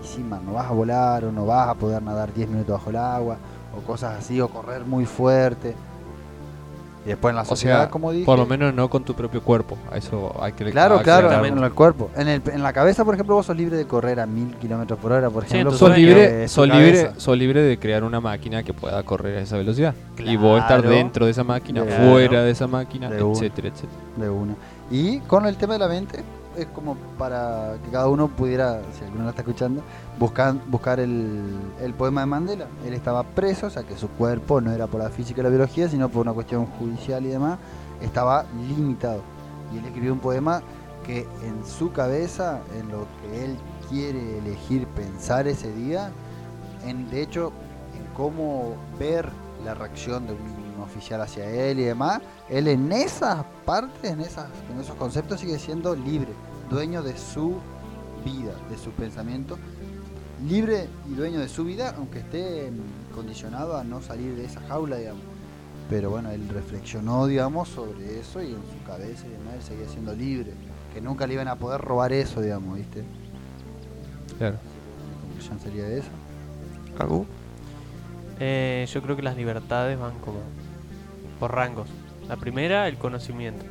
Y sí, man, no vas a volar o no vas a poder nadar 10 minutos bajo el agua o cosas así, o correr muy fuerte. Y después en la O sociedad, sea, como dije... por lo menos no con tu propio cuerpo. A eso hay que Claro, claro, en el cuerpo. En, el, en la cabeza, por ejemplo, vos sos libre de correr a mil kilómetros por hora, por Sí, ejemplo. tu Sos libre, sos, libre, sos libre de crear una máquina que pueda correr a esa velocidad. y vos estar dentro de esa máquina, Claro. fuera de esa máquina, De una. etcétera, etcétera. De una. Y con el tema de la mente, es como para que cada uno pudiera, si alguno lo está escuchando, buscar, buscar el, el poema de Mandela. Él estaba preso, o sea que su cuerpo no era por la física y la biología, sino por una cuestión judicial y demás, estaba limitado. Y él escribió un poema que en su cabeza, en lo que él quiere elegir pensar ese día, en, de hecho, en cómo ver la reacción de un oficial hacia él y demás, él en esas partes, en, esas, en esos conceptos sigue siendo libre, dueño de su vida, de su pensamiento, libre y dueño de su vida, aunque esté condicionado a no salir de esa jaula, digamos. Pero bueno, él reflexionó, digamos, sobre eso y en su cabeza y demás él seguía siendo libre, que nunca le iban a poder robar eso, digamos, ¿viste? Claro. Mi conclusión sería esa. ¿Agu? Eh, yo creo que las libertades van como por rangos. La primera, el conocimiento.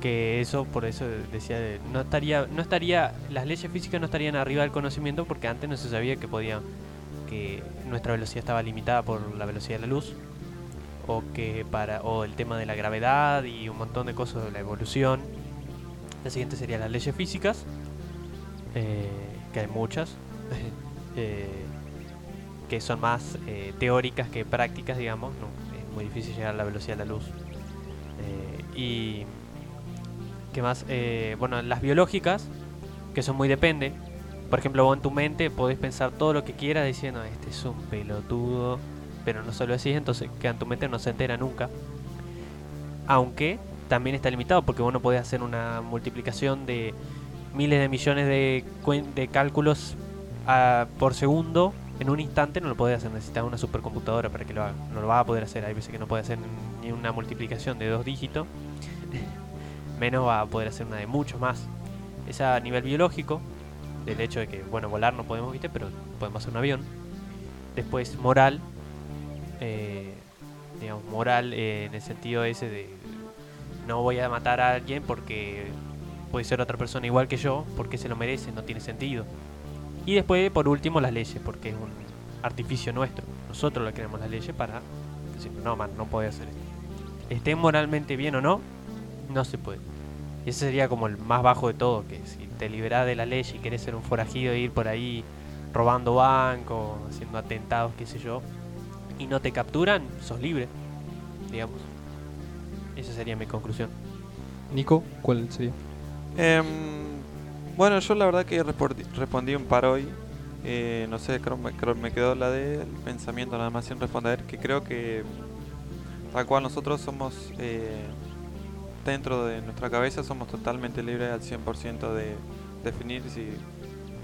Que eso, por eso decía, de- no estaría, no estaría, las leyes físicas no estarían arriba del conocimiento porque antes no se sabía que podía, que nuestra velocidad estaba limitada por la velocidad de la luz, o que para, o el tema de la gravedad y un montón de cosas de la evolución. La siguiente serían las leyes físicas, eh, que hay muchas. eh, que son más eh, teóricas que prácticas, digamos. No, muy difícil llegar a la velocidad de la luz. Eh, y. ¿Qué más? Eh, bueno, las biológicas, que son muy depende. Por ejemplo, vos en tu mente podés pensar todo lo que quieras diciendo, este es un pelotudo, pero no solo así, entonces que en tu mente no se entera nunca. Aunque también está limitado, porque vos no podés hacer una multiplicación de miles de millones de, cálculos ah, por segundo en un instante no lo podés hacer, necesitas una supercomputadora para que lo haga. No lo vas a poder hacer, hay veces que no puede hacer ni una multiplicación de dos dígitos, menos va a poder hacer una de mucho más. Es a nivel biológico, del hecho de que, bueno, volar no podemos, viste, pero podemos hacer un avión. Después, moral, eh, digamos, moral eh, en el sentido ese de no voy a matar a alguien porque puede ser otra persona igual que yo, porque se lo merece, no tiene sentido. Y después, por último, las leyes, porque es un artificio nuestro. Nosotros le creamos las leyes para decir, no, man, no puede hacer esto. Esté moralmente bien o no, no se puede. Y ese sería como el más bajo de todo, que si te liberás de la ley y querés ser un forajido e ir por ahí robando bancos, haciendo atentados, qué sé yo, y no te capturan, sos libre. digamos. Esa sería mi conclusión. Nico, ¿cuál sería? Em, bueno, yo la verdad que respondí un par hoy. Eh, no sé, creo, creo me quedó la del pensamiento nada más sin responder. Que creo que tal cual nosotros somos eh, dentro de nuestra cabeza somos totalmente libres al 100% de definir si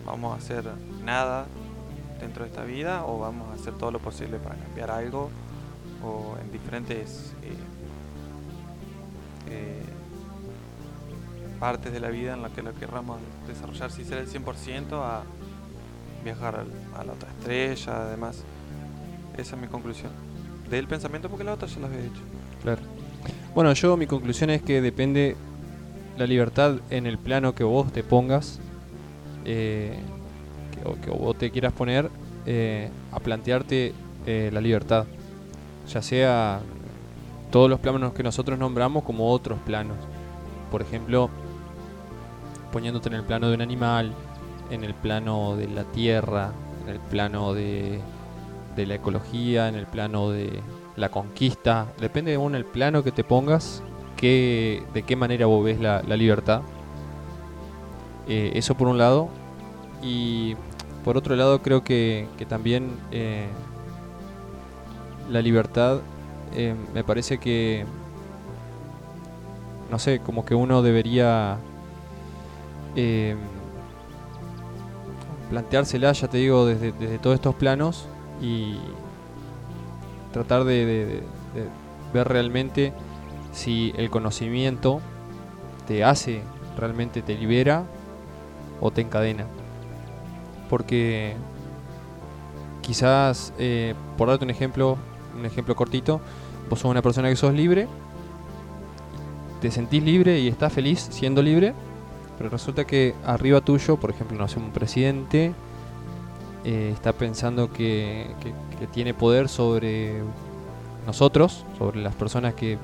vamos a hacer nada dentro de esta vida o vamos a hacer todo lo posible para cambiar algo o en diferentes eh, partes de la vida en la que lo querramos desarrollar, si será el 100% a viajar a la otra estrella, además. Esa es mi conclusión. Del pensamiento porque la otra ya la había hecho. Claro. Bueno, yo mi conclusión es que depende la libertad en el plano que vos te pongas, eh, que, o que vos te quieras poner, eh, a plantearte eh, la libertad. Ya sea todos los planos que nosotros nombramos como otros planos. Por ejemplo, poniéndote en el plano de un animal, en el plano de la tierra, en el plano de, la ecología, en el plano de la conquista. Depende de uno el plano que te pongas, que, de qué manera vos ves la, libertad. Eh, eso por un lado. Y por otro lado creo que, que también eh, la libertad eh, me parece que, no sé, como que uno debería eh, planteársela, ya te digo, desde, desde todos estos planos y tratar de, ver realmente si el conocimiento te hace, realmente te libera o te encadena. Porque quizás, eh, por darte un ejemplo, un ejemplo cortito, vos sos una persona que sos libre, te sentís libre y estás feliz siendo libre, pero resulta que arriba tuyo, por ejemplo, no sé, un presidente eh, está pensando que, que- tiene poder sobre nosotros, sobre las personas que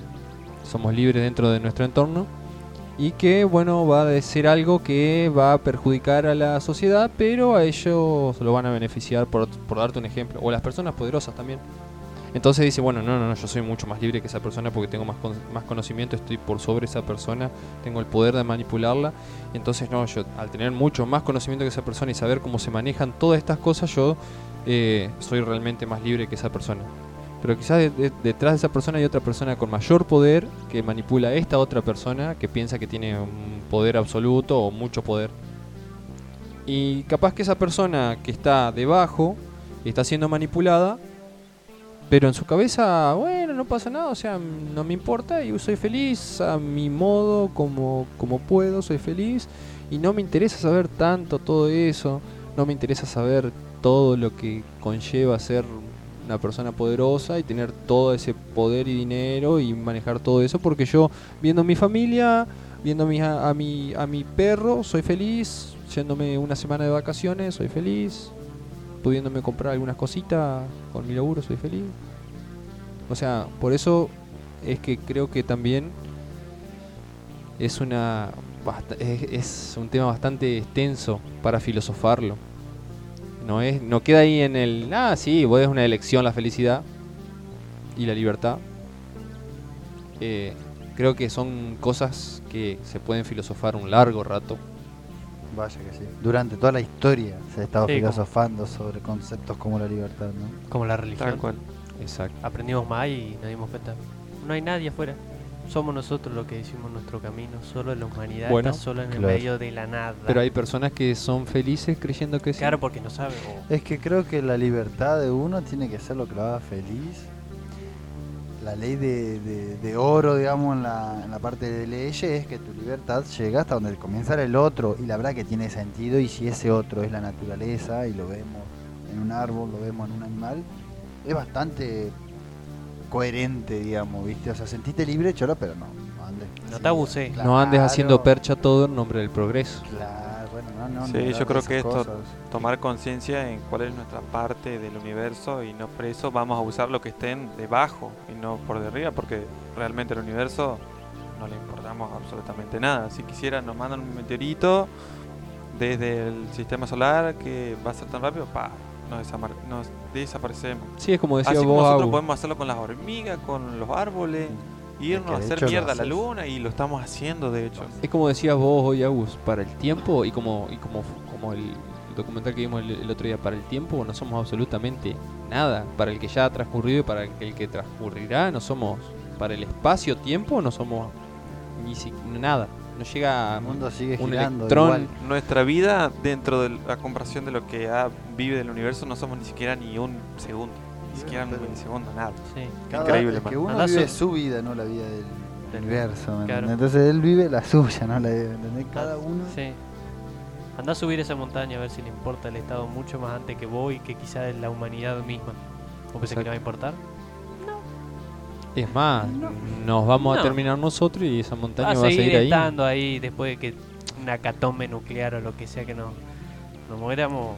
somos libres dentro de nuestro entorno, y que, bueno, va a decir algo que va a perjudicar a la sociedad, pero a ellos lo van a beneficiar, por, por darte un ejemplo, o las personas poderosas también. Entonces dice, bueno, no, no, no, yo soy mucho más libre que esa persona porque tengo más, con- más conocimiento, estoy por sobre esa persona, tengo el poder de manipularla. Entonces, no, yo al tener mucho más conocimiento que esa persona y saber cómo se manejan todas estas cosas, yo eh, soy realmente más libre que esa persona. Pero quizás de- de- detrás de esa persona hay otra persona con mayor poder que manipula a esta otra persona que piensa que tiene un poder absoluto o mucho poder. Y capaz que esa persona que está debajo está siendo manipulada, pero en su cabeza, bueno, no pasa nada, o sea, no me importa y soy feliz a mi modo, como, como puedo, soy feliz. Y no me interesa saber tanto todo eso, no me interesa saber todo lo que conlleva ser una persona poderosa y tener todo ese poder y dinero y manejar todo eso, porque yo viendo mi familia, viendo a mi, a, mi, a mi perro, soy feliz, yéndome una semana de vacaciones, soy feliz, pudiéndome comprar algunas cositas con mi laburo, soy feliz. O sea, por eso es que creo que también es una es un tema bastante extenso para filosofarlo. No es no queda ahí en el ah sí, vos es una elección la felicidad y la libertad. Eh, creo que son cosas que se pueden filosofar un largo rato. Vaya que sí. Durante toda la historia se ha estado Sí, como- filosofando sobre conceptos como la libertad, ¿no? Como la religión. Tal cual. Exacto. Aprendimos más y nos dimos cuenta. No hay nadie afuera. Somos nosotros los que hicimos nuestro camino. Solo la humanidad Bueno, está sola en el claro. medio de la nada. Pero hay personas que son felices creyendo que sí. Claro, porque no saben. o- Es que creo que la libertad de uno tiene que ser lo que lo haga feliz. La ley de, de- de oro, digamos, en la, en la parte de leyes es que tu libertad llega hasta donde comienza el otro. Y la verdad que tiene sentido. Y si ese otro es la naturaleza y lo vemos en un árbol, lo vemos en un animal, es bastante coherente, digamos, ¿viste? O sea, sentiste libre, cholo, pero no. No, andes No te abusé. No andes haciendo claro, percha todo en nombre del progreso. Claro, no, no. Sí, no, yo creo que esto- cosas. Tomar conciencia en cuál es nuestra parte del universo y no por eso vamos a usar lo que estén debajo y no por de arriba, porque realmente el universo no le importamos absolutamente nada. Si quisiera nos mandan un meteorito desde el sistema solar que va a ser tan rápido, pa, nos, desamar- nos desaparecemos. Sí, es como decía Así como vos, nosotros Agu. podemos hacerlo con las hormigas, con los árboles, irnos a hacer mierda a la luna y lo estamos haciendo de hecho. Es como decías vos hoy, Agus, para el tiempo y como, y como, como el documental que vimos el, el otro día, para el tiempo no somos absolutamente nada. Para el que ya ha transcurrido y para el que, el que transcurrirá no somos, para el espacio-tiempo no somos ni si- nada. No llega El mundo sigue un girando electrón. igual. Nuestra vida dentro de la comparación de lo que ha- vive del universo no somos ni siquiera ni un segundo, ni siquiera un milisegundo, nada. Sí. Cada- Increíble, que uno vive su- su vida, no la vida del Del- universo. ¿me claro. Entonces él vive la suya, no la de ¿entendés? Cada uno. Sí. Anda a subir esa montaña a ver si le importa el Estado mucho más antes que vos y que quizás la humanidad misma. ¿Vos pensás que le va a importar? Es más, nos vamos No. a terminar nosotros y esa montaña Va a va a seguir seguir ahí. estando ahí después de que una catombe nuclear o lo que sea que nos, nos muéramos.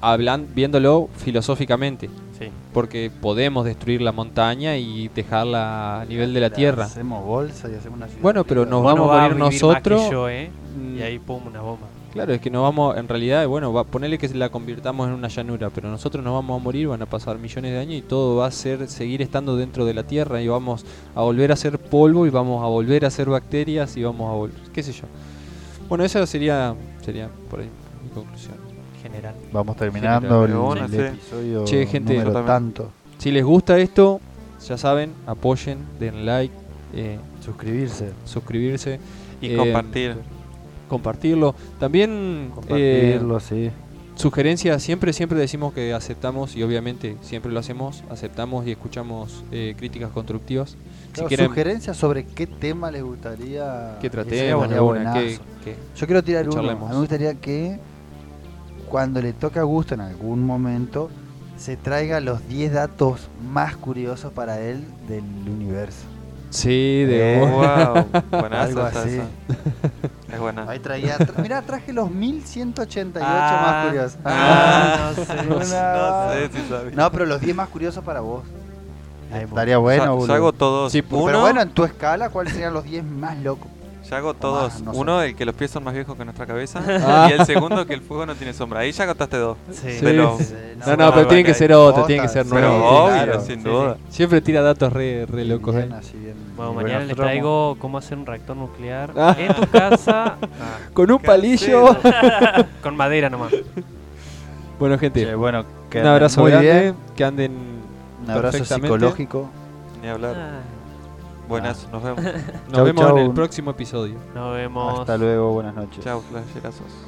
Ha- hablan- viéndolo filosóficamente, Sí. porque podemos destruir la montaña y dejarla a nivel de la tierra. Hacemos bolsa y hacemos una ciudad Bueno, pero nos vamos a morir vivir más que nosotros. yo, ¿eh? Mm, Y ahí pum, una bomba. Claro, es que nos vamos, en realidad, bueno, va, ponerle que la convirtamos en una llanura, pero nosotros nos vamos a morir, van a pasar millones de años y todo va a ser seguir estando dentro de la Tierra y vamos a volver a ser polvo y vamos a volver a ser bacterias y vamos a volver, qué sé yo. Bueno, esa sería, sería por ahí mi conclusión. General. Vamos terminando el, Pero bueno, el sí. episodio Che, gente, número tanto. Si les gusta esto, ya saben, apoyen, den like, eh, Suscribirse. suscribirse, Y Eh, compartir. compartirlo. También eh, sí. Sugerencias, siempre, siempre decimos que aceptamos y obviamente siempre lo hacemos, aceptamos y escuchamos eh, críticas constructivas. Claro, si quieren Sugerencias sobre qué tema les gustaría que tratemos, que, que- Yo quiero tirar uno. A charlemos. mí me gustaría que cuando le toque a gusto en algún momento se traiga los 10 datos más curiosos para él del universo. Sí, de Eh, wow, buena Algo esa, así. esa. Es buena. Ahí traía, tra- mirá, traje los 1188 Ah, más curiosos. ah, no sé. No Una- sé si sabes. No, pero los 10 más curiosos para vos. Estaría bueno, ya boludo. hago todos. Sí, Pero bueno, en tu escala, ¿cuáles serían los 10 más locos? Ya hago todos. más, no sé. Uno, el que los pies son más viejos que nuestra cabeza. Ah. y el segundo, que el fuego no tiene sombra. Ahí ya contaste dos. Sí. Sí. Los- No, no, pero tienen que ser otros, tienen que ser Sí, Pero nuevos. obvio, claro. sin Sí, duda. Siempre tira datos re, re locos. Bien, eh. así bien- Bueno, mañana les traigo cómo hacer un reactor nuclear Ah. en tu casa Con un palillo. con madera nomás. Bueno, gente, bueno, que un abrazo muy grande. bien. Que anden Un abrazo psicológico. Ni hablar. Buenas, nos vemos. Nos Chau, vemos chau. en el próximo episodio. Nos vemos. Hasta luego, buenas noches. Chao, flasherazos.